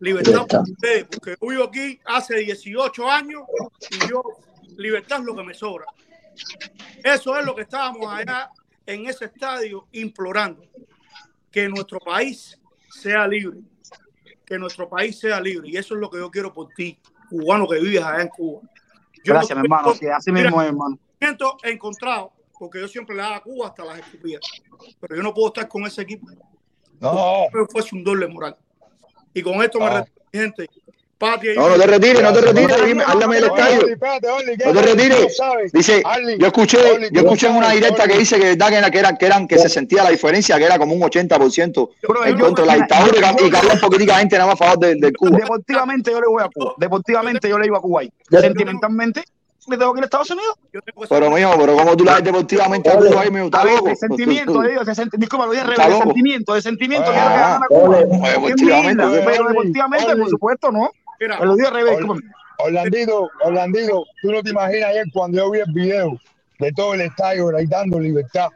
Libertad Libertad. para ustedes, porque yo vivo aquí hace 18 años y yo, libertad es lo que me sobra. Eso es lo que estábamos allá en ese estadio implorando, que nuestro país sea libre, que nuestro país sea libre. Y eso es lo que yo quiero por ti, cubano que vives allá en Cuba. Yo Gracias, mi hermano. Sí, así Mira, mismo es, hermano. sentimiento encontrado, porque yo siempre le daba a Cuba hasta las escupidas, pero yo no puedo estar con ese equipo. No. Fuese un doble moral. Y con esto me No. gente. No, no te retires, no te retires, háblame del estadio. No te retires. Dice, yo escuché, yo escuché en una directa que dice que verdad que, era, que, eran, que eran que se sentía la diferencia, que era como un 80% en contra de la dictadura y que- había gente nada más a favor del, del Cuba. Deportivamente yo le voy a Cuba. Deportivamente yo le iba a Cuba. Sentimentalmente le tengo que ir a Estados Unidos. Pero mío, pero como tú la ves deportivamente a Cuba ahí, mío, está A loco. de sentimiento, de sent- disculpa, lo dije al Está revés, de sentimiento, de sentimiento, Ah, quiero que la ole, Cuba. deportivamente, ole. Pero deportivamente, por supuesto, no. Lo al revés, discúlpame. Orlandito, Orlandito, tú no te imaginas ayer cuando yo vi el video de todo el estadio gritando libertad,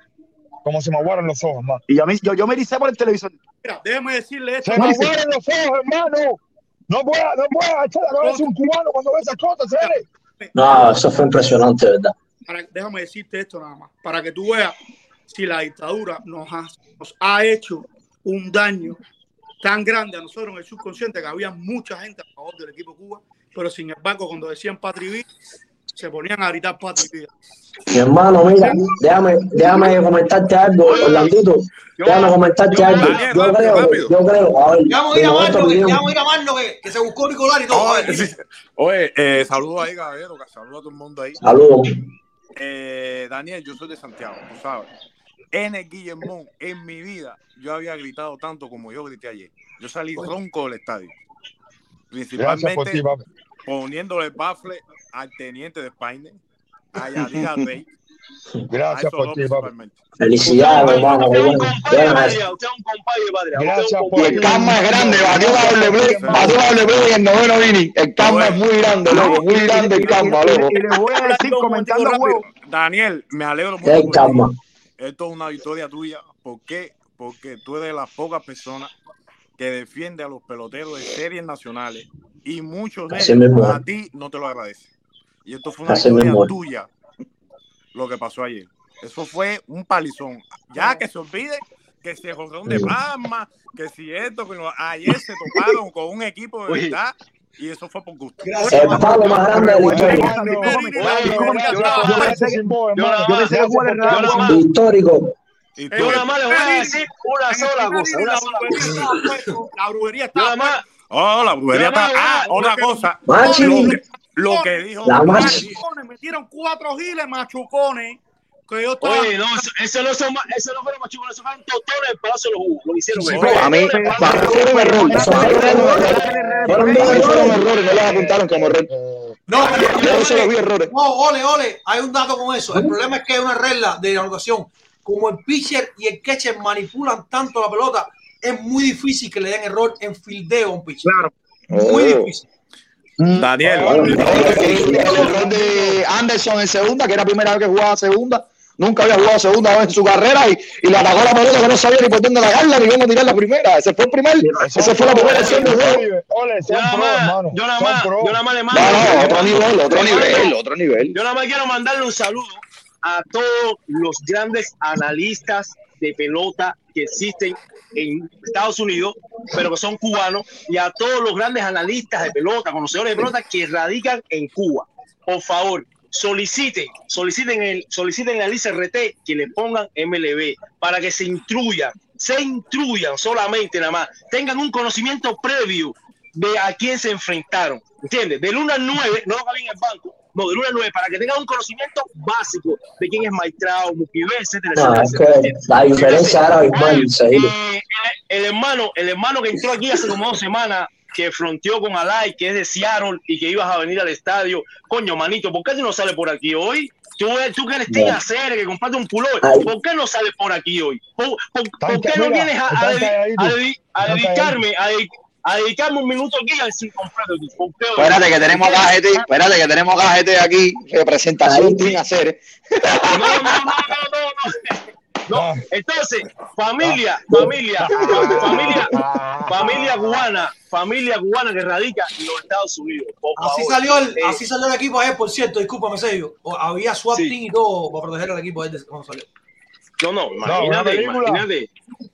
como se me aguaron los ojos, hermano. Y a mí, yo, yo me ericé por el televisor. Mira, déjeme decirle esto. Se me aguaron los ojos, hermano. No puedo, no puedo echar la cabeza a un cubano cuando ve esas cosas, ¿sabes? No, eso fue impresionante, ¿verdad? Para- déjame decirte esto nada más, para que tú veas si la dictadura nos ha, nos ha hecho un daño tan grande a nosotros en el subconsciente que había mucha gente a favor del equipo Cuba, pero sin embargo cuando decían vida, se ponían a gritar vida. Mi hermano, mira, déjame, déjame comentarte algo, Orlandito. Déjame comentarte algo. Yo creo, yo creo, a ver, Llamo a ir a Marlo, que, vinieron- llamo a ir a Marlo, que, que se buscó Nicolás y todo. Dime. Oye, eh, saludos ahí, caballero, que saludos a todo el mundo ahí. Saludos. Eh, Daniel, yo soy de Santiago, tú sabes. En el Guillermón, en mi vida, yo había gritado tanto como yo grité ayer. Yo salí ronco del estadio. Por ti, Principalmente papi. poniéndole bafle al teniente de España, a Yadira Rey. Gracias por ti, principalmente. Felicidades, hermano. qué bueno. Déjame eso. Gracias Y el Casma es grande, batió la doble play, batió la doble play en el noveno inning. El Casma es muy grande, loco, muy grande el Casma, loco. Y les voy a decir, comentando. Daniel, me alegro mucho. por ti. Esto es una victoria tuya. ¿Por qué? Porque tú eres de las pocas personas que defiende a los peloteros de series nacionales y muchos de ellos a ti no te lo agradecen. Y esto fue una Así victoria tuya lo que pasó ayer. Eso fue un palizón. Ya que se olvide que si el de. Palma, que si esto, que no- ayer se toparon con un equipo de Uy. Y eso fue por gusto. El palo más grande de la historia. Yo pensé que fuera el. Histórico. Yo nada más les voy a decir una sola cosa, una sola cosa. La brujería más, Oh, la brujería está. Ah, otra cosa. Machi. Lo que, dijo. La machi. Machucones, metieron cuatro giles machucones Oye, no, eso, eso no son, eso no fueron machucones, eso fueron totones del Palacio de los Jugos. Lo hicieron. Sí, a mí, para mí fue un error. Mí fueron errores. No los apuntaron como error. No, pero Yo vi errores. No, ole, ole, hay un dato con eso. El problema es que hay una regla de anotación. Como el pitcher y el catcher manipulan tanto la pelota, es muy difícil que le den error en fildeo a un pitcher. Claro. Muy Oh. difícil. Daniel. El error de Anderson en segunda, que era la primera vez que jugaba segunda. Nunca había jugado segunda vez en su carrera y, y le atacó la pelota que no sabía ni por dónde la ni cómo tirar la primera. Ese fue el primer, ese fue la primera acción del juego. Yo nada más, yo nada más, yo nada más le mando. No, no, otro nivel, otro nivel, otro nivel. Yo nada más quiero mandarle un saludo a todos los grandes analistas de pelota que existen en Estados Unidos, pero que son cubanos, y a todos los grandes analistas de pelota, conocedores de pelota que radican en Cuba. Por favor, soliciten, soliciten el, soliciten al ICRT que le pongan MLB para que se instruyan, se instruyan solamente nada más, tengan un conocimiento previo de a quién se enfrentaron, ¿entiendes? Del 1 al 9, no lo el banco, no, del 1 al 9, para que tengan un conocimiento básico de quién es Maitrao, Mukibé, etcétera, No, etcétera, es etcétera, la diferencia era eh, el, el hermano, el hermano que entró aquí hace como dos semanas, que fronteó con Alay, que es de Seattle y que ibas a venir al estadio, coño, manito, ¿por qué tú no sales por aquí hoy? Tú, tú que eres hacer, que compraste un pullover. ¿por qué no sales por aquí hoy? ¿Por, por- por Están qué no mira, vienes a, dedicarme, a, dedi- a dedicarme un minuto aquí al sin hoy? Espérate que tenemos gente, espérate que tenemos gente aquí, representación Team hacer. No, no, no, no, no, no. No, entonces, familia, familia, fa- familia, familia cubana, familia cubana que radica en los Estados Unidos. Así salió, el, Eh, así salió el equipo ayer, por cierto, discúlpame, Sergio. O- Había SWAT Sí. team y todo para proteger al equipo ayer de- cuando salió. No, no, imagínate, película. imagínate,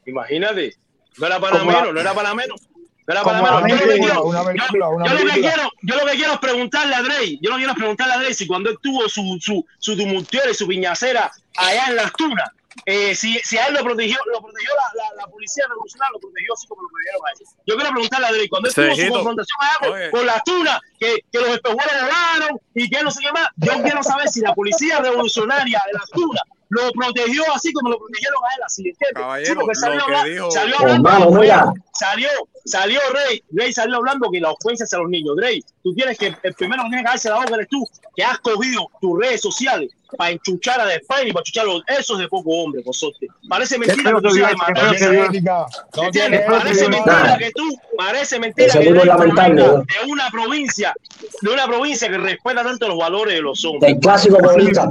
imagínate. No era para menos, no era para menos. No. Yo lo que quiero, yo lo que película. quiero, yo lo que quiero es preguntarle a Drey, yo lo que quiero es preguntarle a Drey si cuando él tuvo su, su, su tumultuera y su piñacera allá en las tunas, eh, si, si a él lo protegió, lo protegió la, la, la policía revolucionaria, lo protegió así como lo protegieron a él. Yo quiero preguntarle a Drey, cuando él tuvo su confrontación allá con, las tunas, que, que los espejuelos volaron y que no sé qué más, yo quiero saber si la policía revolucionaria de las tunas lo protegió así como lo protegieron a él, así, ¿entiendes? Sí, porque salió, lo que habla- dijo- salió hablando, Hermano, Rey, mira. salió, salió Rey, Rey salió hablando que la ofensa hacia los niños. Rey, tú tienes que, el primero que tienes que darse la boca eres tú, que has cogido tus redes sociales para enchuchar a Spine y para enchuchar a los, esos de poco hombre, vosotros. Parece mentira que tú ¿Entiendes? tiene Parece mentira que tú, parece mentira que es ¿no? de una provincia, de una provincia que respeta tanto los valores de los hombres. El clásico periodista.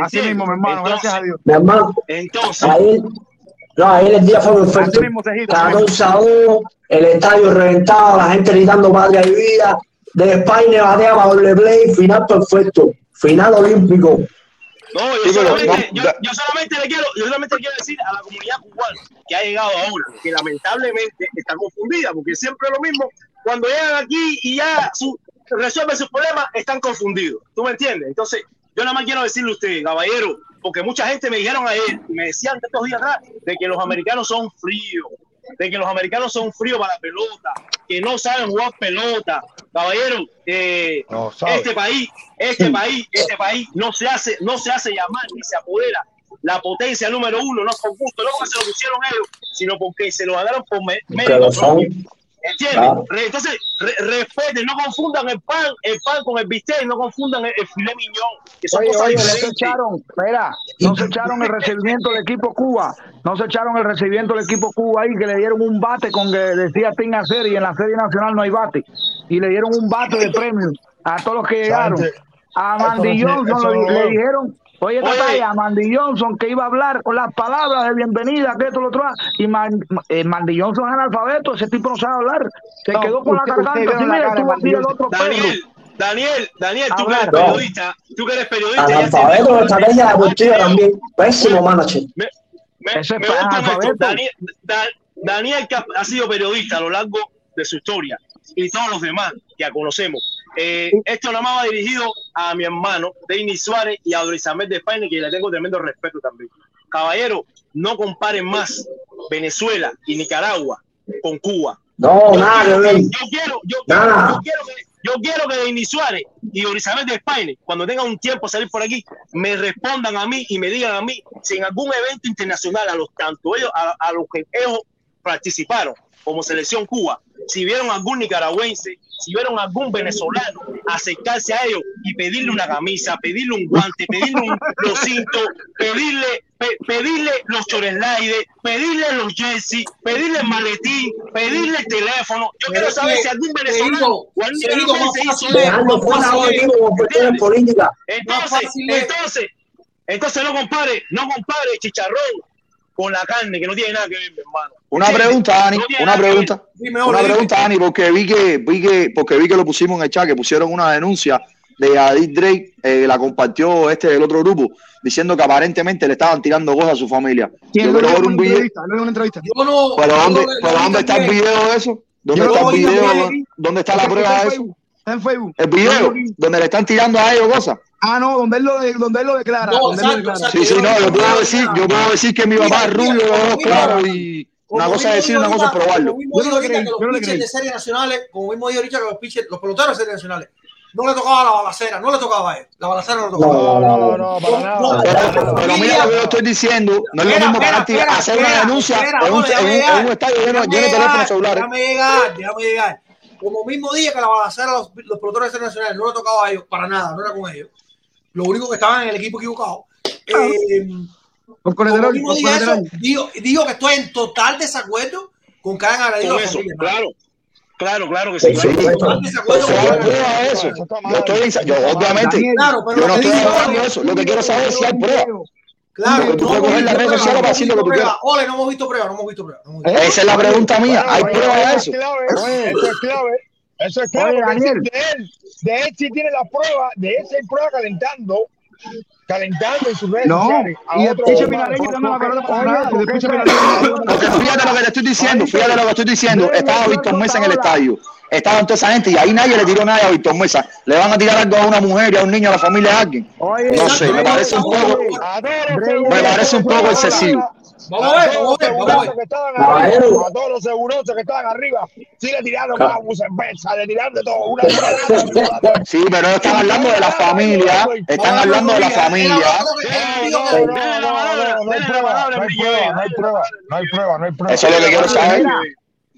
Así mismo, mi hermano, gracias a Dios. Mi hermano, Entonces, ayer, no, ayer el día fue perfecto. Mismo, Cejito, así 14 a 1, el estadio reventado, la gente gritando patria y vida. De España batea para doble play, final perfecto. Final olímpico. No, yo, solamente, no, yo, solamente le quiero, yo solamente quiero decir a la comunidad cubana que ha llegado ahora, que lamentablemente está confundida, porque siempre es lo mismo, cuando llegan aquí y ya su, resuelven sus problemas, están confundidos. ¿Tú me entiendes? Entonces, yo nada más quiero decirle a usted, caballero, porque mucha gente me dijeron ayer, y me decían estos días atrás, de que los americanos son fríos, de que los americanos son fríos para la pelota, que no saben jugar pelota. Caballero, eh, No este país, este país, este país no se hace, no se hace llamar ni se apodera la potencia número uno, no por gusto, no porque se lo pusieron ellos, sino porque se lo ganaron por mérito. ¿Entiendes? Claro. Re- entonces, re- respeten, no confundan el pan, el pan con el bistec, no confundan el, el filet miñón, que son Oye, cosas oye, no se echaron, espera, no se echaron el recibimiento del equipo Cuba, no se echaron el recibimiento del equipo Cuba ahí, que le dieron un bate con que decía Team Hacer y en la serie nacional no hay bate, y le dieron un bate de premio a todos los que llegaron. A le, no- le dijeron, oye, Oye. Tataya, a Mandy Johnson que iba a hablar con las palabras de bienvenida, que esto, lo otro, y Man- eh, Mandy Johnson es analfabeto, ese tipo no sabe hablar, se No, quedó con usted- la garganta, mira, cara el perro. Daniel, Daniel, Daniel, tú que eres periodista, tú que eres periodista, Analfabeto de estrategia deportiva también. Pésimo manager. Me, Ese. Daniel, Da- Daniel que ha- ha sido periodista a lo largo de su historia y todos los demás que ya conocemos. Eh, esto nada más va dirigido a mi hermano, Denis Suárez y a Dorisabel de España, que le tengo tremendo respeto también. Caballero, no comparen más Venezuela y Nicaragua con Cuba. No, Yo nada quiero que- Yo quiero, yo quiero, Nada. yo quiero que, yo quiero que Denis Suárez y Dorisabel de España, cuando tengan un tiempo a salir por aquí, me respondan a mí y me digan a mí si en algún evento internacional, a los tanto ellos, a, a los que ellos participaron, como Selección Cuba, si vieron algún nicaragüense, si vieron algún venezolano acercarse a ellos y pedirle una camisa, pedirle un guante, pedirle un los cintos, pedirle, pe- pedirle los choreslaides, pedirle los jerseys, pedirle el maletín, pedirle el teléfono. Yo quiero saber si algún venezolano o algún nicaragüense hizo eso. Entonces, entonces, entonces no compare, no compare chicharrón con la carne, que no tiene nada que ver, mi hermano. Una pregunta, tiene una pregunta. Una pregunta, Dani, porque vi que, vi que, porque vi que lo pusimos en el chat, que pusieron una denuncia de Adit Drake, eh, la compartió este del otro grupo, diciendo que aparentemente le estaban tirando cosas a su familia. ¿Quién Yo lo quiero ver un video. una entrevista. Yo no. ¿Pero dónde, no pero dónde está el video de eso? ¿Dónde está lo el vi video? ¿Dónde está la prueba de en eso? Facebook. Está en Facebook. El video, donde le están tirando a ellos cosas. Ah, no, donde él lo, donde él lo declara. No, donde él lo declara. Sí, sí, no, yo puedo decir, yo puedo decir que mi papá es rubio, los ojos claros y una cosa es mismo decir, una cosa es probarlo. Yo no le ahorita creí, que los yo no le pitchers creí. de series nacionales, como mismo ahorita que los pitchers, los peloteros de series nacionales, no le tocaba la balacera, no le tocaba a él. La balacera no le tocaba. No, No, no, no, para nada. No, Pero, mira lo que yo estoy diciendo, no es lo mismo para ti hacer una denuncia en un, déjame llegar, estadio lleno, déjame de llegar, teléfonos celulares. Déjame llegar, déjame llegar. Como mismo día que la balacera a los, los peloteros de series nacionales no le tocaba a ellos, para nada, no era con ellos. Lo único que estaban en el equipo equivocado. Eh, Por por eso, digo, digo que estoy en total desacuerdo con que hayan agredido Con a la eso, familia. claro. Claro, claro que sí. Claro. eso. Yo estoy, en- yo obviamente, Claro, pero yo no lo que estoy digo- hablando de eso. Lo que quiero saber es si hay prueba. Claro, tú puedes hemos coger visto las redes pruebas, sociales no para hemos decir lo visto que tú pruebas. quieras. Ole, no hemos visto pruebas, no hemos visto pruebas. no hemos visto Esa es la pregunta mía. ¿Hay Oye, prueba de eso eso? es clave, eso es clave. Eso es clave. Oye, porque Daniel. De él, de él sí tiene la prueba, de él sí hay prueba calentando, calentando en sus redes No, sociales. a y otro porque fíjate lo que te estoy diciendo, fíjate lo que estoy diciendo. Estaba Víctor Mesa en el estadio. Estaban toda esa gente y ahí nadie le tiró nada a Víctor Mesa. Le van a tirar algo a una mujer y a un niño, a la familia de alguien. No sé, me parece un poco, me parece un poco excesivo. Vamos a ver, vamos a ver, vamos a ver. que estaban Caballero. arriba, a todos los seguros que estaban arriba, sí le tiraron Ca- una cerveza, le tiraron de todo, una Sí, pero no están hablando de la familia, están hablando de la familia. no, hay prueba, no hay prueba, no hay prueba, no hay prueba, no hay prueba. Eso es lo que quiero saber. Mira,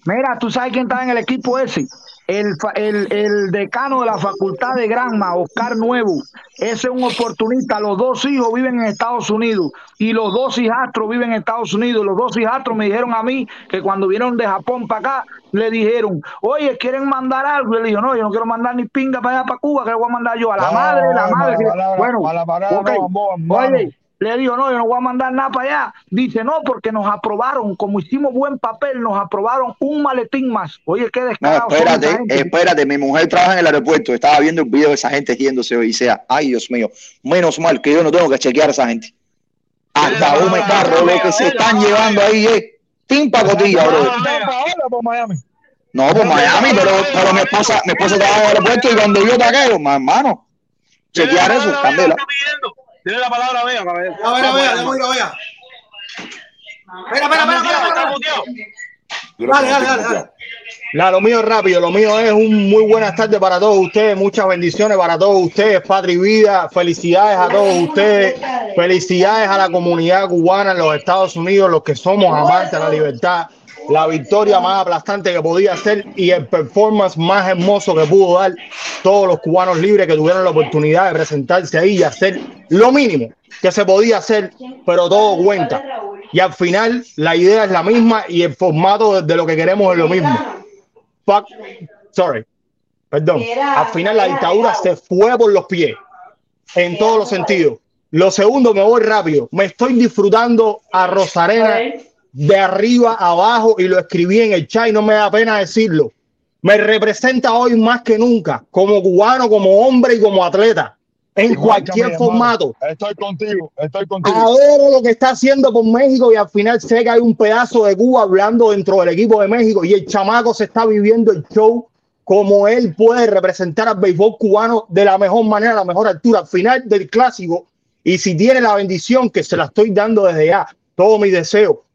mira, tú sabes quién estaba en el equipo ese. El, el, el decano de la facultad de Granma, Oscar Nuevo. Ese es un oportunista. Los dos hijos viven en Estados Unidos y los dos hijastros viven en Estados Unidos. Los dos hijastros me dijeron a mí que cuando vinieron de Japón para acá, le dijeron, oye, ¿quieren mandar algo? Y él dijo, no, yo no quiero mandar ni pinga para allá, para Cuba, que le voy a mandar yo a la No, madre, la mala madre. que- palabra, bueno, mala palabra, ok. no, hermano. Oye, le digo, no, yo no voy a mandar nada para allá. Dice, no, porque nos aprobaron, como hicimos buen papel, nos aprobaron un maletín más. Oye, qué No, descarado. son espérate, espérate. Mi mujer trabaja en el aeropuerto. Estaba viendo el video de esa gente yéndose hoy. Y sea, ay, Dios mío, menos mal que yo no tengo que chequear a esa gente. Hasta un carro, lo que se están llevando ahí es tin pacotilla, bro. Por Miami. No, por Miami, pero, pero mi esposa, mi esposa trabaja en el aeropuerto y cuando yo taqueo, más hermano, chequear eso, candela. Tiene la palabra, vea, caballero. A ver, a ver, déjame ir a ver. Espera, espera, espera, espera, espera. Dale, dale, dale, dale. Nada, lo mío es rápido, lo mío es un muy buenas tardes para todos ustedes, muchas bendiciones para todos ustedes, Patria y Vida, felicidades a todos ustedes, felicidades a la comunidad cubana en los Estados Unidos, los que somos amantes de la libertad, la victoria más aplastante que podía ser y el performance más hermoso que pudo dar todos los cubanos libres que tuvieron la oportunidad de presentarse ahí y hacer lo mínimo que se podía hacer, pero todo cuenta. Y al final la idea es la misma y el formato de lo que queremos es lo mismo. Sorry, perdón. Al final la dictadura se fue por los pies en todos los sentidos. Lo segundo, me voy rápido. Me estoy disfrutando a Rosarena de arriba a abajo y lo escribí en el chat y no me da pena decirlo. Me representa hoy más que nunca como cubano, como hombre y como atleta en Igual cualquier formato. Estoy contigo, estoy contigo. Adoro lo que está haciendo por México y al final sé que hay un pedazo de Cuba hablando dentro del equipo de México y el chamaco se está viviendo el show como él puede representar al béisbol cubano de la mejor manera, a la mejor altura, al final del clásico. Y si tiene la bendición que se la estoy dando desde ya, todo mi deseo,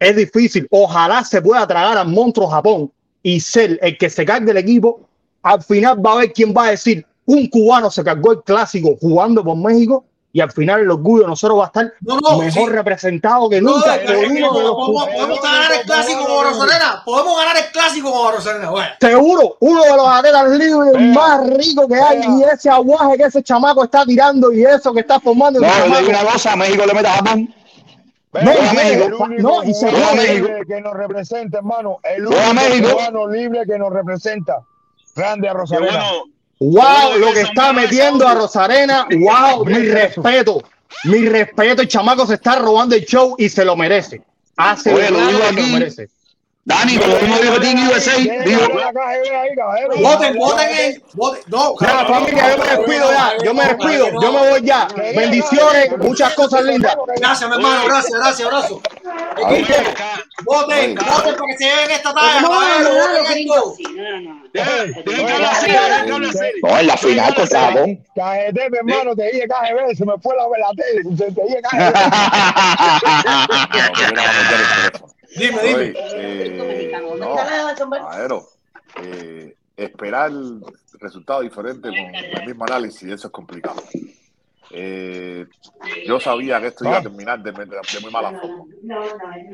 es difícil. Ojalá se pueda tragar al monstruo Japón y ser el que se cargue el equipo. Al final va a haber quien va a decir, un cubano se cargó el clásico jugando por México y al final el orgullo de nosotros va a estar No, no, mejor sí. representado que No, nunca. es que podemos, ganar el clásico con Rosarena. Podemos ganar el clásico con Rosarena. Bueno. Seguro, uno de los atletas libres más ricos que hay y ese aguaje que ese chamaco está tirando y eso que está formando. No, una cosa, México le mete a Japón. No, es y México, el único no, y se cubano va a México. libre que nos representa, hermano. El único México. cubano libre que nos representa. Grande a Rosarena. Wow, lo que está metiendo a Rosarena, wow, mi respeto, mi respeto, el chamaco se está robando el show y se lo merece. Hace Oye, lo digo que se lo aquí. merece. Dani, como mismo dijo Team USA, digo, Voten, voten en. Voten. No, familia, yo me despido ya, yo me despido, yo me voy ya. Bendiciones, muchas cosas lindas. Gracias, mi hermano. Gracias, gracias, abrazo. Voten, voten para que se lleven esta talla. voten esto. No, en la final contra Japón. KGT, mi hermano, te dije KGB, se me fue la, la tele. se- Te dije KGB. Dime, dime. no, Aero, eh, esperar resultados diferentes con el mismo análisis, eso es complicado. Eh, yo sabía que esto iba a terminar de, de- de muy mala forma.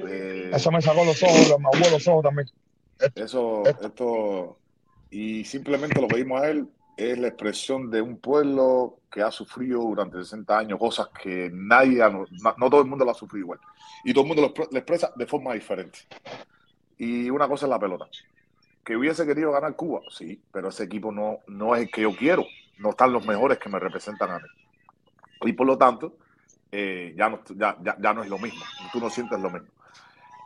Eh, Eso me sacó los ojos, me aguó los ojos también. eso, esto, y simplemente lo pedimos a él es la expresión de un pueblo que ha sufrido durante 60 años cosas que nadie, no, todo el mundo lo ha sufrido igual. Y todo el mundo lo, expre- lo expresa de forma diferente. Y una cosa es la pelota. Que hubiese querido ganar Cuba, sí, pero ese equipo no, no es el que yo quiero. No están los mejores que me representan a mí. Y por lo tanto, eh, ya, no, ya, ya no es lo mismo. Tú no sientes lo mismo.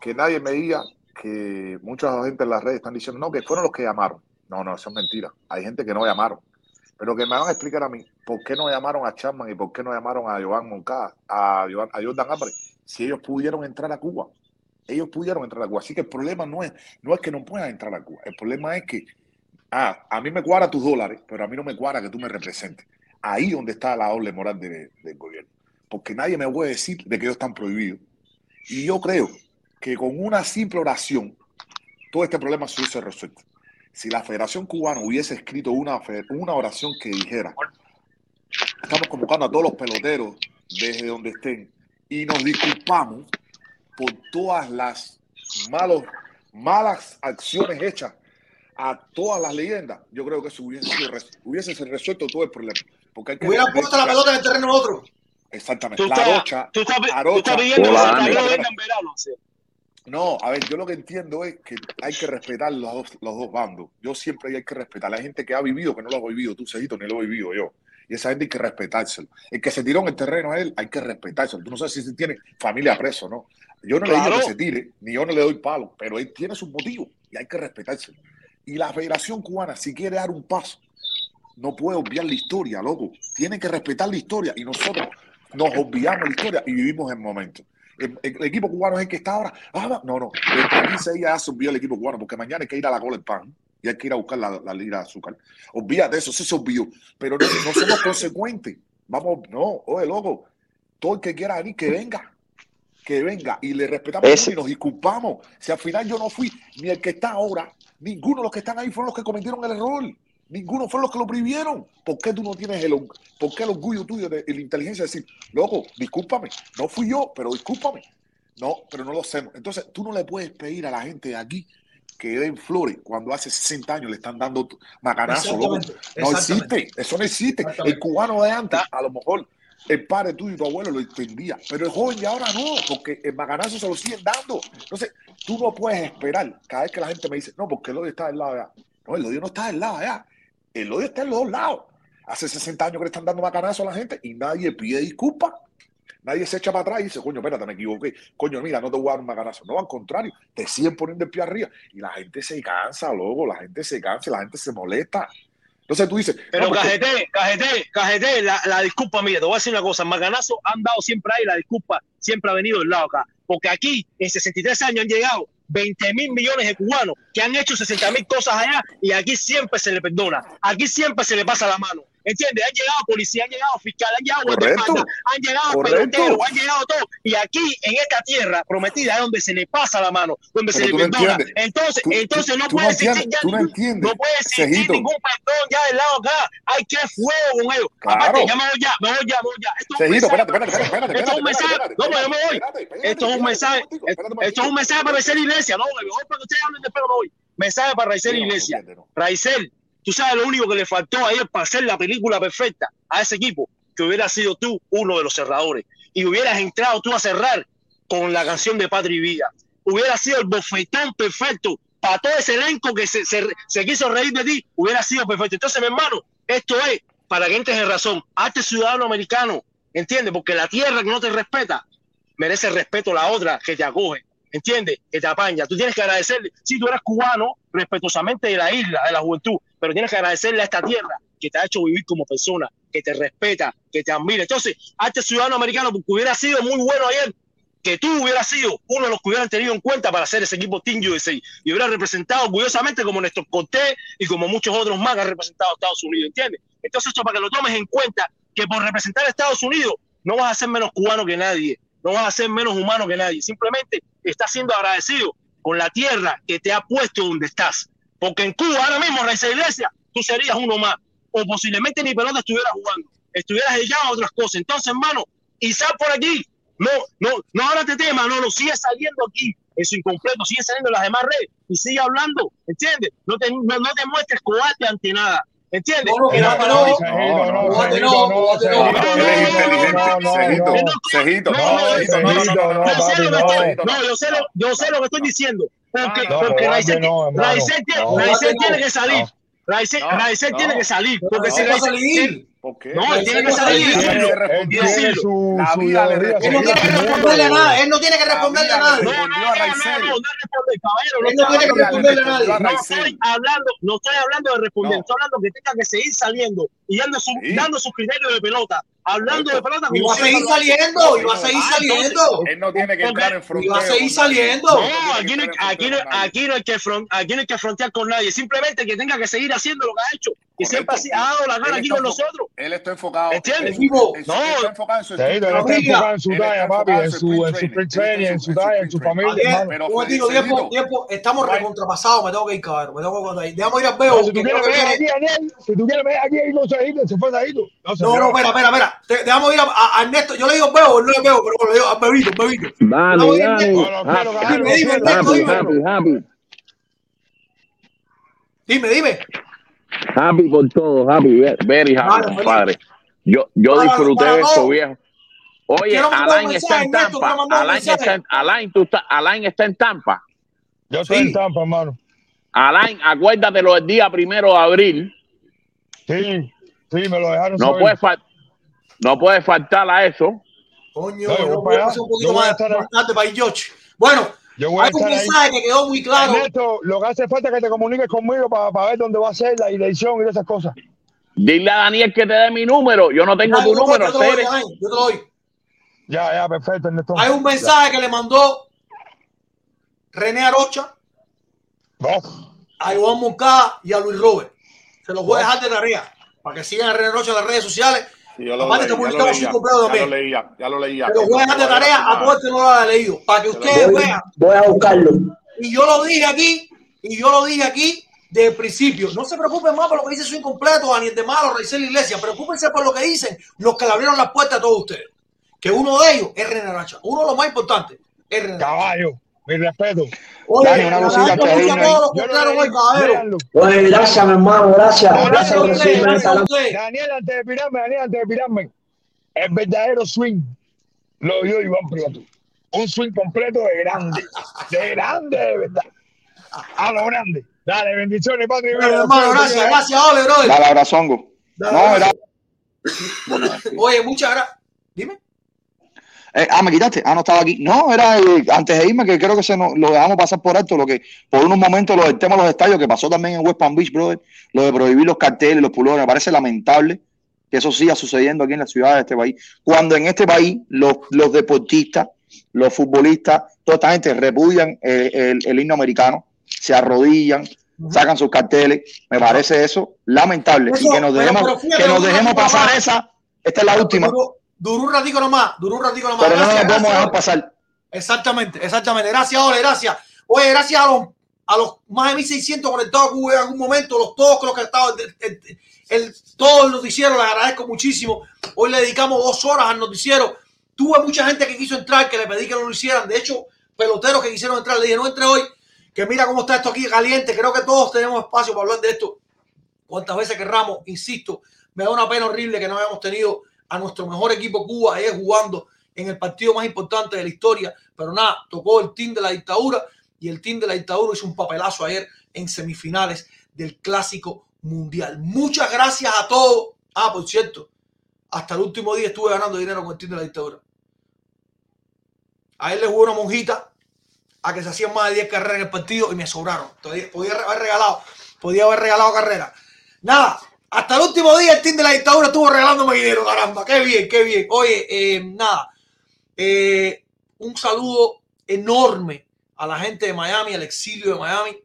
Que nadie me diga que mucha gente en las redes están diciendo, no, que fueron los que llamaron. No, no, eso es mentira. Hay gente que no llamaron. Pero que me van a explicar a mí por qué no llamaron a Chapman y por qué no llamaron a Joan Moncada, a, Joan- a Jordan Álvarez, si ellos pudieron entrar a Cuba. Ellos pudieron entrar a Cuba. Así que el problema no es, no es que no puedan entrar a Cuba. El problema es que, ah, a mí me cuadra tus dólares, pero a mí no me cuadra que tú me representes. Ahí donde está la doble moral de- del gobierno. Porque nadie me puede decir de que ellos están prohibidos. Y yo creo que con una simple oración, todo este problema se hubiese resuelto. Si la Federación Cubana hubiese escrito una, una oración que dijera, estamos convocando a todos los peloteros desde donde estén y nos disculpamos por todas las malos, malas acciones hechas a todas las leyendas, yo creo que eso hubiese, sido hubiese se resuelto todo el problema. Porque hay que Hubieran puesto la pelota en el terreno otro. Exactamente. Tú La Rocha, tú estás, tú Arocha- estás pidiendo que Santa venga en verano. No, a ver, yo lo que entiendo es que hay que respetar los dos, los dos bandos. Yo siempre hay que respetar. Hay gente que ha vivido que no lo ha vivido, tú, Cejito, ni lo he vivido yo. Y esa gente hay que respetárselo. El que se tiró en el terreno a él, hay que respetárselo. Tú no sabes si tiene familia preso, ¿no? Yo no le digo que se tire, ni yo no le doy palo, pero él tiene sus motivos y hay que respetárselo. Y la Federación Cubana, si quiere dar un paso, no puede obviar la historia, loco. Tiene que respetar la historia y nosotros nos olvidamos la historia y vivimos el momento. El, el- el equipo cubano es el que está ahora. Ah, no, no. Desde 15 días ya olvidó el equipo cubano porque mañana hay que ir a la del pan y hay que ir a buscar la, la libra de azúcar. Olvídate de eso, sí se olvidó. Pero no, no somos consecuentes. Vamos, no, oye, loco. Todo el que quiera venir, que venga. Que venga y le respetamos Ese- y nos disculpamos. Si al final yo no fui ni el que está ahora, ninguno de los que están ahí fueron los que cometieron el error. Ninguno fueron los que lo prohibieron. ¿Por qué tú no tienes el, por qué el orgullo tuyo de, de la inteligencia de decir, loco, discúlpame, no fui yo, pero discúlpame? No, pero no lo hacemos. Entonces, tú no le puedes pedir a la gente de aquí que den flores cuando hace 60 años le están dando macanazo, loco. No existe, eso no existe. El cubano de antes, a lo mejor el padre tuyo y tu abuelo lo entendía, pero el joven de ahora no, porque el macanazo se lo siguen dando. Entonces, tú no puedes esperar cada vez que la gente me dice, no, porque el odio está del lado de allá. No, el odio no está del lado de allá. El odio está en los dos lados. Hace 60 años que le están dando macanazo a la gente y nadie pide disculpas. Nadie se echa para atrás y dice, coño, espérate, me equivoqué. Coño, mira, no te voy a dar un macanazo. No, al contrario, te siguen poniendo el pie arriba. Y la gente se cansa, luego, la gente se cansa, la gente se molesta. Entonces tú dices, Pero no, porque- Cajete, Cajete, Cajete, la, la disculpa, mira, te voy a decir una cosa, Macanazo han dado siempre ahí, la disculpa siempre ha venido del lado acá. Porque aquí, en 63 años, han llegado 20 mil millones de cubanos que han hecho 60 mil cosas allá y aquí siempre se le perdona, aquí siempre se le pasa la mano. ¿Entiendes? Han llegado policías, han llegado fiscales, han llegado guardaespaldas, han llegado peloteros, han llegado todo. Y aquí, en esta tierra prometida, es donde se le pasa la mano, donde se Pero le tú no perdona. Entonces, Tú- entonces no puede no existir ya no ningún- no puede existir ningún perdón ya del lado acá. Hay que fuego con ellos. Claro. Aparte, ya me voy ya, me voy ya, me voy ya. Esto es un mensaje espérate, espérate, espérate, espérate, esto es un mensaje. No, pero yo me voy. Esto es un mensaje. Esto es un mensaje para Raizel Iglesia. No, me voy para que ustedes hablen después, me voy. Mensaje para Raizel Iglesia. Raizel, tú sabes lo único que le faltó ayer para hacer la película perfecta a ese equipo, que hubiera sido tú uno de los cerradores y hubieras entrado tú a cerrar con la canción de Patri Villa. Hubiera sido el bofetón perfecto para todo ese elenco que se, se, se quiso reír de ti, hubiera sido perfecto. Entonces, mi hermano, esto es para que entres en razón. Hazte ciudadano americano, ¿entiendes? Porque la tierra que no te respeta merece respeto la otra que te acoge. ¿Entiendes? Que te apaña. Tú tienes que agradecerle. Si tú eres cubano, respetuosamente de la isla, de la juventud, pero tienes que agradecerle a esta tierra que te ha hecho vivir como persona, que te respeta, que te admira. Entonces, hazte ciudadano americano porque hubiera sido muy bueno ayer que tú hubieras sido uno de los que hubieran tenido en cuenta para hacer ese equipo Team USA y hubieras representado orgullosamente como Néstor Cortés y como muchos otros más que han representado a Estados Unidos, ¿entiendes? Entonces, esto para que lo tomes en cuenta, que por representar a Estados Unidos no vas a ser menos cubano que nadie, no vas a ser menos humano que nadie, simplemente estás siendo agradecido con la tierra que te ha puesto donde estás. Porque en Cuba ahora mismo, Rey Iglesia, tú serías uno más, o posiblemente ni pelota estuvieras jugando, estuvieras dedicado a otras cosas. Entonces, hermano, sal por aquí, no, no, no ahora te tema, no, no, sigue saliendo aquí, eso incompleto, sigue saliendo en las demás redes y sigue hablando, ¿entiendes? No te, no, no te muestres cobarde ante nada. ¿Entiendes? No, no, Que la Cubate no. palabra- no, Cubate Cejito, no, no, Cubate no. Cejito, Él es inteligente. no, no, Cejito, no. Cejito, No, no, Cejito, no, no, no, Cejito, no, no, no, Yo sé papi, lo que no. estoy, no, yo sé lo, yo sé lo que estoy diciendo. Porque, No, porque Cubate Raizel, no, hermano. Raizel tiene, No. Raizel Cubate tiene no. que salir. No. Raizel, No, Raizel no. tiene que salir. Porque No si va a Raizel, salir. ¿Por qué? no, él tiene que no salir y salir. decirlo. Él Y tiene decirlo. su, La su vida le ideología, Él no su tiene que vida, responderle a su nada. Él no tiene que responderle a vida nadie. le No, no, respondió no, a no, Raizel. no, no responde, caballero. No Él no estoy tiene que hablando de responderle a nadie. respondió a No Raizel. estoy hablando, no estoy hablando de responder, No. estoy hablando que tenga que seguir saliendo y dando su, dando sus criterios de pelota, hablando de pelota Y va a seguir saliendo, y va a seguir Ah, entonces, saliendo. Él no tiene que entrar en Y fronteo. va a seguir saliendo. No, aquí no, aquí, no, aquí no hay que front, aquí no hay que frontear con nadie, simplemente que tenga que seguir haciendo lo que ha hecho, que siempre así ha dado la gana aquí con nosotros. Él está enfocado. ¿Entiendes? en No. está enfocado en su Cejito, él está Familia. enfocado en su talla, papi, en su, en su training, en su talla, en su familia. Pero momentico, Feliz, tiempo, tiempo, estamos No recontrapasados, me tengo que ir, cabrón, me tengo que contar. Déjame ir a No, Bebo, si tú quieres ver aquí, Daniel, si tú quieres ver aquí, hay un Cejito, se fue Cejito. No, No, no, espera, espera, espera. Déjame ir a, Ernesto. Yo le digo Bebo, no es Bebo, pero le digo a Bebito, Bebito. Ir. No, quiero, Happy, cabrón, Dime, dime, happy, por todo, happy, very happy, Vale, compadre. Yo, yo Para- disfruté para de esto, viejo. Oye, Alain está en Tampa. Alain está, en- Alain, tú estás- Alain está en Tampa. Yo estoy Sí. en Tampa, hermano. Alain, acuérdate lo del día primero de abril. Sí, sí, me lo dejaron No saber. puede, fal- no puede faltar a eso. Coño, No, yo voy a un poquito más para ir, George. Bueno, Yo voy a hay un mensaje que quedó muy claro. Ernesto, lo que hace falta es que te comuniques conmigo para, ver dónde va a ser la dirección y esas cosas. Dile a Daniel que te dé mi número. Yo no tengo tu número, yo te lo doy, Cere. Alain, yo te lo doy. Ya, ya, perfecto, Ernesto. Hay un mensaje que le mandó René Arocha No, a Iván Moncada y a Luis Robert. Se los voy a dejar de tarea para que sigan a René Arocha en las redes sociales. Sí, yo lo Aparte, leí, te ya lo publicamos leía, cinco ya lo leía, ya lo leía. Los voy a dejar de tarea a todo el que no lo haya leído. Para que ustedes Voy, vean. voy a buscarlo. Y yo lo dije aquí, y yo lo dije aquí desde el principio. No se preocupen más por lo que dice su incompleto, Daniel de Malo, Raizel Iglesia. Preocúpense por lo que dicen los que le abrieron las puertas a todos ustedes. Que uno de ellos es René Aracha. Uno de los más importantes es René caballo, mi respeto. Oye, Dani, una cosita antes gracias, mi hermano, gracias. Gracias por esta. Daniel, antes de pirarme, Daniel, antes de pirarme, el verdadero swing lo dio Iván Prieto. Un swing completo de grande, de grande, de verdad. A lo grande. Dale, bendiciones. Bueno, hermano, gracias, gracias, Ole, brother. Dale abrazongo. Dale, No, era. Oye, muchas gracias. Dime. Eh, ah, me quitaste. Ah, no estaba aquí. No, era eh, antes de irme que creo que se nos, lo dejamos pasar por alto. Lo que por unos momentos lo del tema de los estadios que pasó también en West Palm Beach, brother. Lo de prohibir los carteles, los pulores. Me parece lamentable que eso siga sucediendo aquí en la ciudad de este país. Cuando en este país los, los deportistas, los futbolistas, toda esta gente repudian el, el- el himno americano, se arrodillan, sacan sus carteles. Me parece eso lamentable. Eso, y que nos dejemos, que nos dejemos pasar esa. Esta es la última. Duró un ratico nomás, duró un ratico nomás. Pero no nos Gracias, podemos dejar gracias, Ole. pasar. Exactamente, exactamente. Gracias, Ole, gracias. Oye, gracias a los, a los más de 1600 conectados que hubo en algún momento, los todos creo que estaban, el, el, el- todo el noticiero, les agradezco muchísimo. Hoy le dedicamos dos horas al noticiero. Tuve mucha gente que quiso entrar, que le pedí que no lo hicieran. De hecho, peloteros que quisieron entrar, le dije, no entre hoy, que mira cómo está esto aquí caliente. Creo que todos tenemos espacio para hablar de esto cuantas veces querramos, insisto, me da una pena horrible que no hayamos tenido a nuestro mejor equipo Cuba ahí jugando en el partido más importante de la historia, pero nada, tocó el team de la dictadura y el team de la dictadura hizo un papelazo ayer en semifinales del clásico mundial. Muchas gracias a todos. Ah, por cierto, hasta el último día estuve ganando dinero con el team de la dictadura. A él le jugó una monjita a que se hacían más de 10 carreras en el partido y me sobraron. Podía haber regalado, podía haber regalado carrera. Nada, hasta el último día el team de la dictadura estuvo regalándome dinero, caramba. Qué bien, qué bien. Oye, eh, nada, eh, un saludo enorme a la gente de Miami, al exilio de Miami,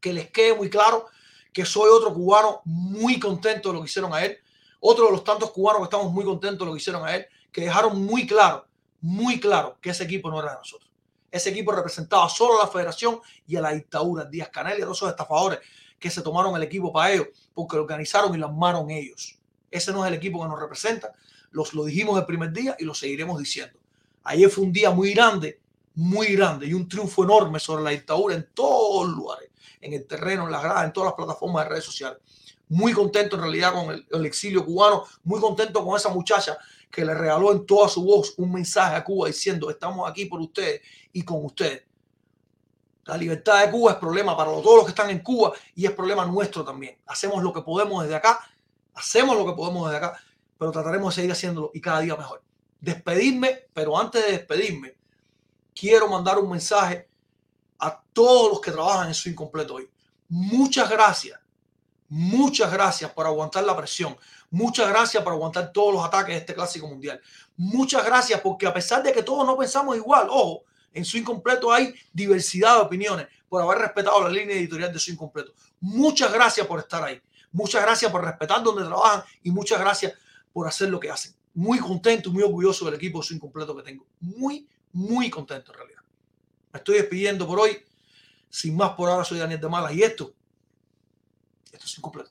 que les quede muy claro que soy otro cubano muy contento de lo que hicieron a él. Otro de los tantos cubanos que estamos muy contentos de lo que hicieron a él, que dejaron muy claro, muy claro que ese equipo no era de nosotros. Ese equipo representaba solo a la federación y a la dictadura, Díaz Canel y a esos estafadores que se tomaron el equipo para ellos, porque lo organizaron y lo armaron ellos. Ese no es el equipo que nos representa. Los lo dijimos el primer día y lo seguiremos diciendo. Ayer fue un día muy grande, muy grande y un triunfo enorme sobre la dictadura en todos los lugares, en el terreno, en las gradas, en todas las plataformas de redes sociales. muy contento en realidad con el, el exilio cubano, muy contento con esa muchacha que le regaló en toda su voz un mensaje a Cuba diciendo estamos aquí por ustedes y con ustedes. La libertad de Cuba es problema para todos los que están en Cuba y es problema nuestro también. Hacemos lo que podemos desde acá, hacemos lo que podemos desde acá, pero trataremos de seguir haciéndolo y cada día mejor. Despedirme, pero antes de despedirme, quiero mandar un mensaje a todos los que trabajan en su incompleto hoy. Muchas gracias, muchas gracias por aguantar la presión, muchas gracias por aguantar todos los ataques de este clásico mundial. Muchas gracias porque a pesar de que todos no pensamos igual, ojo, en su incompleto hay diversidad de opiniones por haber respetado la línea editorial de su incompleto. Muchas gracias por estar ahí. Muchas gracias por respetar donde trabajan y muchas gracias por hacer lo que hacen. Muy contento muy orgulloso del equipo de su incompleto que tengo. Muy, muy contento en realidad. Me estoy despidiendo por hoy. Sin más por ahora, soy Daniel de Malas y esto, esto es incompleto.